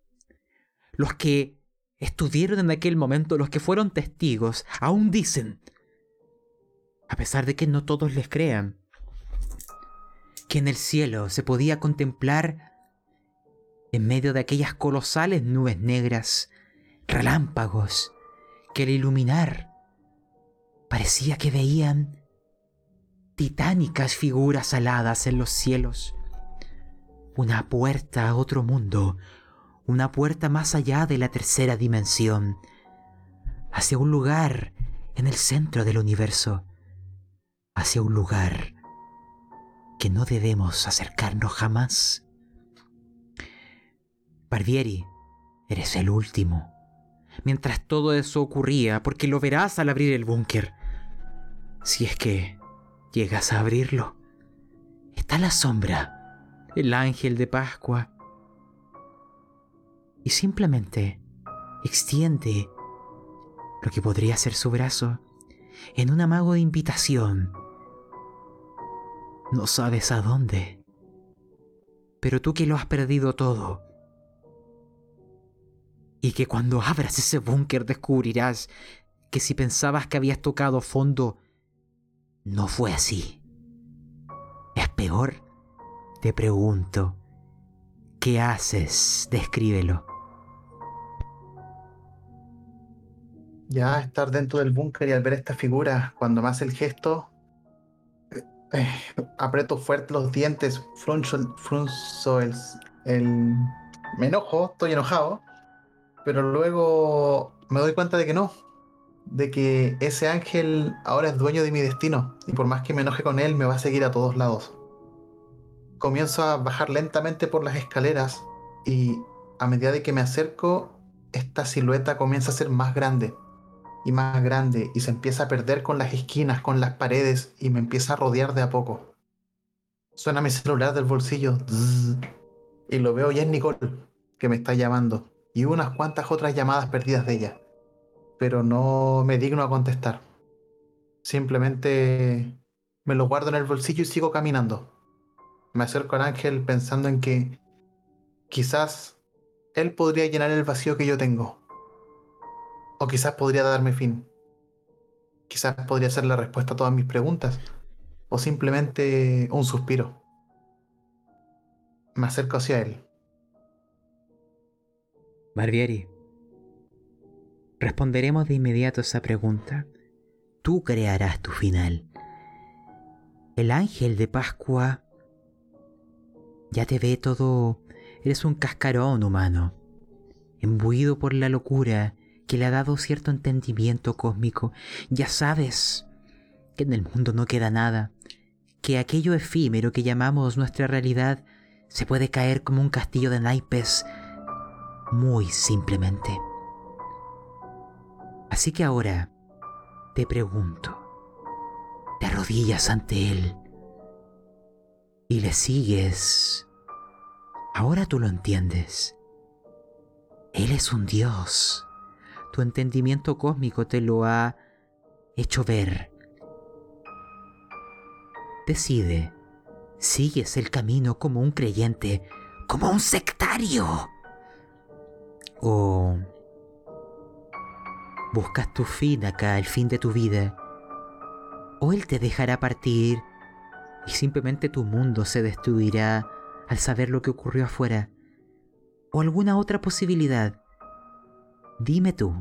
S1: Los que estuvieron en aquel momento, los que fueron testigos, aún dicen, a pesar de que no todos les crean, que en el cielo se podía contemplar, en medio de aquellas colosales nubes negras, relámpagos que al iluminar parecía que veían titánicas figuras aladas en los cielos, una puerta a otro mundo, una puerta más allá de la tercera dimensión, hacia un lugar en el centro del universo, hacia un lugar que no debemos acercarnos jamás. Barbieri, eres el último. Mientras todo eso ocurría, porque lo verás al abrir el búnker. Si es que llegas a abrirlo, está la sombra, el ángel de Pascua. Y simplemente extiende lo que podría ser su brazo en un amago de invitación no sabes a dónde. Pero tú que lo has perdido todo. Y que cuando abras ese búnker descubrirás que si pensabas que habías tocado fondo, no fue así. ¿Es peor? Te pregunto. ¿Qué haces? Descríbelo.
S5: Ya estar dentro del búnker y al ver esta figura, cuando me hace el gesto, eh, aprieto fuerte los dientes, frunzo, frunzo el, el, Me enojo, estoy enojado, pero luego me doy cuenta de que no, de que ese ángel ahora es dueño de mi destino y por más que me enoje con él me va a seguir a todos lados. Comienzo a bajar lentamente por las escaleras y a medida de que me acerco, esta silueta comienza a ser más grande y más grande y se empieza a perder con las esquinas, con las paredes y me empieza a rodear de a poco. Suena mi celular del bolsillo y lo veo ya es Nicole que me está llamando y unas cuantas otras llamadas perdidas de ella, pero no me digno a contestar. Simplemente me lo guardo en el bolsillo y sigo caminando. Me acerco al ángel pensando en que quizás él podría llenar el vacío que yo tengo o quizás podría darme fin. Quizás podría ser la respuesta a todas mis preguntas. O simplemente un suspiro. Me acerco hacia él.
S1: Barbieri, responderemos de inmediato esa pregunta. Tú crearás tu final. El ángel de Pascua ya te ve todo. Eres un cascarón humano, embuido por la locura que le ha dado cierto entendimiento cósmico. Ya sabes que en el mundo no queda nada, que aquello efímero que llamamos nuestra realidad se puede caer como un castillo de naipes muy simplemente. Así que ahora te pregunto, te arrodillas ante Él y le sigues. Ahora tú lo entiendes. Él es un Dios tu entendimiento cósmico te lo ha hecho ver. Decide, sigues el camino como un creyente, como un sectario. O buscas tu fin acá, el fin de tu vida. O Él te dejará partir y simplemente tu mundo se destruirá al saber lo que ocurrió afuera. O alguna otra posibilidad Dime tú.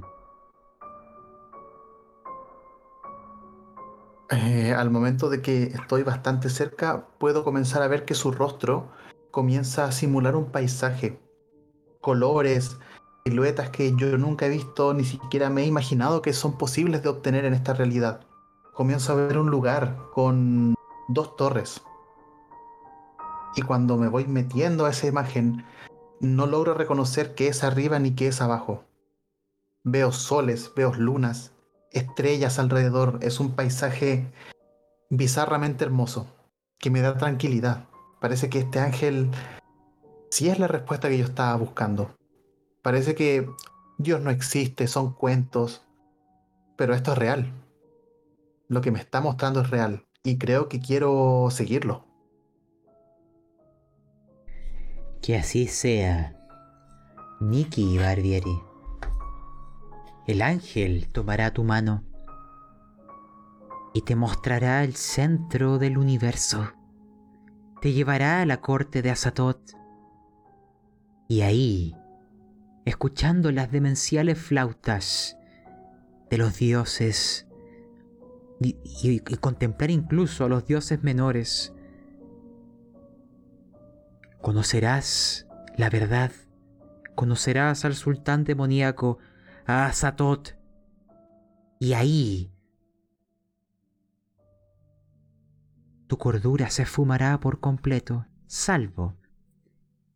S5: Eh, al momento de que estoy bastante cerca, puedo comenzar a ver que su rostro comienza a simular un paisaje. Colores, siluetas que yo nunca he visto, ni siquiera me he imaginado que son posibles de obtener en esta realidad. Comienzo a ver un lugar con dos torres. Y cuando me voy metiendo a esa imagen, no logro reconocer qué es arriba ni qué es abajo. Veo soles, veo lunas, estrellas alrededor. Es un paisaje bizarramente hermoso, que me da tranquilidad. Parece que este ángel sí es la respuesta que yo estaba buscando. Parece que Dios no existe, son cuentos, pero esto es real. Lo que me está mostrando es real y creo que quiero seguirlo.
S1: Que así sea, Nicky Barbieri. El ángel tomará tu mano y te mostrará el centro del universo. Te llevará a la corte de Azatot. Y ahí, escuchando las demenciales flautas de los dioses y, contemplar incluso a los dioses menores, conocerás la verdad, conocerás al sultán demoníaco, a y ahí tu cordura se esfumará por completo, salvo,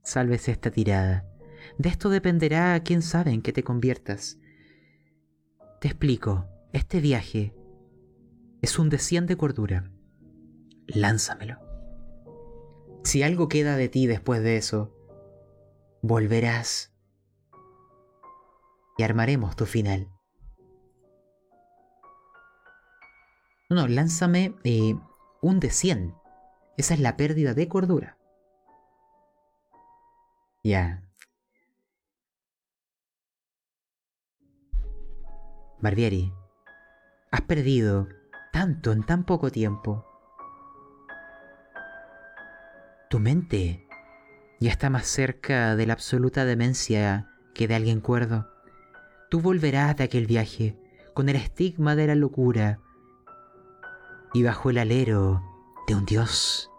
S1: salves esta tirada. De esto dependerá quién sabe en qué te conviertas. Te explico, este viaje es un descien de cordura. Lánzamelo. Si algo queda de ti después de eso, volverás y armaremos tu final. No, no, lánzame eh, un de 100. Esa es la pérdida de cordura. Ya. Barbieri, has perdido tanto en tan poco tiempo. Tu mente ya está más cerca de la absoluta demencia que de alguien cuerdo. Tú volverás de aquel viaje con el estigma de la locura y bajo el alero de un dios.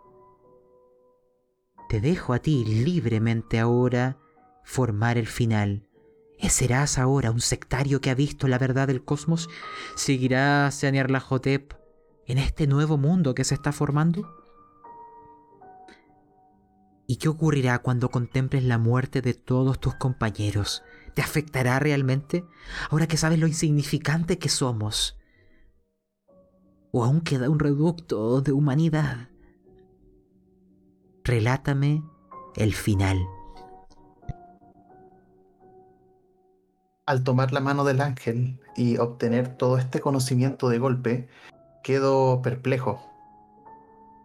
S1: Te dejo a ti libremente ahora formar el final. ¿Serás ahora un sectario que ha visto la verdad del cosmos? ¿Seguirás a Nyarlathotep en este nuevo mundo que se está formando? ¿Y qué ocurrirá cuando contemples la muerte de todos tus compañeros? ¿Te afectará realmente? Ahora que sabes lo insignificante que somos. ¿O aún queda un reducto de humanidad? Relátame el final.
S5: Al tomar la mano del ángel y obtener todo este conocimiento de golpe, quedo perplejo.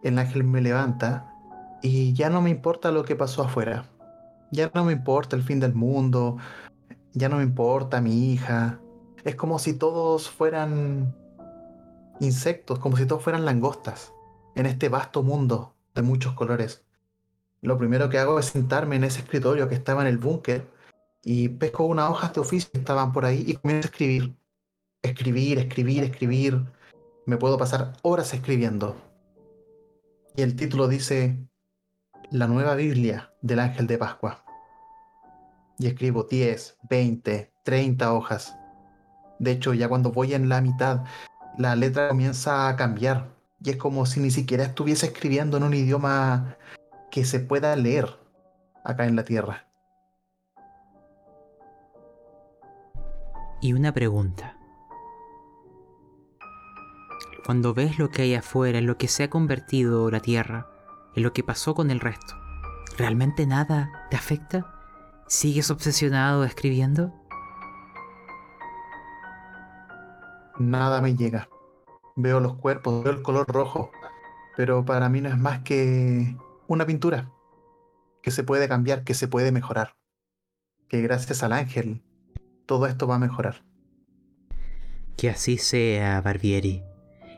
S5: El ángel me levanta y ya no me importa lo que pasó afuera. Ya no me importa el fin del mundo. Ya no me importa mi hija. Es como si todos fueran insectos, como si todos fueran langostas en este vasto mundo de muchos colores. Lo primero que hago es sentarme en ese escritorio que estaba en el búnker y pesco unas hojas de oficio que estaban por ahí y comienzo a escribir. Escribir, escribir, escribir. Me puedo pasar horas escribiendo. Y el título dice la nueva Biblia del Ángel de Pascua. Y escribo 10, 20, 30 hojas. De hecho, ya cuando voy en la mitad, la letra comienza a cambiar. Y es como si ni siquiera estuviese escribiendo en un idioma que se pueda leer acá en la Tierra.
S1: Y una pregunta. Cuando ves lo que hay afuera, en lo que se ha convertido la Tierra, en lo que pasó con el resto. ¿Realmente nada te afecta? ¿Sigues obsesionado escribiendo?
S5: Nada me llega. Veo los cuerpos, veo el color rojo, pero para mí no es más que una pintura que se puede cambiar, que se puede mejorar. Que gracias al ángel todo esto va a mejorar.
S1: Que así sea, Barbieri.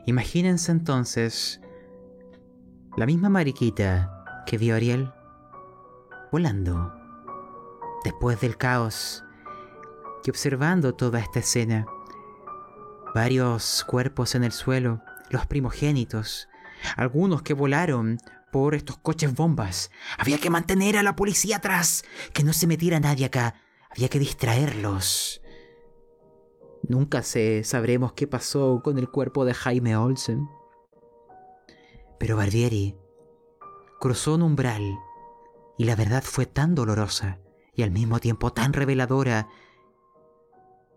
S1: Imagínense entonces la misma mariquita que vio Ariel volando después del caos y observando toda esta escena. Varios cuerpos en el suelo, los primogénitos, algunos que volaron por estos coches bombas. Había que mantener a la policía atrás, que no se metiera nadie acá. Había que distraerlos. Nunca se sabremos qué pasó con el cuerpo de Jaime Olsen. Pero Barbieri cruzó un umbral y la verdad fue tan dolorosa y al mismo tiempo tan reveladora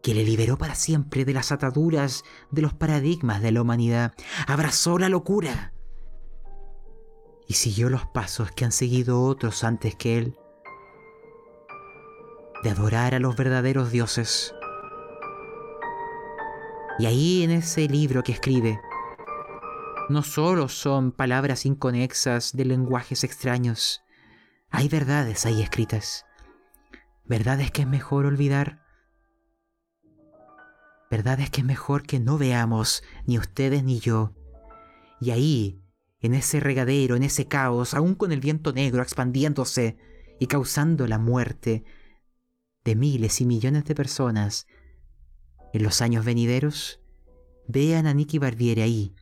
S1: que le liberó para siempre de las ataduras de los paradigmas de la humanidad. Abrazó la locura y siguió los pasos que han seguido otros antes que él, de adorar a los verdaderos dioses. Y ahí en ese libro que escribe, no solo son palabras inconexas de lenguajes extraños, hay verdades ahí escritas. Verdades que es mejor olvidar. Verdades que es mejor que no veamos, ni ustedes ni yo. Y ahí, en ese regadero, en ese caos, aún con el viento negro expandiéndose y causando la muerte de miles y millones de personas, en los años venideros, vean a Nicky Barbieri ahí,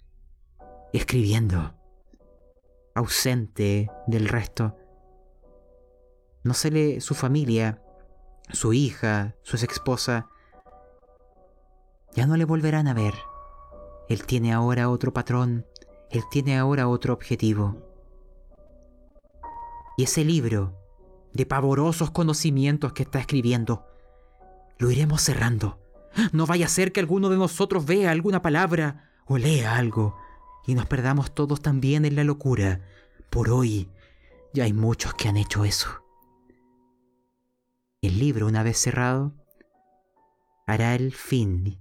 S1: escribiendo, ausente del resto. No se le su familia, su hija, su esposa, ya no le volverán a ver. Él tiene ahora otro patrón, él tiene ahora otro objetivo. Y ese libro de pavorosos conocimientos que está escribiendo, lo iremos cerrando. No vaya a ser que alguno de nosotros vea alguna palabra o lea algo y nos perdamos todos también en la locura. Por hoy ya hay muchos que han hecho eso. El libro, una vez cerrado, hará el fin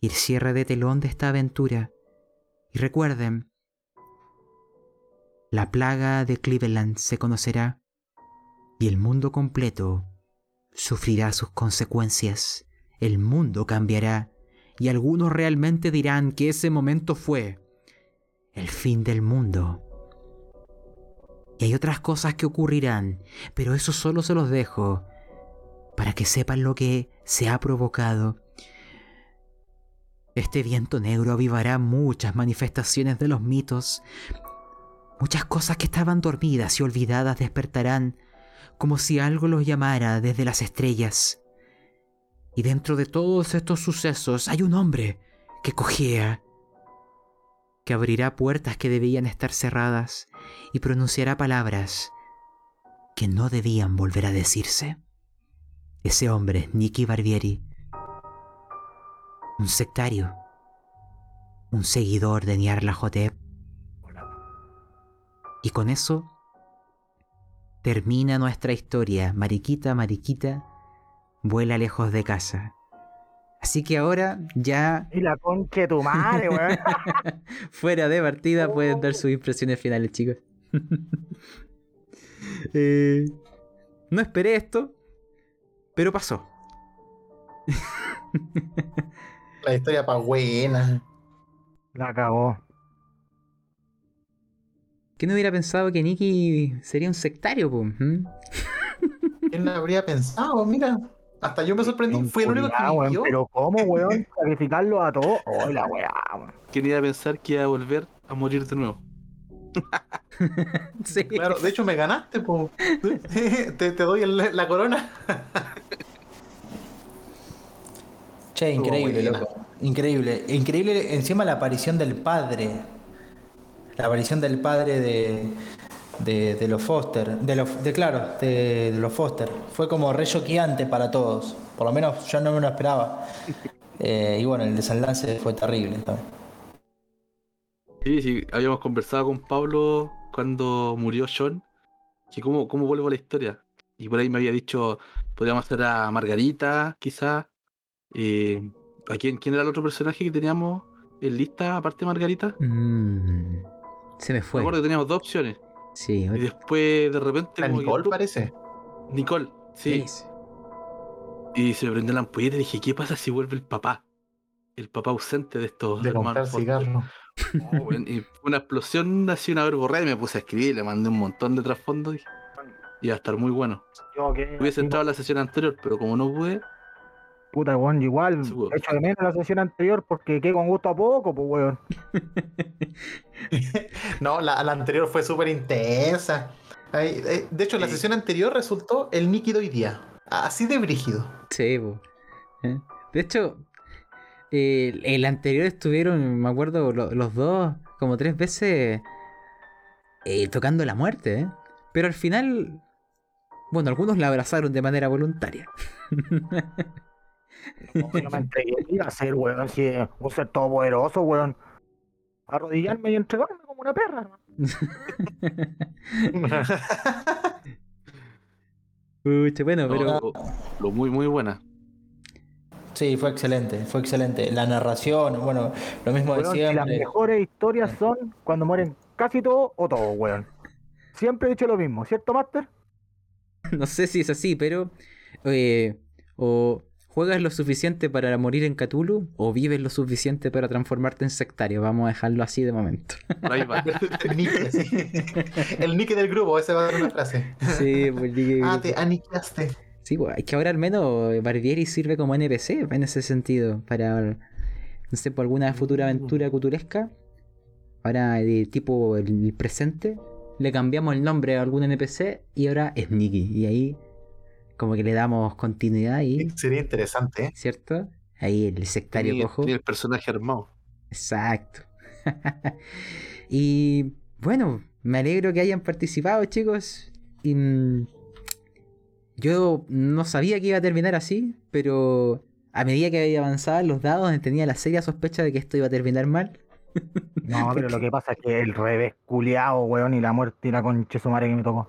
S1: y el cierre de telón de esta aventura. Y recuerden, la plaga de Cleveland se conocerá y el mundo completo sufrirá sus consecuencias. El mundo cambiará y algunos realmente dirán que ese momento fue el fin del mundo. Y hay otras cosas que ocurrirán, pero eso solo se los dejo para que sepan lo que se ha provocado. Este viento negro avivará muchas manifestaciones de los mitos. Muchas cosas que estaban dormidas y olvidadas despertarán como si algo los llamara desde las estrellas. Y dentro de todos estos sucesos hay un hombre que cojea, que abrirá puertas que debían estar cerradas y pronunciará palabras que no debían volver a decirse. Ese hombre, Nicky Barbieri, un sectario, un seguidor de Nyarlathotep. Y con eso termina nuestra historia. Mariquita, Mariquita, vuela lejos de casa. Así que ahora ya.
S3: Y la concha de tu madre, weón.
S1: Fuera de partida pueden dar sus impresiones finales, chicos. Eh, no esperé esto, pero pasó.
S5: La historia pa' buena.
S3: La cagó.
S1: ¿Quién hubiera pensado que Nicky sería un sectario, po? ¿Mm?
S5: ¿Quién lo habría pensado? Mira, hasta yo me sorprendí. Fui el único que
S3: weón,
S5: vivió.
S3: Pero ¿cómo, weón? Sacrificarlo a todos. La weá, weón.
S2: ¿Quién iba a pensar que iba a volver a morir de nuevo?
S1: Sí.
S5: Claro, de hecho me ganaste, po. te, te doy el- la corona.
S4: Che, increíble, loco. Increíble. Increíble encima la aparición del padre. La aparición del padre de, de, de los Foster. De los, de, claro, de, de los Foster. Fue como re choqueante para todos. Por lo menos yo no me lo esperaba. Eh, y bueno, el desenlace fue terrible también.
S2: Sí, sí, habíamos conversado con Pablo cuando murió Sean, que cómo, cómo vuelvo a la historia. Y por ahí me había dicho, podríamos hacer a Margarita, quizás. Eh, ¿a quién, quién era el otro personaje que teníamos en lista, aparte de Margarita?
S1: Mm, se me
S2: Me
S1: fue.
S2: acuerdo que teníamos dos opciones.
S1: Sí,
S2: Y después, de repente, como que-
S5: Nicole parece.
S2: Nicole, sí. Y se me prendió la ampolleta y dije, ¿qué pasa si vuelve el papá? El papá ausente de estos
S5: De comprar
S2: hermanos Foster. Oh, weón, y fue una explosión, así una verborrea y me puse a escribir, le mandé un montón de trasfondo y iba a estar muy bueno.
S3: Yo.
S2: Hubiese entrado a la sesión anterior, pero como no pude,
S3: Puta, weón, igual.
S2: Sí, weón.
S3: Echo de menos la sesión anterior porque quedé con gusto a poco, pues, weón.
S5: No, la, la anterior fue súper intensa. Ay, eh, De hecho, la sesión anterior resultó el de hoy día. Así de brígido.
S1: Sí, po. ¿Eh? De hecho, el, el anterior estuvieron, me acuerdo, lo- los dos como tres veces eh, tocando la muerte, ¿eh? Pero al final, bueno, algunos la abrazaron de manera voluntaria.
S3: No, no me entregué. ¿Qué iba a hacer, weón? Si un ser todopoderoso, weón. Arrodillarme y entregarme como una perra.
S1: Pucha, bueno, pero
S2: lo- lo muy, muy buena.
S4: Sí, fue excelente, fue excelente. La narración, bueno, lo mismo de
S3: Weón, si las mejores historias son cuando mueren casi todos o todos, weón. Siempre he dicho lo mismo, ¿cierto, Master?
S1: no sé si es así, pero eh, o juegas lo suficiente para morir en Cthulhu o vives lo suficiente para transformarte en sectario. Vamos a dejarlo así de momento.
S2: Por ahí va.
S5: El Nike, sí. El Nike del grupo, esa va a ser una frase.
S1: Sí, pues, dije-
S5: Ah, te aniquilaste.
S1: Sí, pues, es que ahora al menos Barbieri sirve como NPC en ese sentido. Para, no sé, por alguna futura aventura cuturesca. Ahora, de tipo el presente, le cambiamos el nombre a algún NPC y ahora es Nicky. Y ahí, como que le damos continuidad y,
S5: Sería interesante, ¿eh?
S1: ¿cierto? Ahí el sectario cojo.
S2: tenía el personaje armado.
S1: Exacto. y bueno, me alegro que hayan participado, chicos. Y, mm, yo no sabía que iba a terminar así, pero a medida que avanzaban los dados, tenía la seria sospecha de que esto iba a terminar mal.
S3: No, pero lo que pasa es que el revés culiao, weón, y la muerte y la concha de su madre que me tocó.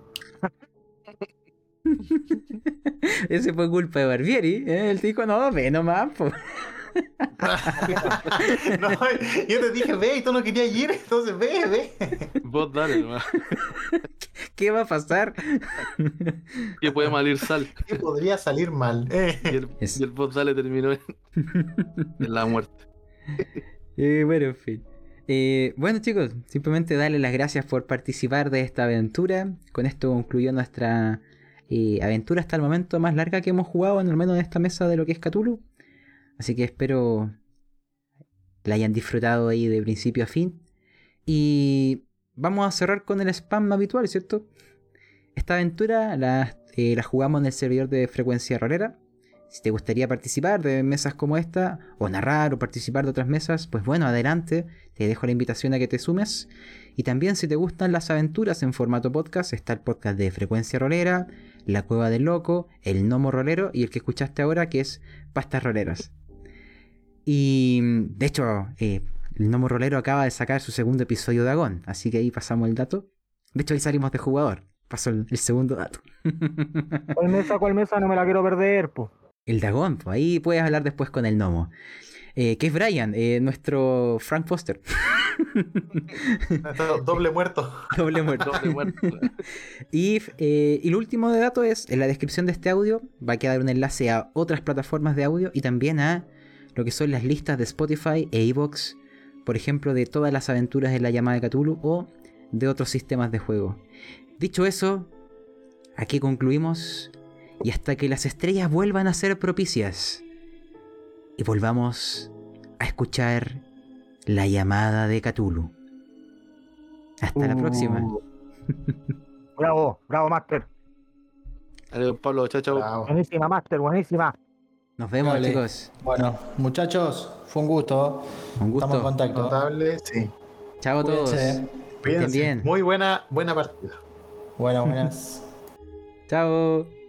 S1: Ese fue culpa de Barbieri. ¿eh? Él dijo, no, ve nomás. po".
S5: No, yo te dije, ve, y tú no querías ir, entonces ve, ve.
S2: Vos dale, nomás.
S1: ¿Qué va a pasar?
S2: Que puede malir sal.
S5: Que podría salir mal. Eh.
S2: Y el,
S1: Es-
S2: y el vos dale terminó en, en la muerte.
S1: Eh, bueno, en fin. Eh, bueno chicos, simplemente darles las gracias por participar de esta aventura. Con esto concluyó nuestra eh, aventura hasta el momento más larga que hemos jugado, en al menos en esta mesa de lo que es Cthulhu. Así que espero la hayan disfrutado ahí de principio a fin. Y vamos a cerrar con el spam habitual, ¿cierto? Esta aventura la, eh, la jugamos en el servidor de frecuencia rolera. Si te gustaría participar de mesas como esta, o narrar o participar de otras mesas, pues bueno, adelante, te dejo la invitación a que te sumes. Y también si te gustan las aventuras en formato podcast, está el podcast de Frecuencia Rolera, La Cueva del Loco, El Gnomo Rolero y el que escuchaste ahora que es Pastas Roleras. Y de hecho, eh, el Gnomo Rolero acaba de sacar su segundo episodio de Agón, así que ahí pasamos el dato. De hecho, ahí salimos de jugador. Pasó el, el segundo dato.
S3: ¿Cuál mesa, cuál mesa? No me la quiero perder, po.
S1: El Dagón, pues ahí puedes hablar después con el gnomo. Eh, que es Brian, eh, nuestro Frank Foster.
S5: Doble muerto.
S1: Doble muerto.
S2: Doble muerto.
S1: Y, eh, y lo último de dato es, en la descripción de este audio va a quedar un enlace a otras plataformas de audio y también a lo que son las listas de Spotify e iVoox, por ejemplo, de todas las aventuras de la llamada de Cthulhu o de otros sistemas de juego. Dicho eso, aquí concluimos y hasta que las estrellas vuelvan a ser propicias y volvamos a escuchar la llamada de Cthulhu. Hasta la próxima.
S3: Uh. Bravo, bravo, Master.
S2: Dale, don Pablo, chao, chao.
S3: Buenísima, Master, buenísima.
S1: Nos vemos, chicos.
S4: Bueno, muchachos, fue un gusto.
S1: Un gusto.
S4: Estamos en contacto.
S5: Notable, sí.
S1: Chao a todos.
S4: Cuídense.
S5: Cuídense.
S1: bien.
S5: Muy buena, buena partida.
S4: Buenas, buenas.
S1: Chao.